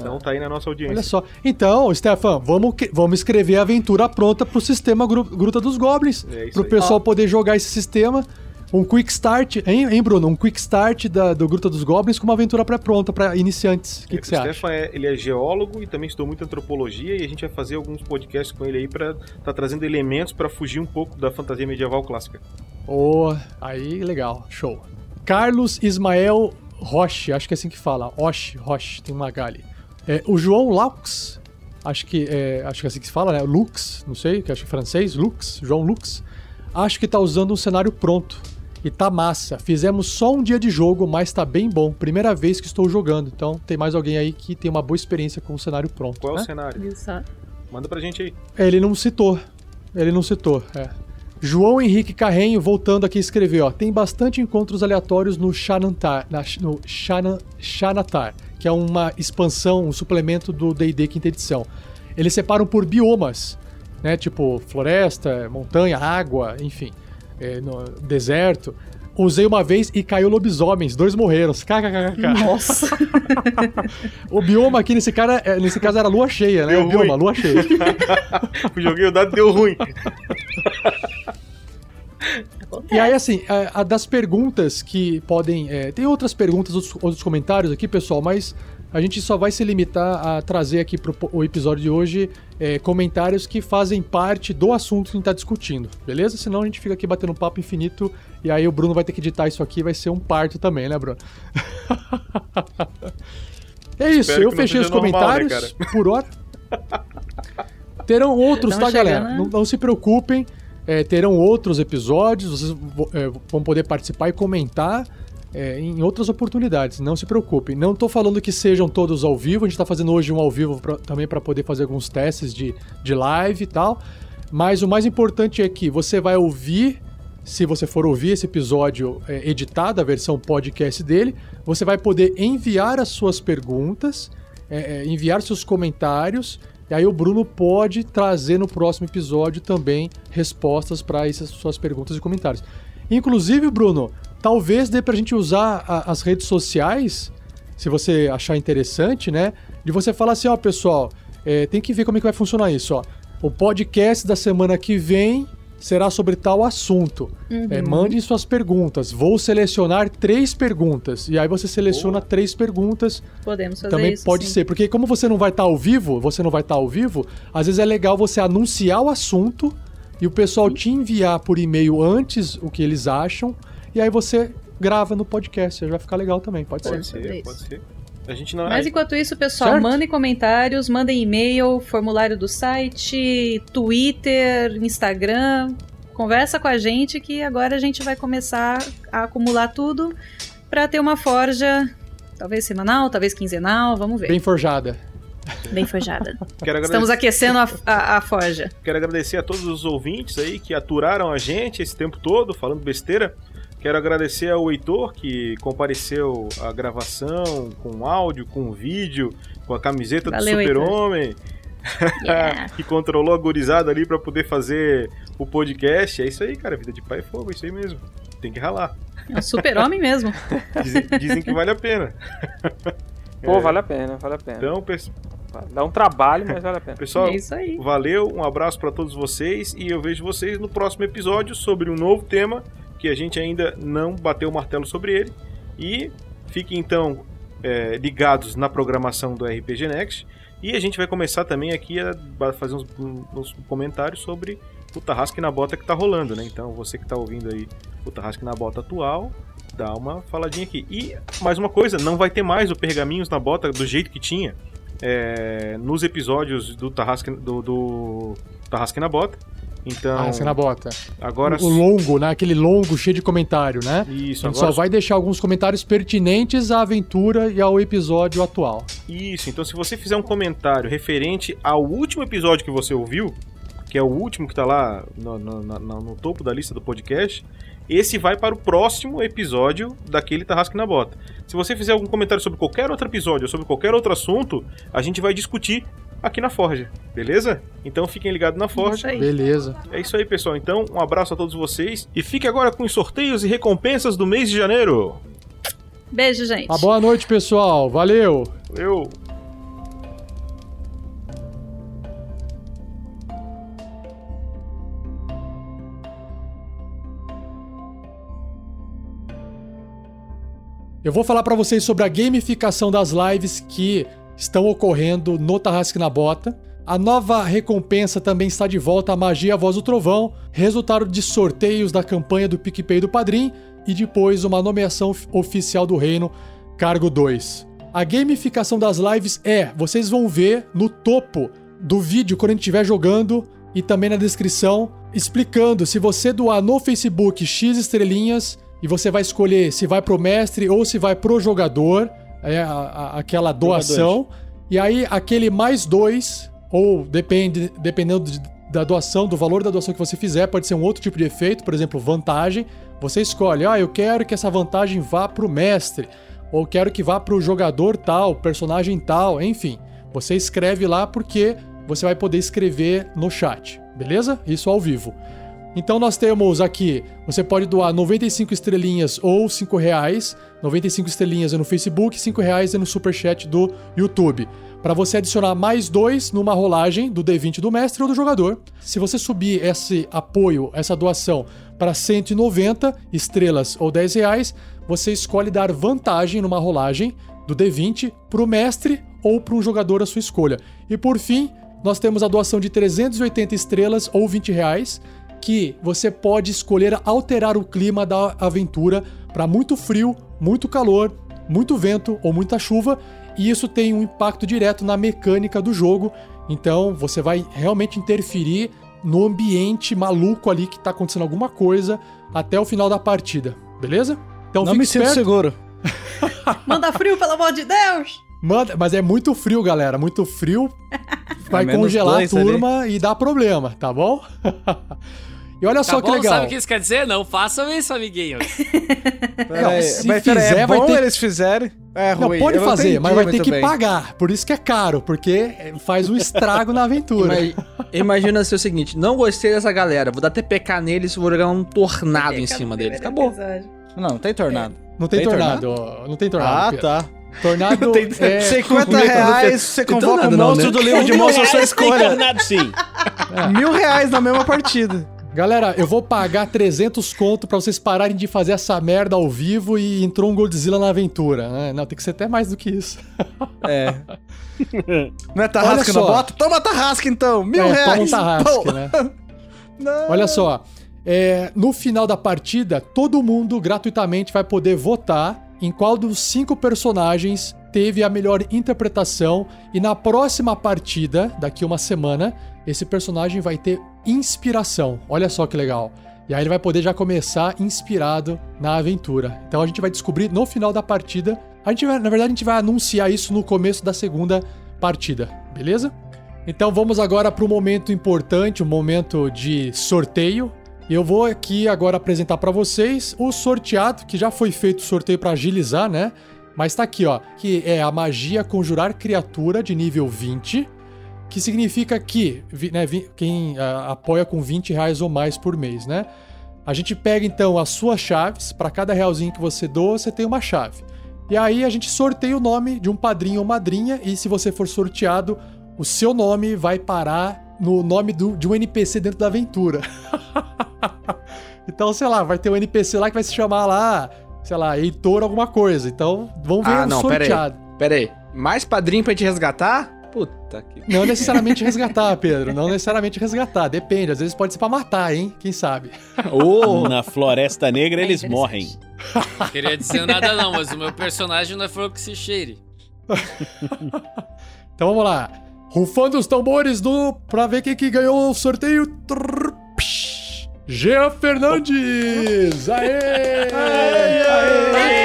Então tá aí na nossa audiência. Olha só. Então, Stefan, vamos, vamos escrever a aventura pronta pro sistema Gru- Gruta dos Goblins. É isso Pro aí. pessoal poder jogar esse sistema. Um quick start, hein, hein Bruno? Um quick start da, do Gruta dos Goblins com uma aventura pré-pronta para iniciantes. O que, que você acha? Stefan é, ele é geólogo e também estudou muito antropologia e a gente vai fazer alguns podcasts com ele aí pra tá trazendo elementos pra fugir um pouco da fantasia medieval clássica. Oh, aí legal, show. Carlos Ismael Roche, acho que é assim que fala. Roche, Roche, tem uma ali. É, o João Laux, acho que, é, acho que é assim que se fala, né? Lux, não sei, que acho que é francês, Lux, João Lux. Acho que tá usando um cenário pronto. E tá massa. Fizemos só um dia de jogo, mas tá bem bom. Primeira vez que estou jogando. Então tem mais alguém aí que tem uma boa experiência com o cenário pronto. Qual é né? o cenário? Isso. Manda pra gente aí. Ele não citou. Ele não citou, é. João Henrique Carrenho, voltando aqui, escreveu, ó. Tem bastante encontros aleatórios no Xanantar, na, no Xana, Xanatar, que é uma expansão, um suplemento do D&D quinta edição. Eles separam por biomas, né? Tipo floresta, montanha, água, enfim, é, no deserto. Usei uma vez e caiu lobisomens, dois morreram. KKKK. Nossa. O bioma aqui nesse cara, é, nesse caso era lua cheia, né? Deu O bioma, ruim. lua cheia. Joguei o dado e deu ruim. E aí, assim, a, a das perguntas que podem. é, tem outras perguntas, outros, outros comentários aqui, pessoal, mas a gente só vai se limitar a trazer aqui pro po- o episódio de hoje é, comentários que fazem parte do assunto que a gente tá discutindo, beleza? Senão a gente fica aqui batendo papo infinito e aí o Bruno vai ter que editar isso aqui, vai ser um parto também, né, Bruno? é isso, Espero eu fechei os seja normal, né, comentários por hora. Terão outros, Tamo tá, galera? chegando, né? Não, não se preocupem. é, terão outros episódios, vocês vo- é, vão poder participar e comentar é, em outras oportunidades. Não se preocupem. Não tô falando que sejam todos ao vivo, a gente tá fazendo hoje um ao vivo pra- também para poder fazer alguns testes de, de live e tal. Mas o mais importante é que você vai ouvir, se você for ouvir esse episódio é, editado, a versão podcast dele, você vai poder enviar as suas perguntas, é, é, enviar seus comentários. E aí o Bruno pode trazer no próximo episódio também respostas para essas suas perguntas e comentários. Inclusive, Bruno, talvez dê pra gente usar a- as redes sociais, se você achar interessante, né? De você falar assim, ó, pessoal, é, tem que ver como é que vai funcionar isso, ó. O podcast da semana que vem será sobre tal assunto. É, mandem suas perguntas. Vou selecionar três perguntas. E aí você seleciona três perguntas Podemos fazer também isso. pode sim. ser, porque como você não vai estar ao vivo, você não vai estar ao vivo, às vezes é legal você anunciar o assunto e o pessoal te enviar por e-mail antes o que eles acham, e aí você grava no podcast, vai ficar legal também, pode ser. Pode ser, isso. pode ser. A gente não Mas enquanto isso, pessoal, Certo. mandem comentários, mandem e-mail, formulário do site, Twitter, Instagram. Conversa com a gente que agora a gente vai começar a acumular tudo para ter uma forja, talvez semanal, talvez quinzenal, vamos ver. Bem Bem, forjada. forjada. Quero agradecer, Estamos aquecendo a, a, a forja. quero agradecer a todos os ouvintes aí que aturaram a gente esse tempo todo, falando besteira. Quero agradecer ao Heitor, que compareceu à gravação com áudio, com vídeo, com a camiseta Valeu, do. Super-Homem. Yeah. que controlou a gurizada ali pra poder fazer o podcast. É isso aí, cara. Vida de pai é fogo, é isso aí mesmo. Tem que ralar. É um super-homem mesmo. Dizem, dizem que vale a pena. Pô, É. vale a pena, vale a pena. Então, pes- Dá um trabalho, mas vale a pena. pessoal, é isso aí. valeu, um abraço pra todos vocês e eu vejo vocês no próximo episódio sobre um novo tema que a gente ainda não bateu o martelo sobre ele. E fiquem então é, ligados na programação do RPG Next. E a gente vai começar também aqui a fazer uns, uns comentários sobre o Tarrasque na Bota que tá rolando, né? Então você que tá ouvindo aí o Tarrasque na Bota atual, dá uma faladinha aqui. E mais uma coisa, não vai ter mais o Pergaminhos na Bota do jeito que tinha é, nos episódios do Tarrasque, do, do Tarrasque na Bota. Então, Tarrasque na bota. agora O longo, né? Aquele longo cheio de comentário, né? isso, A gente agora só vai deixar alguns comentários pertinentes à aventura e ao episódio atual. Isso, então se você fizer um comentário referente ao último episódio que você ouviu, que é o último que tá lá no, no- na- no topo da lista do podcast, esse vai para o próximo episódio daquele Tarrasque na Bota. Se você fizer algum comentário sobre qualquer outro episódio ou sobre qualquer outro assunto, a gente vai discutir aqui na Forja, beleza? Então fiquem ligados na Isso Forja. aí. Beleza. É isso aí, pessoal. Então, um abraço a todos vocês e fique agora com os sorteios e recompensas do mês de janeiro. Beijo, gente. Uma boa noite, pessoal. Valeu! Eu Eu vou falar pra vocês sobre a gamificação das lives que estão ocorrendo no Tarrasque na Bota. A nova recompensa também está de volta, a Magia Voz do Trovão, resultado de sorteios da campanha do PicPay do Padrim e depois uma nomeação of- oficial do reino, cargo 2. A gamificação das lives é, vocês vão ver no topo do vídeo quando a gente estiver jogando e também na descrição, explicando se você doar no Facebook X estrelinhas e você vai escolher se vai pro mestre ou se vai pro jogador, é a- a- aquela doação. E aí aquele mais dois, ou depende, dependendo de- da doação, do valor da doação que você fizer, pode ser um outro tipo de efeito, por exemplo, vantagem. Você escolhe, ah, eu quero que essa vantagem vá pro mestre, ou quero que vá pro jogador tal, personagem tal, enfim. Você escreve lá porque você vai poder escrever no chat, beleza? Isso ao vivo. Então nós temos aqui, você pode doar 95 estrelinhas ou 5 reais. 95 estrelinhas é no Facebook, 5 reais é no superchat do YouTube. Para você adicionar mais dois numa rolagem do D20 do mestre ou do jogador. Se você subir esse apoio, essa doação para 190 estrelas ou 10 reais, você escolhe dar vantagem numa rolagem do D20 para o mestre ou para um jogador à sua escolha. E por fim, nós temos a doação de 380 estrelas ou 20 reais, que você pode escolher alterar o clima da aventura para muito frio, muito calor, muito vento ou muita chuva, e isso tem um impacto direto na mecânica do jogo. Então você vai realmente interferir no ambiente maluco ali que tá acontecendo alguma coisa até o final da partida, beleza? Então Não me sinto esperto. seguro. Manda frio, pelo amor de Deus! Manda, mas é muito frio, galera. Muito frio. Vai menos congelar a dois ali. turma e dá problema, tá bom? e olha só Tá que bom? legal. Sabe o que isso quer dizer? Não façam isso, amiguinhos. Peraí, se mas peraí, fizer, é vai bom ter- eles fizerem. É Não, ruim. pode eu fazer, entendi mas vai ter que bem. pagar. Por isso que é caro, porque faz um estrago na aventura. Imagi- Imagina ser o seguinte: não gostei dessa galera, vou dar TPK neles e vou jogar um tornado em cima deles. Acabou. Não, não tem tornado. Não tem, Tem tornado, ó, não tem tornado. Ah, tá. Tornado Tem é... 50 reais, você convoca o tornado não, monstro né? do livro de monstro à sua reais tem escolha. tornado, sim. Mil reais na mesma partida. Galera, eu vou pagar 300 conto pra vocês pararem de fazer essa merda ao vivo e entrou um Godzilla na aventura. né? Não, tem que ser até mais do que isso. É. Não é tarrasca na só. bota? Toma tarrasca então! Mil É, reais! toma tarrasque, Pô. né? Não. Olha só, é, no final da partida, todo mundo gratuitamente vai poder votar em qual dos cinco personagens teve a melhor interpretação e na próxima partida, daqui uma semana, esse personagem vai ter inspiração. Olha só que legal. E aí ele vai poder já começar inspirado na aventura. Então a gente vai descobrir no final da partida. A gente vai, na verdade, a gente vai anunciar isso no começo da segunda partida, beleza? Então vamos agora para o momento importante, o momento de sorteio. Eu vou aqui agora apresentar para vocês o sorteado, que já foi feito o sorteio para agilizar, né? Mas tá aqui, ó, que é a magia conjurar criatura de nível 20, que significa que né, quem apoia com 20 reais ou mais por mês, né? A gente pega então as suas chaves, para cada realzinho que você doa, você tem uma chave. E aí a gente sorteia o nome de um padrinho ou madrinha, e se você for sorteado, o seu nome vai parar no nome do- de um NPC dentro da aventura. então, sei lá, vai ter um NPC lá que vai se chamar lá, sei lá, Heitor alguma coisa. Então, vamos ver Ah, o não, pera aí. sorteado. Pera aí. Mais padrinho pra gente resgatar? Puta que. Não necessariamente resgatar, Pedro. Não necessariamente resgatar. Depende. Às vezes pode ser pra matar, hein? Quem sabe? Ô! Na Floresta Negra É eles morrem. Queria dizer nada não, mas o meu personagem não é flor que se cheire. Então vamos lá. Rufando os tambores do. pra ver quem que ganhou o sorteio. Jean Fernandes! Aê! Aê! Aê!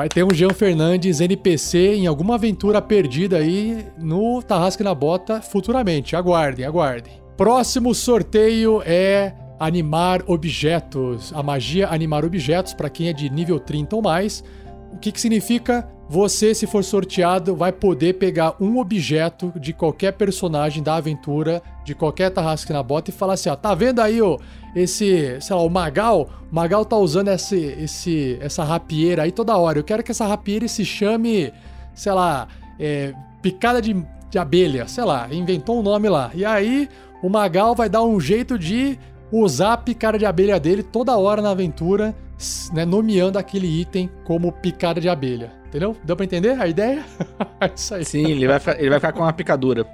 Vai ter um Jean Fernandes NPC em alguma aventura perdida aí no Tarrasque na Bota futuramente. Aguardem, aguardem. Próximo sorteio é animar objetos. A magia animar objetos para quem é de nível 30 ou mais. O que, que significa? Você, se for sorteado, vai poder pegar um objeto de qualquer personagem da aventura, de qualquer Tarrasque na Bota, e falar assim: ó, tá vendo aí, ó, esse, sei lá, o Magal? O Magal tá usando esse, esse, essa rapieira aí toda hora. Eu quero que essa rapieira se chame, sei lá, é, picada de, de abelha, sei lá, inventou um nome lá. E aí, o Magal vai dar um jeito de usar a picada de abelha dele toda hora na aventura, né, nomeando aquele item como picada de abelha. Entendeu? Deu pra entender a ideia? é isso aí. Sim, ele vai, ele vai ficar com uma picadura.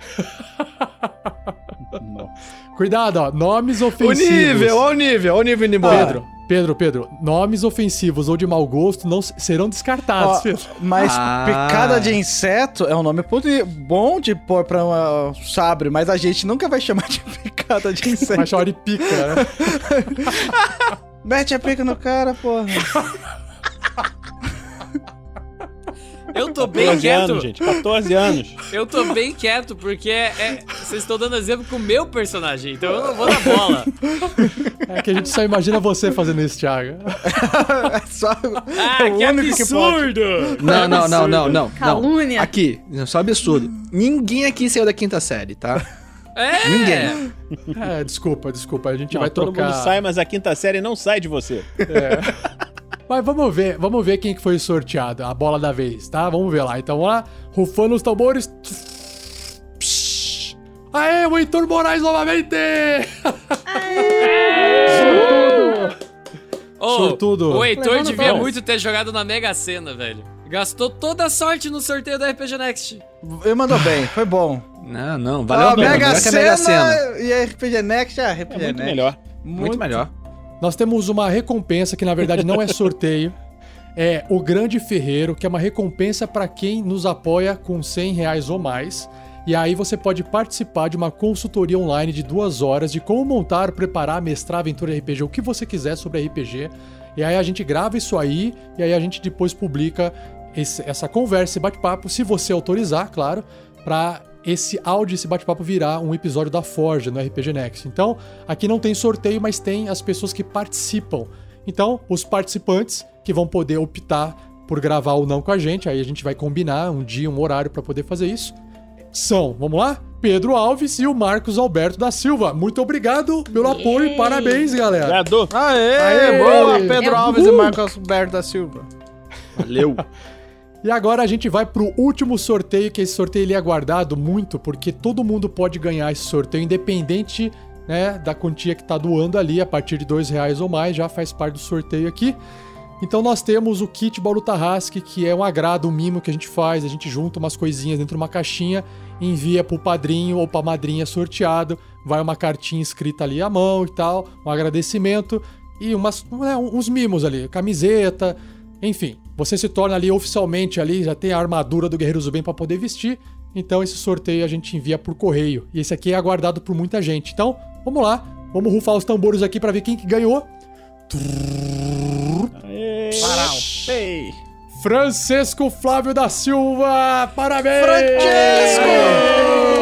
Cuidado, ó. Nomes ofensivos. O nível, ó o nível, ó o nível indo. Pedro, Pedro, Pedro. Nomes ofensivos ou de mau gosto não serão descartados, ó, Pedro. Mas ah. picada de inseto é um nome bom de pôr pra um sabre, mas a gente nunca vai chamar de picada de inseto. Vai chamar de pica, né? Mete a pica no cara, porra. Eu tô bem quieto. anos, gente. 14 anos. Eu tô bem quieto porque é, é, vocês estão dando exemplo com o meu personagem, então eu não vou na bola. É que a gente só imagina você fazendo isso, Thiago. é só ah, é que absurdo! Que não, não, não, não, não. Calúnia. Não. Aqui, só absurdo. Ninguém aqui saiu da quinta série, tá? É. Ninguém. É, desculpa, desculpa. A gente não, vai todo trocar. Todo mundo sai, mas a quinta série não sai de você. É. Mas vamos ver, vamos ver quem que foi sorteado, a bola da vez, tá? Vamos ver lá. Então vamos lá, rufando os tambores. Aê, o Heitor Moraes novamente! Aê! Oh, Sortudo. O Heitor devia muito ter jogado na Mega Sena, velho. Gastou toda a sorte no sorteio da RPG Next. Ele mandou bem, foi bom. Não, não, valeu ah, Mega, Sena Mega Sena e RPG Next, é RPG é muito Next. melhor. Muito, muito melhor. Nós temos uma recompensa que na verdade não é sorteio. É o Grande Ferreiro, que é uma recompensa para quem nos apoia com 100 reais ou mais. E aí você pode participar de uma consultoria online de duas horas de como montar, preparar, mestrar aventura RPG, o que você quiser sobre RPG. E aí a gente grava isso aí e aí a gente depois publica esse, essa conversa e bate-papo, se você autorizar, claro, para esse áudio, esse bate-papo virar um episódio da Forja no RPG Next. Então, aqui não tem sorteio, mas tem as pessoas que participam. Então, os participantes que vão poder optar por gravar ou não com a gente, aí a gente vai combinar um dia, um horário para poder fazer isso. São, vamos lá? Pedro Alves e o Marcos Alberto da Silva. Muito obrigado pelo apoio e parabéns, galera. Obrigado. Aê, Aê boa, Pedro é, Alves e Marcos Alberto da Silva. Valeu. E agora a gente vai pro último sorteio, que esse sorteio ele é aguardado muito, porque todo mundo pode ganhar esse sorteio, independente né, da quantia que tá doando ali, a partir de dois reais ou mais, já faz parte do sorteio aqui. Então nós temos o kit Bauru Tarrasque, que é um agrado, um mimo que a gente faz, a gente junta umas coisinhas dentro de uma caixinha, envia pro padrinho ou pra madrinha sorteado, vai uma cartinha escrita ali à mão e tal, um agradecimento e umas, né, uns mimos ali, camiseta, enfim, você se torna ali oficialmente ali, já tem a armadura do Guerreiro Zuben para poder vestir. Então esse sorteio a gente envia por correio. E esse aqui é aguardado por muita gente. Então, vamos lá. Vamos rufar os tambores aqui para ver quem que ganhou. Aê. Ei. Francesco Flávio da Silva! Parabéns! Francesco!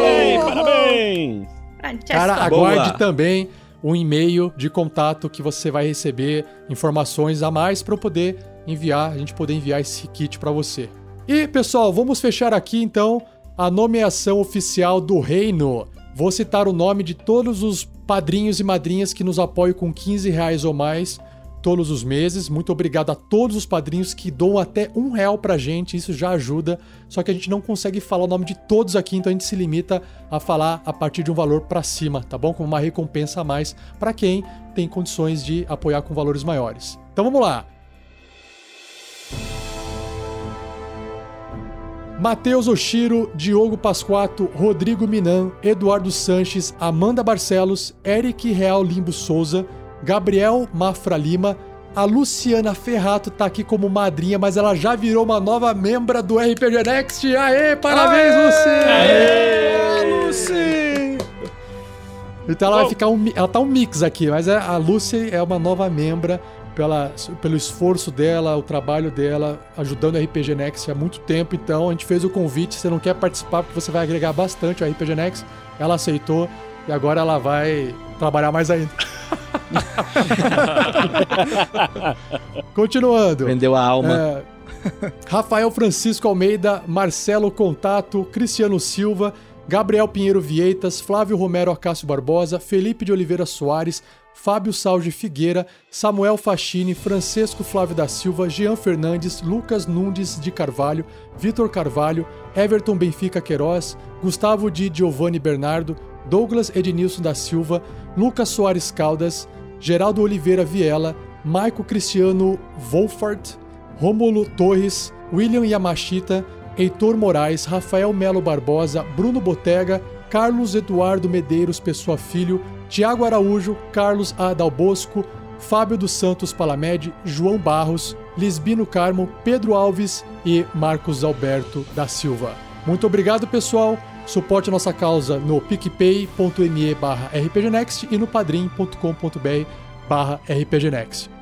Ei, parabéns! Francesco. Cara, aguarde Boa. também um e-mail de contato que você vai receber informações a mais para eu poder enviar, a gente poder enviar esse kit para você. E pessoal, vamos fechar aqui então a nomeação oficial do reino. Vou citar o nome de todos os padrinhos e madrinhas que nos apoiam com 15 reais ou mais todos os meses. Muito obrigado a todos os padrinhos que doam até um real pra gente, isso já ajuda. Só que a gente não consegue falar o nome de todos aqui, então a gente se limita a falar a partir de um valor para cima, tá bom? Como uma recompensa a mais para quem tem condições de apoiar com valores maiores. Então vamos lá. Matheus Oshiro, Diogo Pasquato, Rodrigo Minan, Eduardo Sanches, Amanda Barcelos, Eric Real Limbo Souza, Gabriel Mafra Lima, a Luciana Ferrato tá aqui como madrinha, mas ela já virou uma nova membra do RPG Next. Aê, parabéns, Aê! Lucy! Aê, Lucy! Então ela vai ficar um. Ela tá um mix aqui, mas a Lucy é uma nova membra pela, pelo esforço dela, o trabalho dela, ajudando o RPG Next há muito tempo. Então a gente fez o convite. Se você não quer participar, porque você vai agregar bastante ao RPG Next, ela aceitou e agora ela vai trabalhar mais ainda. Continuando. Vendeu a alma. É, Rafael Francisco Almeida, Marcelo Contato, Cristiano Silva, Gabriel Pinheiro Vieitas, Flávio Romero Acácio Barbosa, Felipe de Oliveira Soares, Fábio Salge Figueira, Samuel Fachini, Francisco Flávio da Silva, Jean Fernandes, Lucas Nunes de Carvalho, Vitor Carvalho, Everton Benfica Queiroz, Gustavo de Giovanni Bernardo, Douglas Ednilson da Silva, Lucas Soares Caldas, Geraldo Oliveira Viela, Maico Cristiano Wolfart, Rômulo Torres, William Yamashita, Heitor Moraes, Rafael Melo Barbosa, Bruno Botega, Carlos Eduardo Medeiros Pessoa Filho, Tiago Araújo, Carlos Adalbosco, Fábio dos Santos Palamed, João Barros, Lisbino Carmo, Pedro Alves e Marcos Alberto da Silva. Muito obrigado, pessoal. Suporte a nossa causa no picpay.me barra rpgnext e no padrim.com.br barra rpgnext.